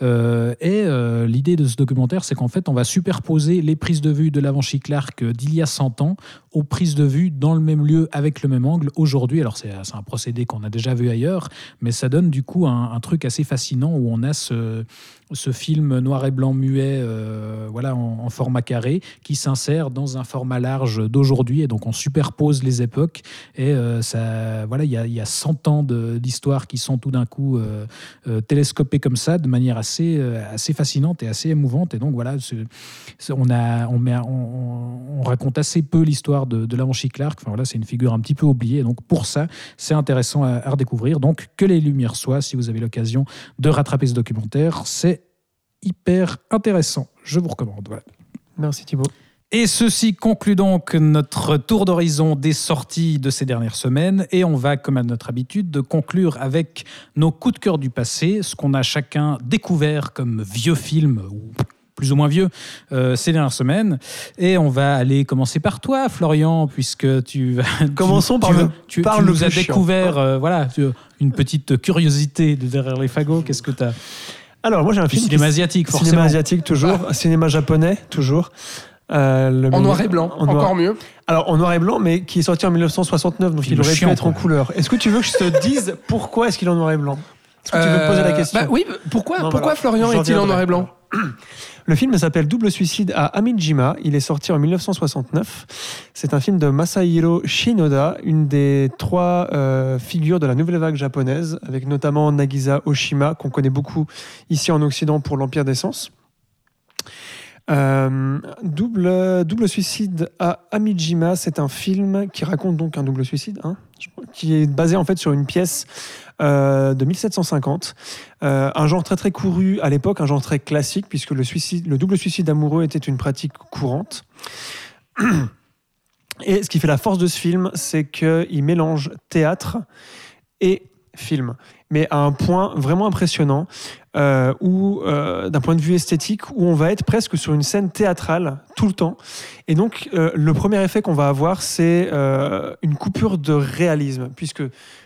A: Euh, et euh, l'idée de ce documentaire, c'est qu'en fait, on va superposer les prises de vue de Lavanchy Clark d'il y a 100 ans aux prises de vue dans le même lieu avec le même angle aujourd'hui. Alors, c'est un procédé qu'on a déjà vu ailleurs, mais ça donne du coup un truc assez fascinant où on a ce, ce film noir et blanc muet euh, voilà, en, format carré qui s'insère dans un format large d'aujourd'hui. Et donc, on superpose les époques. Et euh, ça, voilà, il y a, il y a 100 ans d'histoire qui sont tout d'un coup euh, euh, télescopées comme ça de manière assez, assez fascinante et assez émouvante. Et donc, voilà, on, a, on, met, on, on- on raconte assez peu l'histoire de, de Lavanchy Clark. Enfin, voilà, c'est une figure un petit peu oubliée. Donc, pour ça, c'est intéressant à redécouvrir. Donc, que les lumières soient, si vous avez l'occasion de rattraper ce documentaire, c'est hyper intéressant. Je vous recommande. Voilà.
C: Merci Thibaut.
A: Et ceci conclut donc notre tour d'horizon des sorties de ces dernières semaines. Et on va, comme à notre habitude, de conclure avec nos coups de cœur du passé, ce qu'on a chacun découvert comme vieux films ou plus ou moins vieux euh, ces dernières semaines. Et on va aller commencer par toi, Florian, puisque tu vas. tu-
C: Commençons par
A: tu,
C: le-
A: tu,
C: par
A: tu
C: le
A: nous as découvert, euh, voilà, une petite curiosité de derrière les fagots. Qu'est-ce que tu as
C: Alors, moi j'ai un
A: Du
C: film.
A: cinéma
C: qui-
A: asiatique, forcément.
C: Cinéma asiatique toujours, cinéma japonais toujours. Euh, le
B: En noir et blanc,
C: en noir-
B: encore mieux.
C: Alors en noir et blanc, mais qui est sorti en 1969, donc
A: Film
C: il aurait
A: chiant,
C: pu être en couleur. Est-ce que tu veux que je te (laughs) dise pourquoi est-ce qu'il est en noir et blanc? Est-ce que tu veux me poser la
B: Euh,
C: question?
B: bah oui, pourquoi,
C: Non,
B: pourquoi
C: voilà.
B: Florian est-il en noir et blanc? (clears throat)
C: Le film s'appelle Double suicide à Amijima. Il est sorti en 1969. C'est un film de Masahiro Shinoda, une des trois euh, figures de la nouvelle vague japonaise, avec notamment Nagisa Oshima, qu'on connaît beaucoup ici en Occident pour l'Empire des Sens. Euh, double, suicide à Amijima, c'est un film qui raconte donc un double suicide, hein, qui est basé en fait sur une pièce euh, de 1750. Euh, un genre très très couru à l'époque, un genre très classique, puisque le, le double suicide amoureux était une pratique courante. Et ce qui fait la force de ce film, c'est qu'il mélange théâtre et film. mais à un point vraiment impressionnant, euh, euh, d'un point de vue esthétique, où on va être presque sur une scène théâtrale tout le temps. Et donc, euh, le premier effet qu'on va avoir, c'est une coupure de réalisme, puisque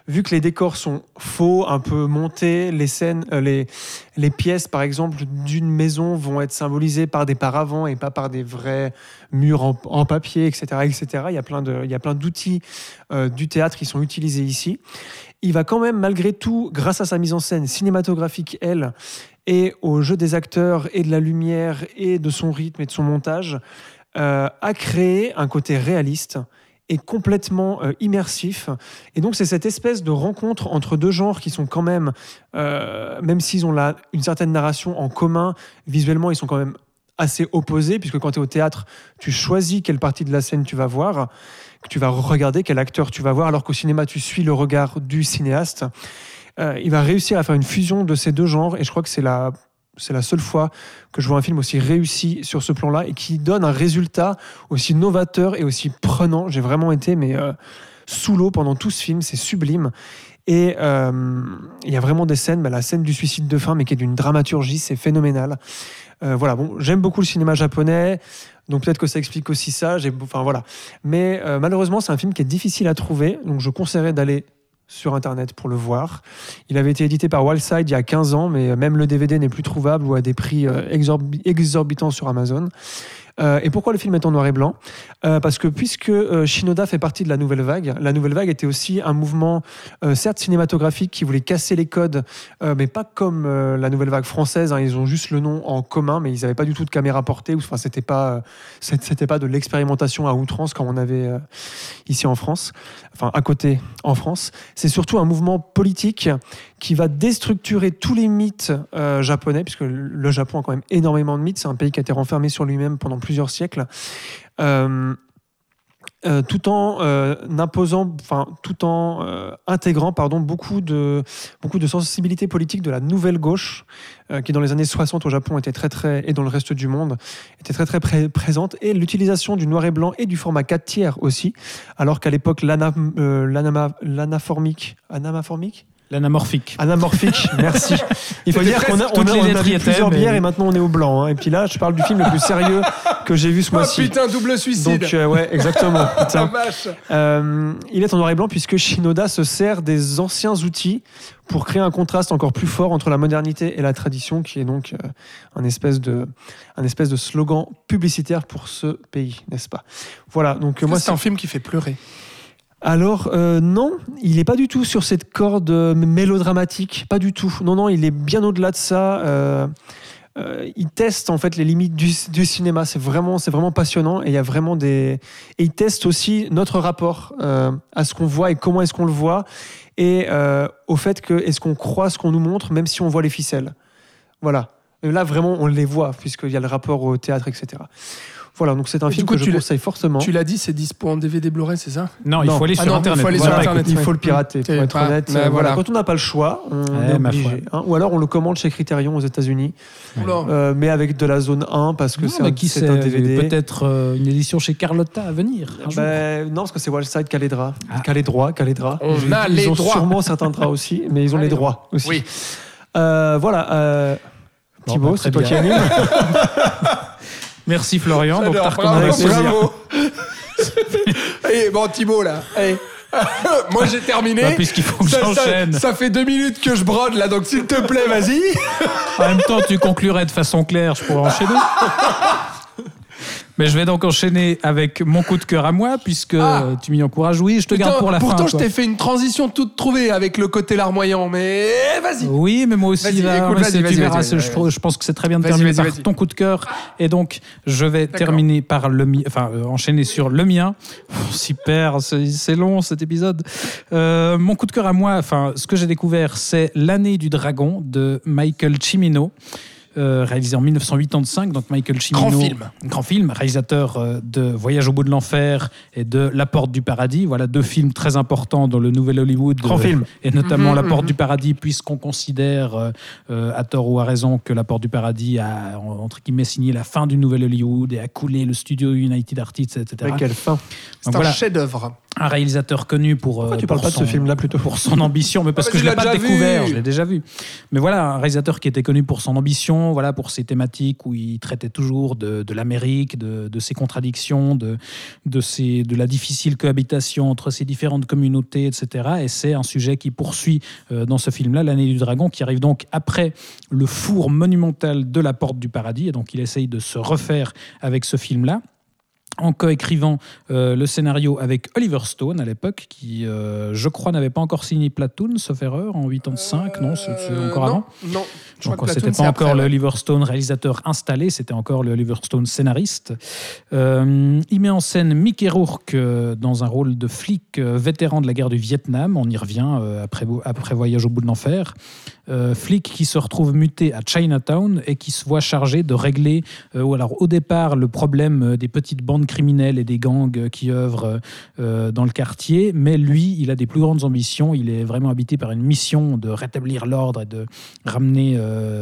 C: vu que les décors sont faux, un peu montés, les scènes, euh, les, pièces, par exemple, d'une maison vont être symbolisées par des paravents et pas par des vrais murs en, papier, etc., etc. Il y a plein de, il y a plein d'outils euh, du théâtre qui sont utilisés ici. Il va quand même, malgré tout, grâce à sa mise en scène cinématographique, elle, et au jeu des acteurs et de la lumière et de son rythme et de son montage, euh, a créé un côté réaliste et complètement euh, immersif. Et donc c'est cette espèce de rencontre entre deux genres qui sont quand même, euh, même s'ils ont là une certaine narration en commun, visuellement ils sont quand même assez opposés, puisque quand tu es au théâtre, tu choisis quelle partie de la scène tu vas voir, que tu vas regarder, quel acteur tu vas voir, alors qu'au cinéma, tu suis le regard du cinéaste. Euh, il va réussir à faire une fusion de ces deux genres, et je crois que c'est la, c'est la seule fois que je vois un film aussi réussi sur ce plan-là, et qui donne un résultat aussi novateur et aussi prenant. J'ai vraiment été mais, euh, sous l'eau pendant tout ce film, c'est sublime. Et euh, il y a vraiment des scènes, bah, la scène du suicide de fin, mais qui est d'une dramaturgie, c'est phénoménal. Euh, voilà, bon, j'aime beaucoup le cinéma japonais, donc peut-être que ça explique aussi ça. Enfin voilà, mais malheureusement, c'est un film qui est difficile à trouver, donc je conseillerais d'aller sur internet pour le voir. Il avait été édité par Wildside il y a 15 ans, mais même le DVD n'est plus trouvable ou à des prix euh, exorbi- exorbitants sur Amazon. Euh, et pourquoi le film est en noir et blanc? Euh, Parce que puisque euh, Shinoda fait partie de la nouvelle vague, la nouvelle vague était aussi un mouvement, certes cinématographique, qui voulait casser les codes, mais pas comme la nouvelle vague française. hein, ils ont juste le nom en commun, mais ils n'avaient pas du tout de caméra portée. Enfin, c'était pas, c'était pas de l'expérimentation à outrance comme on avait ici en France, enfin à côté en France. C'est surtout un mouvement politique qui va déstructurer tous les mythes euh, japonais, puisque le Japon a quand même énormément de mythes. C'est un pays qui a été renfermé sur lui-même pendant plusieurs siècles. Euh, euh, tout en imposant, enfin tout en intégrant, pardon, beaucoup de beaucoup de sensibilité politique de la nouvelle gauche, qui dans les années 60 au Japon était très très et dans le reste du monde était très très pré- présente, et l'utilisation du noir et blanc et du format 4 tiers aussi, alors qu'à l'époque l'anaformique, anamaformique?
A: L'anamorphique.
C: Anamorphique, (laughs) merci. Il faut dire qu'on a, on a, on a vu plusieurs
A: mais-
C: bières et maintenant on est au blanc. hein. Et puis là, je parle du film le plus sérieux que j'ai vu ce
B: Oh
C: mois-ci.
B: putain, double suicide.
C: Donc, euh, ouais, exactement. (laughs)
B: La vache.
C: Euh, il est en noir et blanc puisque Shinoda se sert des anciens outils pour créer un contraste encore plus fort entre la modernité et la tradition, qui est donc euh, un, espèce de, un espèce de slogan publicitaire pour ce pays, n'est-ce pas? Voilà, donc euh, moi,
B: Moi,
C: c'est
B: c'est un film qui fait pleurer.
C: Alors euh, non, il n'est pas du tout sur cette corde euh, mélodramatique, pas du tout. Non, non, il est bien au-delà de ça. Euh, il teste en fait les limites du, cinéma. C'est vraiment, c'est vraiment passionnant et il y a vraiment des. Il teste aussi notre rapport à ce qu'on voit et comment est-ce qu'on le voit et au fait que est-ce qu'on croit ce qu'on nous montre même si on voit les ficelles. Voilà. Et là vraiment on les voit puisqu'il y a le rapport au théâtre, etc. Voilà, donc c'est un
B: Et
C: film
B: coup,
C: que je conseille fortement.
B: Tu l'as dit, c'est dispo en DVD Blu-ray, c'est ça
A: Non, il faut aller
B: Ah
A: sur
B: non, il
A: Internet.
B: faut aller
C: Voilà,
B: sur Internet.
C: il faut le pirater, pour être
B: pas-
C: honnête. Euh, voilà.
B: voilà.
C: Quand on n'a pas le choix, on
A: Ouais,
C: est obligé. hein. Ou alors on le commande chez Criterion aux États-Unis, euh, mais avec de la zone 1 parce que c'est un,
A: qui
C: un DVD.
A: Peut-être euh, une édition chez Carlotta à venir.
C: Ben, non, parce que c'est Wildside Caledra.
A: Ah.
C: Caledra, Caledra.
B: On
C: Ils-
B: a
C: ils
B: les
C: ont
B: droits.
C: sûrement certains draps aussi, mais ils ont
B: Ah,
C: les
B: les
C: droits aussi.
B: Oui.
C: Euh, voilà. euh, Thibaut,
A: bah,
C: c'est toi qui anime. (laughs)
A: Merci Florian donc,
B: J'adore,
A: ta
B: bravo. (laughs) Eh, bon, Thibaut, là. eh. (laughs) Moi, j'ai terminé.
A: Bah, Puisqu'il faut que
B: ça, ça-
A: j'enchaîne.
B: ça fait deux minutes que je brode, là, donc s'il te plaît, vas-y.
A: En même temps, tu conclurais de façon claire, je pourrais enchaîner. (laughs) Mais je vais donc enchaîner avec mon coup de cœur à moi, puisque
B: Ah.
A: tu m'y encourages. Oui, je te garde pour la
B: pourtant,
A: fin.
B: je
A: toi.
B: t'ai fait une transition toute trouvée avec le côté larmoyant, mais vas-y.
A: Oui, mais moi aussi,
B: écoute,
A: tu verras, c'est- je, je pense que c'est très bien de terminer par ton coup de cœur. Et donc, je vais terminer par le mien, enfin, euh, enchaîner sur le mien. Super, c'est c'est long cet épisode. Euh, mon coup de cœur à moi, enfin, ce que j'ai découvert, c'est L'année du dragon de Michael Cimino. Euh, réalisé en 1985, donc Michael Cimino,
B: Grand film.
A: grand film, réalisateur euh, de Voyage au bout de l'enfer et de La Porte du Paradis. Voilà deux films très importants dans le nouvel Hollywood.
C: Grand
A: euh,
C: film.
A: et notamment
B: Mhm,
A: La Porte
B: mhm.
A: du Paradis, puisqu'on considère, euh, à tort ou à raison, que La Porte du Paradis a, en- entre guillemets, signé la fin du Nouvel Hollywood et a coulé le studio United Artists, etc.
C: Mais quelle fin.
B: C'est un
A: voilà.
B: chef-d'œuvre.
A: Un réalisateur connu pour.
C: Pourquoi
A: euh,
C: parles
A: pour
C: pas de ce
A: son-
C: film-là plutôt
A: pour son ambition, mais parce
B: Ah,
A: que je l'ai pas
B: déjà
A: découvert,
B: vu.
A: je l'ai déjà vu. Mais voilà, un réalisateur qui était connu pour son ambition, voilà, pour ses thématiques où il traitait toujours de, de l'Amérique, de, de ses contradictions, de, de, ses, de la difficile cohabitation entre ces différentes communautés, etc. Et c'est un sujet qui poursuit euh, dans ce film-là, L'année du dragon, qui arrive donc après le four monumental de la porte du paradis. Et donc il essaye de se refaire avec ce film-là en coécrivant euh, le scénario avec Oliver Stone à l'époque, qui, euh, je crois, n'avait pas encore signé Platoon, sauf erreur, en 85, non, c'est
B: Euh,
A: encore
B: non,
A: avant.
B: Non, je crois
A: Donc
B: que
A: c'était pas encore
B: après,
A: le. Oliver Stone réalisateur installé, c'était encore le Oliver Stone scénariste. Euh, il met en scène Mickey Rourke dans un rôle de flic vétéran de la guerre du Vietnam. On y revient après, après Voyage au bout de l'enfer. Euh, flic qui se retrouve muté à Chinatown et qui se voit chargé de régler, euh, alors au départ, le problème euh, des petites bandes criminelles et des gangs qui œuvrent euh, dans le quartier. Mais lui, il a des plus grandes ambitions. Il est vraiment habité par une mission de rétablir l'ordre et de ramener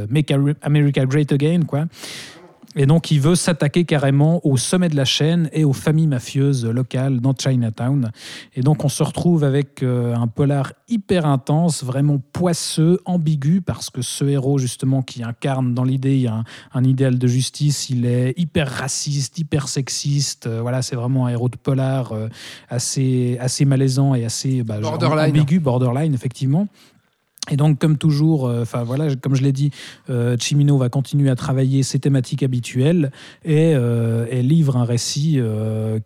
A: Make America Great Again, quoi. Et donc, il veut s'attaquer carrément au sommet de la chaîne et aux familles mafieuses locales dans Chinatown. Et donc, on se retrouve avec euh, un polar hyper intense, vraiment poisseux, ambigu, parce que ce héros, justement, qui incarne dans l'idée un, un idéal de justice, il est hyper raciste, hyper sexiste. Euh, voilà, c'est vraiment un héros de polar euh, assez, assez malaisant et assez bah,
B: Borderline.
A: ambigu, borderline, effectivement. Et donc, comme toujours, euh, enfin voilà, comme je l'ai dit, euh, Chimino va continuer à travailler ses thématiques habituelles et, euh, et livre un récit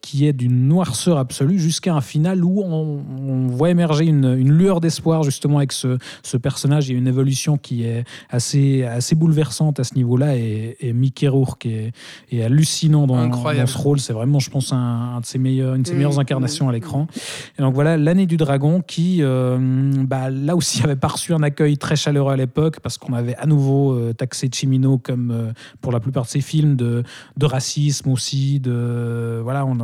A: qui est d'une noirceur absolue jusqu'à un final où on, on voit émerger une, une lueur d'espoir justement avec ce, ce personnage. Il y a une évolution qui est assez, assez bouleversante à ce niveau-là et, et Mickey Rourke est, est hallucinant dans, dans ce rôle. C'est vraiment, je pense, un, un de ses meilleurs, une de ses
B: Mmh,
A: meilleures incarnations à l'écran. Et donc voilà, l'année du dragon qui, bah, là aussi, (laughs) avait pas reçu un accueil très chaleureux à l'époque parce qu'on avait à nouveau euh, taxé Chimino comme euh, pour la plupart de ses films de, de racisme aussi. De, voilà, on,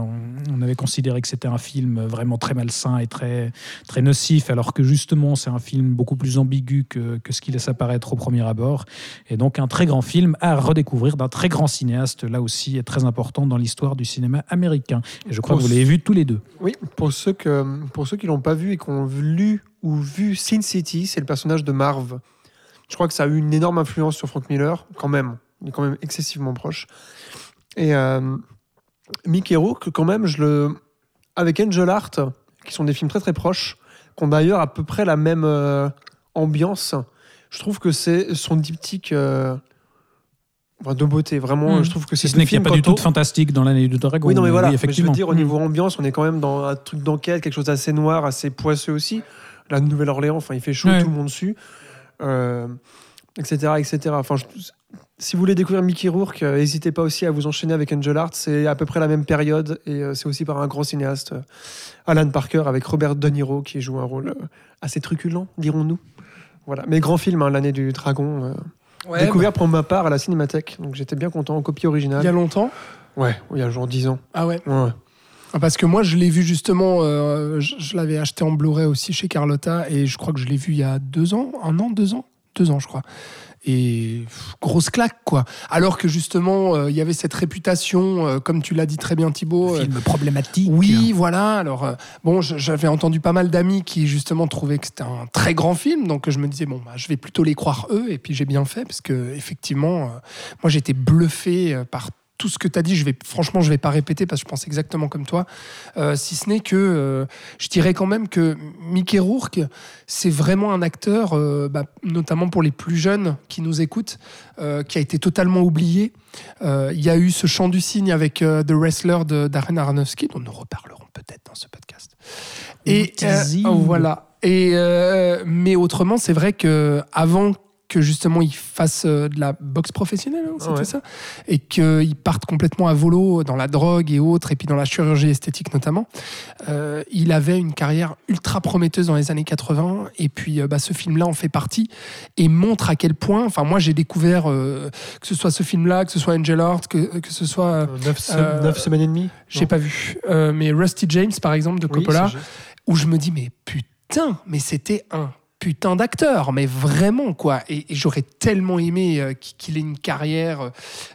A: avait considéré que c'était un film vraiment très malsain et très, très nocif, alors que justement, c'est un film beaucoup plus ambigu que, que ce qui laisse apparaître au premier abord. Et donc, un très grand film à redécouvrir d'un très grand cinéaste, là aussi, est très important dans l'histoire du cinéma américain. Et je crois que vous l'avez vu tous les deux.
C: Oui, pour ceux, que, pour ceux qui l'ont pas vu et qui ont lu ou vu Sin City, c'est le personnage de Marv. Je crois que ça a eu une énorme influence sur Frank Miller, quand même. Il est quand même excessivement proche. Et euh, Mickey Rourke, quand même, je le... avec Angel Art, qui sont des films très très proches, qui ont d'ailleurs à peu près la même euh, ambiance, je trouve que c'est son diptyque euh, de beauté. Vraiment,
A: Mm.
C: je trouve que c'est
A: Si ce n'est qu'il n'y a pas du tout de fantastique dans l'année du dragon.
C: oui, non, mais voilà. mais je
A: effectivement.
C: veux dire, au niveau ambiance, on est quand même dans un truc d'enquête, quelque chose d'assez noir, assez poisseux aussi. La Nouvelle-Orléans, enfin, il fait chaud,
A: Ouais.
C: tout le monde dessus, euh, etc., etc. Enfin, je- si vous voulez découvrir Mickey Rourke, euh, n'hésitez pas aussi à vous enchaîner avec Angel Art. C'est à peu près la même période et euh, c'est aussi par un grand cinéaste, euh, Alan Parker, avec Robert De Niro qui joue un rôle euh, assez truculent, dirons-nous. Voilà. Mais grand film, hein, l'année du dragon.
B: Ouais,
C: découvert pour ma part à la Cinémathèque. Donc j'étais bien content en copie
B: bah,
C: originale.
B: il y a longtemps?
C: Ouais, il y a genre 10 ans.
B: Ah ouais.
C: Ouais.
B: Parce que moi, je l'ai vu justement, euh, je, je l'avais acheté en Blu-ray aussi chez Carlotta et je crois que je l'ai vu il y a deux ans, un an, deux ans, deux ans, je crois. Et pff, grosse claque, quoi. Alors que justement, euh, il y avait cette réputation, euh, comme tu l'as dit très bien, Thibaut.
A: Film problématique.
B: oui, voilà. Alors, bon, j'avais entendu pas mal d'amis qui, justement, trouvaient que c'était un très grand film. Donc, je me disais, bon, bah, je vais plutôt les croire eux. Et puis, j'ai bien fait, parce que, effectivement, moi, j'étais bluffé par tout ce que tu as dit. Je vais, franchement, je vais pas répéter parce que je pense exactement comme toi. Euh, si ce n'est que euh, je dirais quand même que Mickey Rourke, c'est vraiment un acteur, euh, bah, notamment pour les plus jeunes qui nous écoutent, qui a été totalement oublié. Il y a eu ce chant du cygne avec The Wrestler de Darren Aronofsky, dont nous reparlerons peut-être dans ce podcast. Et voilà. Et euh, mais autrement, c'est vrai que avant que justement il fasse euh, de la boxe professionnelle, hein, c'était
C: Ouais.
B: ça, et qu'il parte complètement à volo dans la drogue et autres, et puis dans la chirurgie esthétique notamment. Euh, il avait une carrière ultra prometteuse dans les années 80, et puis euh, bah, ce film-là en fait partie et montre à quel point. Enfin, moi j'ai découvert euh, que ce soit ce film-là, que ce soit Angel Heart, que, que ce soit, euh,
C: 9,
B: Euh,
C: semaines et demie
B: j'ai pas vu, mais Rusty James par exemple de Coppola où je me dis mais putain, mais c'était un putain d'acteur, mais vraiment quoi. Et, et j'aurais tellement aimé euh, qu'il ait une carrière, euh,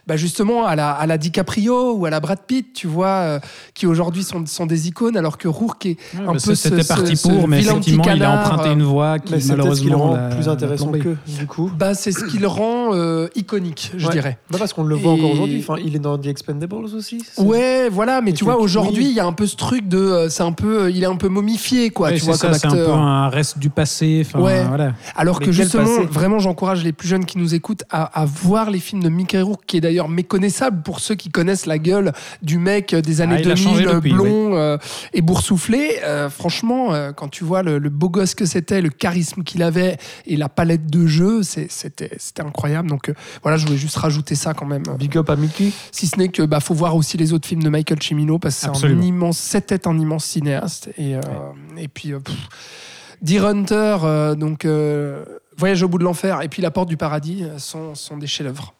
B: bah, justement à la, à la DiCaprio ou à la Brad Pitt, tu vois, euh, qui aujourd'hui sont, sont des icônes, alors que Rourke est
A: Ouais,
B: un peu
A: C'était
B: ce-
A: parti
B: ce-
A: pour,
B: ce
A: mais effectivement, il a emprunté une voix qui
C: peut-être ce qui le
A: malheureusement
C: rend
A: l'a-
C: plus intéressant que, du coup.
B: Bah, c'est ce qui le rend euh, iconique, je
C: Ouais.
B: dirais.
C: Bah, parce qu'on le voit encore aujourd'hui. Enfin, il est dans The Expendables aussi.
B: Ouais, voilà, mais
C: Et
B: tu vois, aujourd'hui,
C: oui.
B: il y a un peu ce truc de. euh, C'est un peu. Il est un peu momifié, quoi,
A: Ouais,
B: tu
A: c'est
B: vois,
A: ça,
B: comme
A: c'est un peu
B: acteur.
A: un reste du passé. Enfin,
B: Ouais.
A: voilà.
B: Alors
C: Mais
B: que justement,
C: passé.
B: vraiment, j'encourage les plus jeunes qui nous écoutent à, à voir les films de Mickey Rourke, qui est d'ailleurs méconnaissable pour ceux qui connaissent la gueule du mec des années
A: Ah, il a
B: 2000,
A: changé depuis,
B: blond euh, et boursouflé. Euh, franchement, euh, quand tu vois le, le beau gosse que c'était, le charisme qu'il avait et la palette de jeux, c'est- c'était incroyable. Donc euh, voilà, je voulais juste rajouter ça quand même.
C: Big up à Mickey.
B: Si ce n'est que bah faut voir aussi les autres films de Michael Cimino parce que c'est un immense, c'était un immense cinéaste et euh, et puis euh, pff, Deer Hunter, euh, donc euh, Voyage au bout de l'enfer et puis La Porte du paradis euh, sont, sont des chefs-d'œuvre.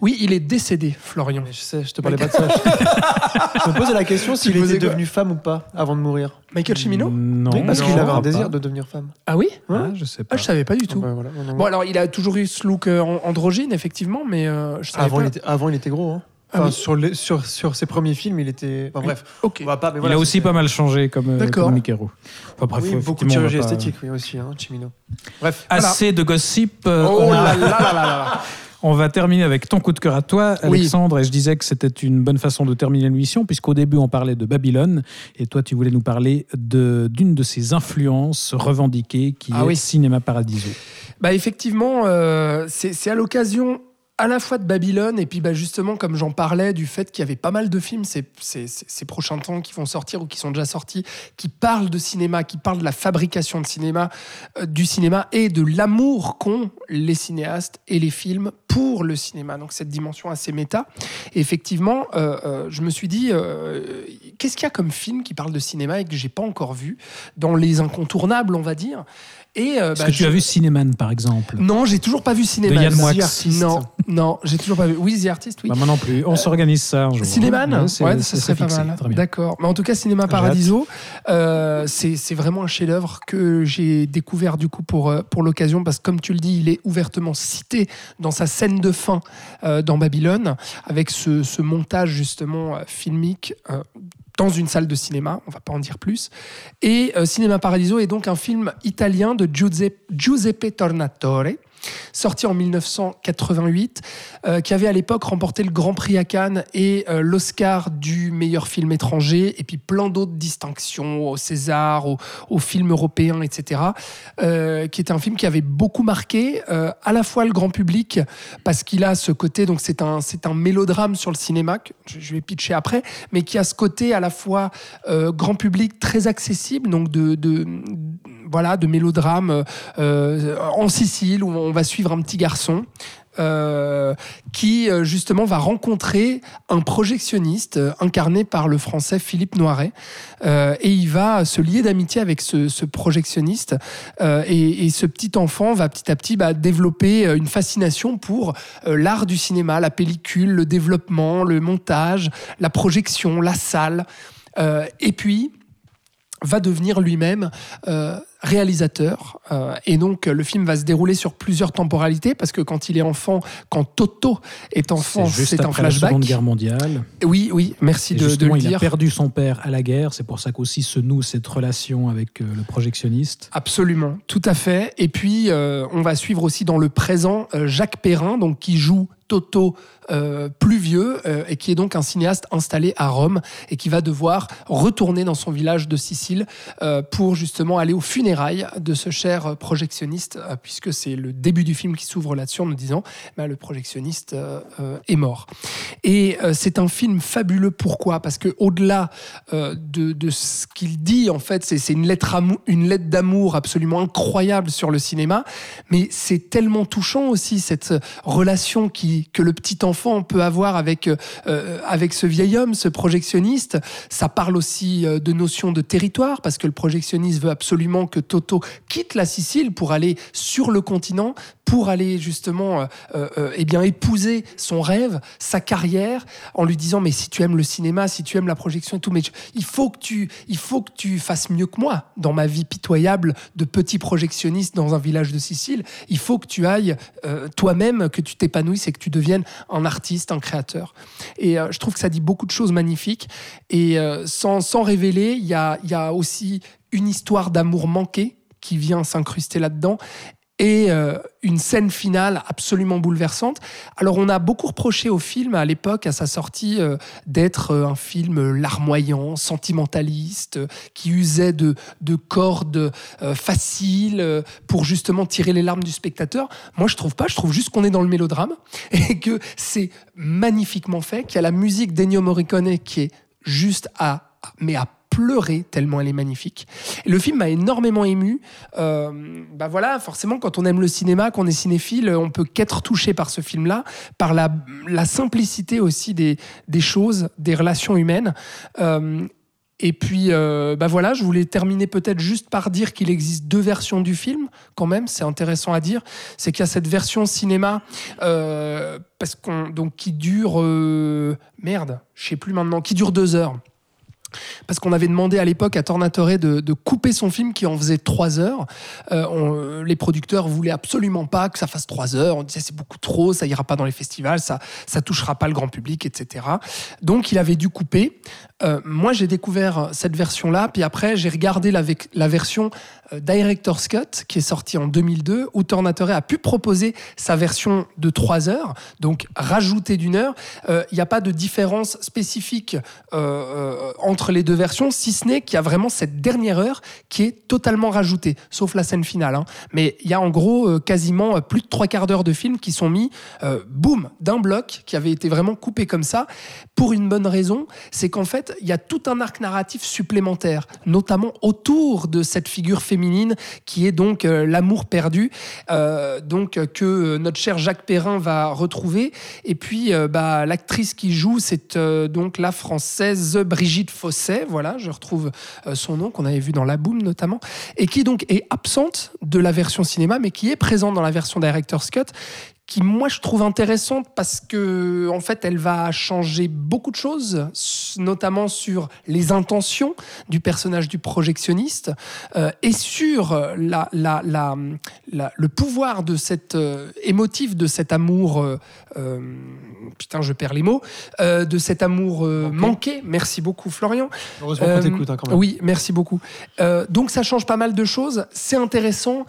B: Oui, il est décédé, Florian.
C: Mais je sais, je te parlais pas de ça. (laughs) je me posais la question s'il était devenu femme ou pas avant de mourir.
B: Michael Cimino
A: Non.
C: Oui, parce
B: non,
C: qu'il avait un
A: crois
C: désir
A: pas.
C: de devenir femme.
B: Ah oui
A: Ah, je sais pas.
B: Ah, je savais pas du tout.
C: Ouais, voilà, non, non.
B: Bon, alors il a toujours eu ce look androgyne, effectivement, mais euh, je savais
C: avant,
B: pas.
C: il était, avant, il était gros. Hein.
B: Ah oui.
C: sur, les- sur, sur ses premiers films, il était. Enfin, bref,
B: Ok.
C: on va pas. Mais
A: Il a aussi pas mal changé comme, euh,
B: D'accord.
A: comme Mickey Rourke. Enfin, bref,
C: Oui, beaucoup de chirurgie
A: pas-
C: esthétique, oui, aussi, hein, Chimino. Bref.
A: Assez de gossip. euh,
B: Oh
A: on,
B: là là là là là (laughs)
A: on va terminer avec ton coup de cœur à toi,
B: Oui.
A: Alexandre. Et je disais que c'était une bonne façon de terminer l'émission, puisqu'au début, on parlait de Babylone. Et toi, tu voulais nous parler de- d'une de, ses influences revendiquées, qui
B: Ah
A: est
B: oui.
A: Cinéma Paradiso.
B: Bah effectivement, euh, c'est à l'occasion à la fois de Babylone et puis bah justement comme j'en parlais du fait qu'il y avait pas mal de films ces, prochains temps qui vont sortir ou qui sont déjà sortis qui parlent de cinéma, qui parlent de la fabrication de cinéma, euh, du cinéma et de l'amour qu'ont les cinéastes et les films pour le cinéma. Donc cette dimension assez méta. Et effectivement, euh, euh, je me suis dit qu'est-ce qu'il y a comme film qui parle de cinéma et que j'ai pas encore vu dans les incontournables, on va dire? Et euh,
A: Est-ce
B: bah,
A: que tu
B: je-
A: as vu Cinéman, par exemple?
B: Non, j'ai toujours pas vu Cinéman.
A: Yann Moix.
B: The Artist. Non, non, j'ai toujours pas vu. Oui, The Artist, oui.
A: Bah, Moi non plus. On s'organise ça un jour.
B: Cinéman
A: Ouais,
B: ça serait pas
A: fixé.
B: mal. D'accord. Mais en tout cas, Cinéma Paradiso, euh, c'est vraiment un chef-d'œuvre que j'ai découvert du coup pour, euh, pour l'occasion, parce que comme tu le dis, il est ouvertement cité dans sa scène de fin euh, dans Babylone, avec ce, ce montage justement euh, filmique. Dans une salle de cinéma, on va pas en dire plus. Et euh, Cinéma Paradiso est donc un film italien de Giuseppe, Giuseppe Tornatore, sorti en 1988, euh, qui avait à l'époque remporté le Grand Prix à Cannes et euh, l'Oscar du meilleur film étranger, et puis plein d'autres distinctions au César, au, au film européen, etc. euh, qui était un film qui avait beaucoup marqué à la fois le grand public, parce qu'il a ce côté, donc c'est un, un mélodrame sur le cinéma, que je, vais pitcher après, mais qui a ce côté à la fois grand public très accessible, donc de, de voilà, de mélodrame en Sicile où on va suivre un petit garçon. euh, qui euh, justement va rencontrer un projectionniste euh, incarné par le français Philippe Noiret et il va se lier d'amitié avec ce, projectionniste et, ce petit enfant va petit à petit bah, développer une fascination pour l'art du cinéma, la pellicule, le développement, le montage, la projection, la salle et puis va devenir lui-même euh, réalisateur. Euh, et donc, euh, le film va se dérouler sur plusieurs temporalités, parce que quand il est enfant, quand Toto est enfant,
A: C'est
B: un
A: après la
B: flashback.
A: Seconde Guerre mondiale.
B: Oui, oui, merci de, le
A: il a
B: dire.
A: perdu son père à la guerre. C'est pour ça qu'aussi se noue cette relation avec euh, le projectionniste.
B: Absolument, tout à fait. Et puis, on va suivre aussi dans le présent Jacques Perrin, donc qui joue Toto euh, plus vieux euh, et qui est donc un cinéaste installé à Rome et qui va devoir retourner dans son village de Sicile euh, pour justement aller aux funérailles de ce cher projectionniste, euh, puisque c'est le début du film qui s'ouvre là-dessus en nous disant bah, le projectionniste euh, est mort. Et c'est un film fabuleux. Pourquoi? Parce que au-delà de, ce qu'il dit, en fait, c'est une lettre lettre d'amour absolument incroyable sur le cinéma. Mais c'est tellement touchant aussi cette relation qui que le petit enfant peut avoir avec euh, avec ce vieil homme, ce projectionniste. Ça parle aussi euh, de notion de territoire parce que le projectionniste veut absolument que Toto quitte la Sicile pour aller sur le continent, pour aller justement euh, euh, eh bien épouser son rêve, sa carrière, en lui disant mais si tu aimes le cinéma, si tu aimes la projection et tout, mais il faut que tu, il faut que tu fasses mieux que moi dans ma vie pitoyable de petit projectionniste dans un village de Sicile. Il faut que tu ailles euh, toi-même, que tu t'épanouisses et que tu deviennes un artiste, un créateur. Et euh, je trouve que ça dit beaucoup de choses magnifiques. Et euh, sans, sans révéler, il y a, y a aussi une histoire d'amour manqué qui vient s'incruster là-dedans et euh, une scène finale absolument bouleversante. Alors on a beaucoup reproché au film à l'époque, à sa sortie, euh, d'être euh, un film larmoyant, sentimentaliste, qui usait de, de cordes faciles pour justement tirer les larmes du spectateur. Moi je trouve pas, je trouve juste qu'on est dans le mélodrame (laughs) et que c'est magnifiquement fait, qu'il y a la musique d'Ennio Morricone qui est juste à mais à pleurer tellement elle est magnifique. Le film m'a énormément ému. Euh, bah voilà, forcément, quand on aime le cinéma, qu'on est cinéphile, on peut qu'être touché par ce film-là, par la, simplicité aussi des, des choses, des relations humaines. Euh, et puis, euh, bah voilà, je voulais terminer peut-être juste par dire qu'il existe deux versions du film, quand même, c'est intéressant à dire. C'est qu'il y a cette version cinéma, parce qu'on donc qui dure, merde, je sais plus maintenant, qui dure deux heures. Parce qu'on avait demandé à l'époque à Tornatore de, de couper son film qui en faisait trois heures. Euh, les producteurs voulaient absolument pas que ça fasse trois heures. On disait c'est beaucoup trop, ça ira pas dans les festivals, ça ça touchera pas le grand public, etc. Donc il avait dû couper. Euh, moi j'ai découvert cette version-là, puis après j'ai regardé la, version Director's Cut qui est sortie en 2002, où Tornatore a pu proposer sa version de trois heures, donc rajoutée d'une heure. Euh, Il n'y a pas de différence spécifique euh, euh, entre les deux versions, si ce n'est qu'il y a vraiment cette dernière heure qui est totalement rajoutée, sauf la scène finale. hein. Mais il y a en gros euh, quasiment euh, plus de trois quarts d'heure de film qui sont mis, euh, boum, d'un bloc qui avait été vraiment coupé comme ça, pour une bonne raison, c'est qu'en fait, il y a tout un arc narratif supplémentaire, notamment autour de cette figure féminine qui est donc euh, l'amour perdu, euh, donc euh, que notre cher Jacques Perrin va retrouver. Et puis, bah, l'actrice qui joue, c'est donc la française Brigitte Fosset, voilà, je retrouve son nom qu'on avait vu dans La Boom notamment, et qui donc est absente de la version cinéma, mais qui est présente dans la version Director's Cut qui moi je trouve intéressante parce que en fait elle va changer beaucoup de choses, notamment sur les intentions du personnage du projectionniste euh, et sur la, la, la, la- le pouvoir de cet euh, émotif, de cet amour, euh, euh, putain je perds les mots, euh, de cet amour euh, manqué. Merci beaucoup Florian.
C: Heureusement
B: Euh,
C: qu'on t'écoute hein, quand même.
B: Oui, merci beaucoup. Euh, donc ça change pas mal de choses, c'est intéressant.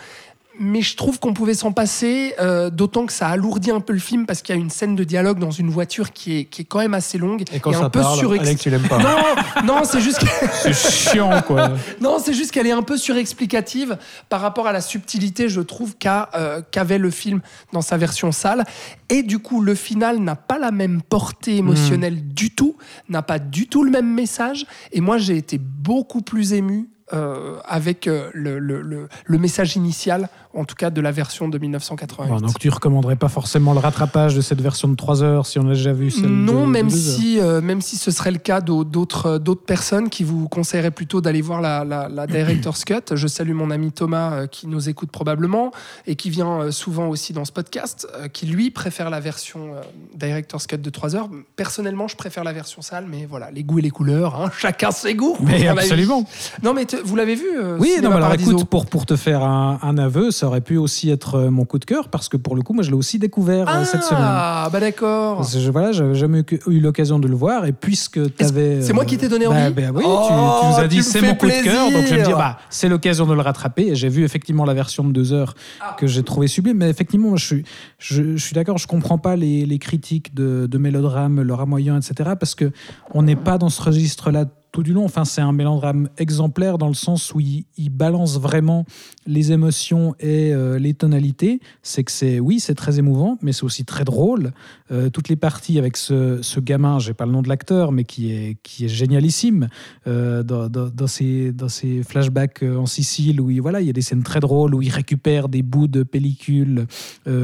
B: Mais je trouve qu'on pouvait s'en passer, euh, d'autant que ça alourdit un peu le film parce qu'il y a une scène de dialogue dans une voiture qui est, qui est quand même assez longue
C: Et quand
B: un
C: ça
B: peu
C: parle,
B: surex-
C: Alex, tu l'aimes pas.
B: Non, non, c'est juste
A: C'est chiant, quoi. (laughs)
B: non, c'est juste qu'elle est un peu surexplicative par rapport à la subtilité, je trouve, qu'a, euh, qu'avait le film dans sa version sale. Et du coup, le final n'a pas la même portée émotionnelle du tout, n'a pas du tout le même message. Et moi, j'ai été beaucoup plus ému. Euh, avec euh, le, le- le- le message initial, en tout cas de la version de 1988.
A: Bon, donc tu recommanderais pas forcément le rattrapage de cette version de 3 heures si on a déjà vu celle
B: Non,
A: de,
B: même si, euh, même si ce serait le cas d'autres euh, d'autres personnes qui vous conseilleraient plutôt d'aller voir la, la, la Director's Cut. Je salue mon ami Thomas euh, qui nous écoute probablement et qui vient souvent aussi dans ce podcast, qui lui préfère la version Director's Cut de 3 heures. Personnellement, je préfère la version sale, mais voilà, les goûts et les couleurs, hein, (laughs) chacun ses goûts.
A: Mais absolument.
B: Non, mais te- vous l'avez vu
A: Oui, non, alors écoute, pour, pour te faire un, un aveu, ça aurait pu aussi être euh, mon coup de cœur parce que pour le coup, moi je l'ai aussi découvert euh, cette semaine.
B: Ah, bah d'accord.
A: Je- voilà, j'avais jamais eu, l'occasion de le voir et puisque tu avais.
B: c'est moi qui t'ai donné envie
A: bah, oui,
B: Oh,
A: tu, tu nous as dit c'est mon coup de cœur, donc je vais me dire bah c'est l'occasion de le rattraper. Et j'ai vu effectivement la version de deux heures
B: Ah.
A: que j'ai trouvé sublime, mais effectivement, je suis, je, je suis d'accord, je comprends pas les, les critiques de, de mélodrame, le moyen, etc. Parce que on n'est pas dans ce registre-là tout du long. Enfin, c'est un mélodrame exemplaire dans le sens où il, il balance vraiment les émotions et euh, les tonalités. C'est que c'est, oui, c'est très émouvant, mais c'est aussi très drôle. Euh, toutes les parties avec ce, ce gamin, j'ai pas le nom de l'acteur, mais qui est, qui est génialissime euh, dans, dans, dans ses, dans ses flashbacks en Sicile, où il, voilà, il y a des scènes très drôles où il récupère des bouts de pellicules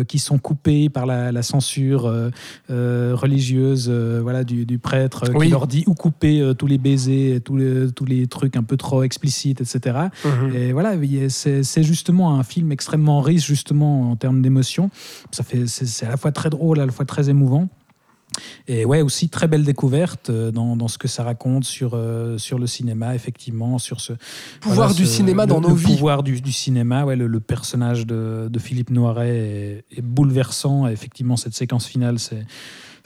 A: qui sont coupés par la, la censure religieuse voilà, du, du prêtre
B: Oui.
A: qui leur dit où couper tous les baisers couper tous les, tous les trucs un peu trop explicites, etc.
B: Mhm.
A: Et voilà, c'est justement un film extrêmement riche justement en termes d'émotion. C'est à la fois très drôle, à la fois très émouvant. Et ouais, aussi très belle découverte euh, dans, dans ce que ça raconte sur, euh, sur le cinéma, effectivement, sur ce
B: Pouvoir
A: voilà,
B: du
A: ce-
B: cinéma
A: le-
B: dans
A: le
B: nos vies.
A: pouvoir du, du cinéma, ouais, le, le personnage de, de Philippe Noiret est, est bouleversant. Et effectivement, cette séquence finale, c'est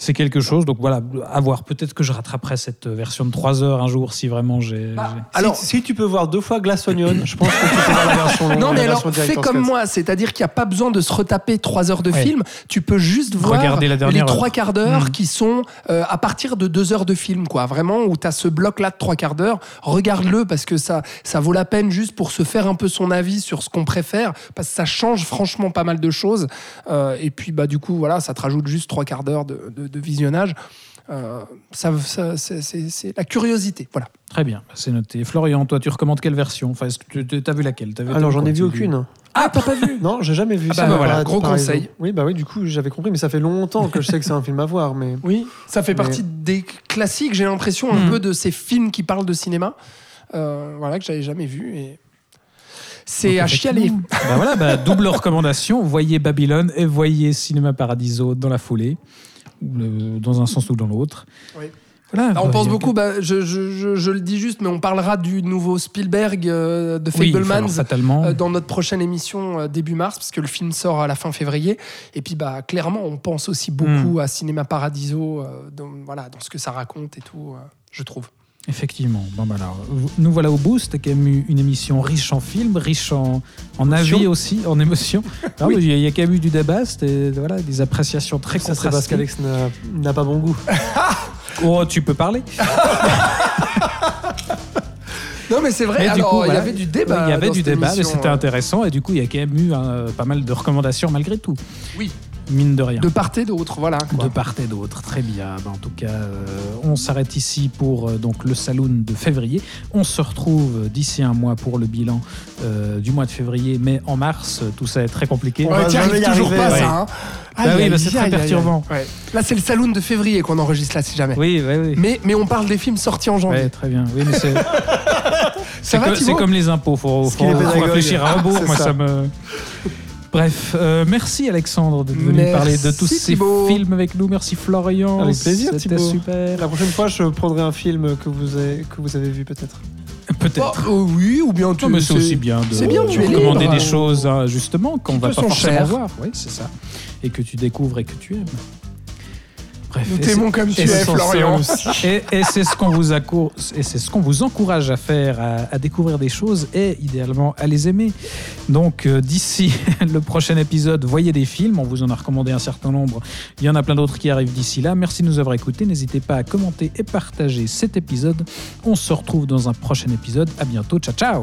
A: c'est quelque chose. Donc voilà, à voir. Peut-être que je rattraperai cette version de 3 heures un jour si vraiment j'ai.
B: Bah, Alors-
C: si, si tu peux voir deux fois Glass Onion, je pense que tu peux voir la version longue.
B: Non, mais alors, fais comme moi, c'est-à-dire qu'il n'y a pas besoin de se retaper trois heures de
A: Ouais.
B: film. Tu peux juste voir
A: la
B: les
A: dernière
B: trois quarts d'heure
A: Mhm.
B: qui sont euh, à partir de deux heures de film, quoi. Vraiment, où tu as ce bloc-là de trois quarts d'heure. Regarde-le parce que ça, ça vaut la peine juste pour se faire un peu son avis sur ce qu'on préfère, parce que ça change franchement pas mal de choses. Euh, et puis, bah, du coup, voilà, ça te rajoute juste trois quarts d'heure de, de- de visionnage. Euh, ça, ça- c'est- la curiosité, voilà.
A: Très bien, c'est noté. Florian, toi, tu recommandes quelle version? Enfin, que tu as vu laquelle? Vu-
C: Alors, j'en ai vu aucune.
B: Ah, t'as pas vu?
C: Non, j'ai jamais vu
B: Ah
C: ça.
B: bah voilà, gros
C: par
B: conseil.
C: exemple. Oui, bah oui, du coup, j'avais compris, mais ça fait longtemps que je sais que c'est un film à voir. Mais
B: Oui, ça fait
C: Mais-
B: partie des classiques, j'ai l'impression, un
A: Mhm.
B: peu de ces films qui parlent de cinéma. Euh, voilà, que j'avais jamais vu. Et... C'est à chialer.
A: Bah voilà, bah, double recommandation. Voyez Babylone et voyez Cinéma Paradiso dans la foulée, ou le- dans un sens ou dans l'autre.
B: Oui.
A: Voilà,
B: Alors, on
A: bah,
B: pense beaucoup, bah, je, je- je- je le dis juste, mais on parlera du nouveau Spielberg euh, de Fablemans euh, dans notre prochaine émission euh, début mars, parce que le film sort à la fin février. Et puis, bah, clairement, on pense aussi beaucoup
A: Hmm.
B: à Cinéma Paradiso, dans, voilà, dans ce que ça raconte et tout, je trouve.
A: Effectivement. Bon, bah, alors, nous voilà au bout. C'était quand même une émission riche en films, riche en, avis aussi, en émotions. (laughs) Mais Il y a- il y a quand même eu du débat. C'était voilà, des appréciations très
C: ça, c'est parce
A: contrastées.
C: qu'Alex n'a- pas bon goût. (laughs)
A: Oh, tu peux parler. (laughs)
B: Non, mais c'est vrai, alors,
A: coup,
B: il y avait du débat.
A: Il y avait du débat, mais c'était
B: euh,
A: intéressant. Et du coup, il y a quand même eu hein, pas mal de recommandations malgré tout.
B: Oui.
A: Mine de rien.
B: De part et d'autre, voilà. quoi.
A: De part et d'autre, très bien. Ben, en tout cas, euh, on s'arrête ici pour euh, donc le saloon de février. On se retrouve d'ici un mois pour le bilan euh, du mois de février, mais en mars, tout ça est très compliqué.
C: On
B: Ouais,
C: y
B: toujours
C: arriver,
B: pas,
C: ouais.
B: ça. Hein
A: Bah
B: Aïe,
A: oui, bah, c'est très perturbant.
B: Ouais. Là, c'est le saloon de février qu'on enregistre là, si jamais.
A: Oui, oui, oui.
B: Mais, mais on parle des films sortis en janvier.
A: Ouais, très bien. Oui, mais c'est (laughs) comme les impôts, faut, faut, réfléchir à rebours. (laughs)
C: C'est
A: Moi,
C: ça.
A: ça me. Bref, euh, merci Alexandre d'être venu
B: Merci,
A: parler de tous ces films avec nous. Merci Florian.
C: Avec plaisir,
A: C'était super.
C: La prochaine fois, je prendrai un film que vous avez, que vous avez vu peut-être.
A: Peut-être.
B: Oh, euh, oui, ou bien tu
A: Non, mais c'est aussi bien de
B: c'est bien, tu es
A: recommander
B: libre.
A: des choses hein, justement qu'on va pas forcément voir. Oui, c'est ça. Et que tu découvres et que tu aimes. Bref,
B: Nous t'aimons comme tu es, Florian. (laughs)
A: Et, et c'est ce qu'on vous ce qu'on encourage à faire, à, à découvrir des choses et idéalement à les aimer. Donc euh, d'ici (laughs) le prochain épisode, voyez des films. On vous en a recommandé un certain nombre. Il y en a plein d'autres qui arrivent d'ici là. Merci de nous avoir écoutés. N'hésitez pas à commenter et partager cet épisode. On se retrouve dans un prochain épisode. À bientôt. Ciao ciao.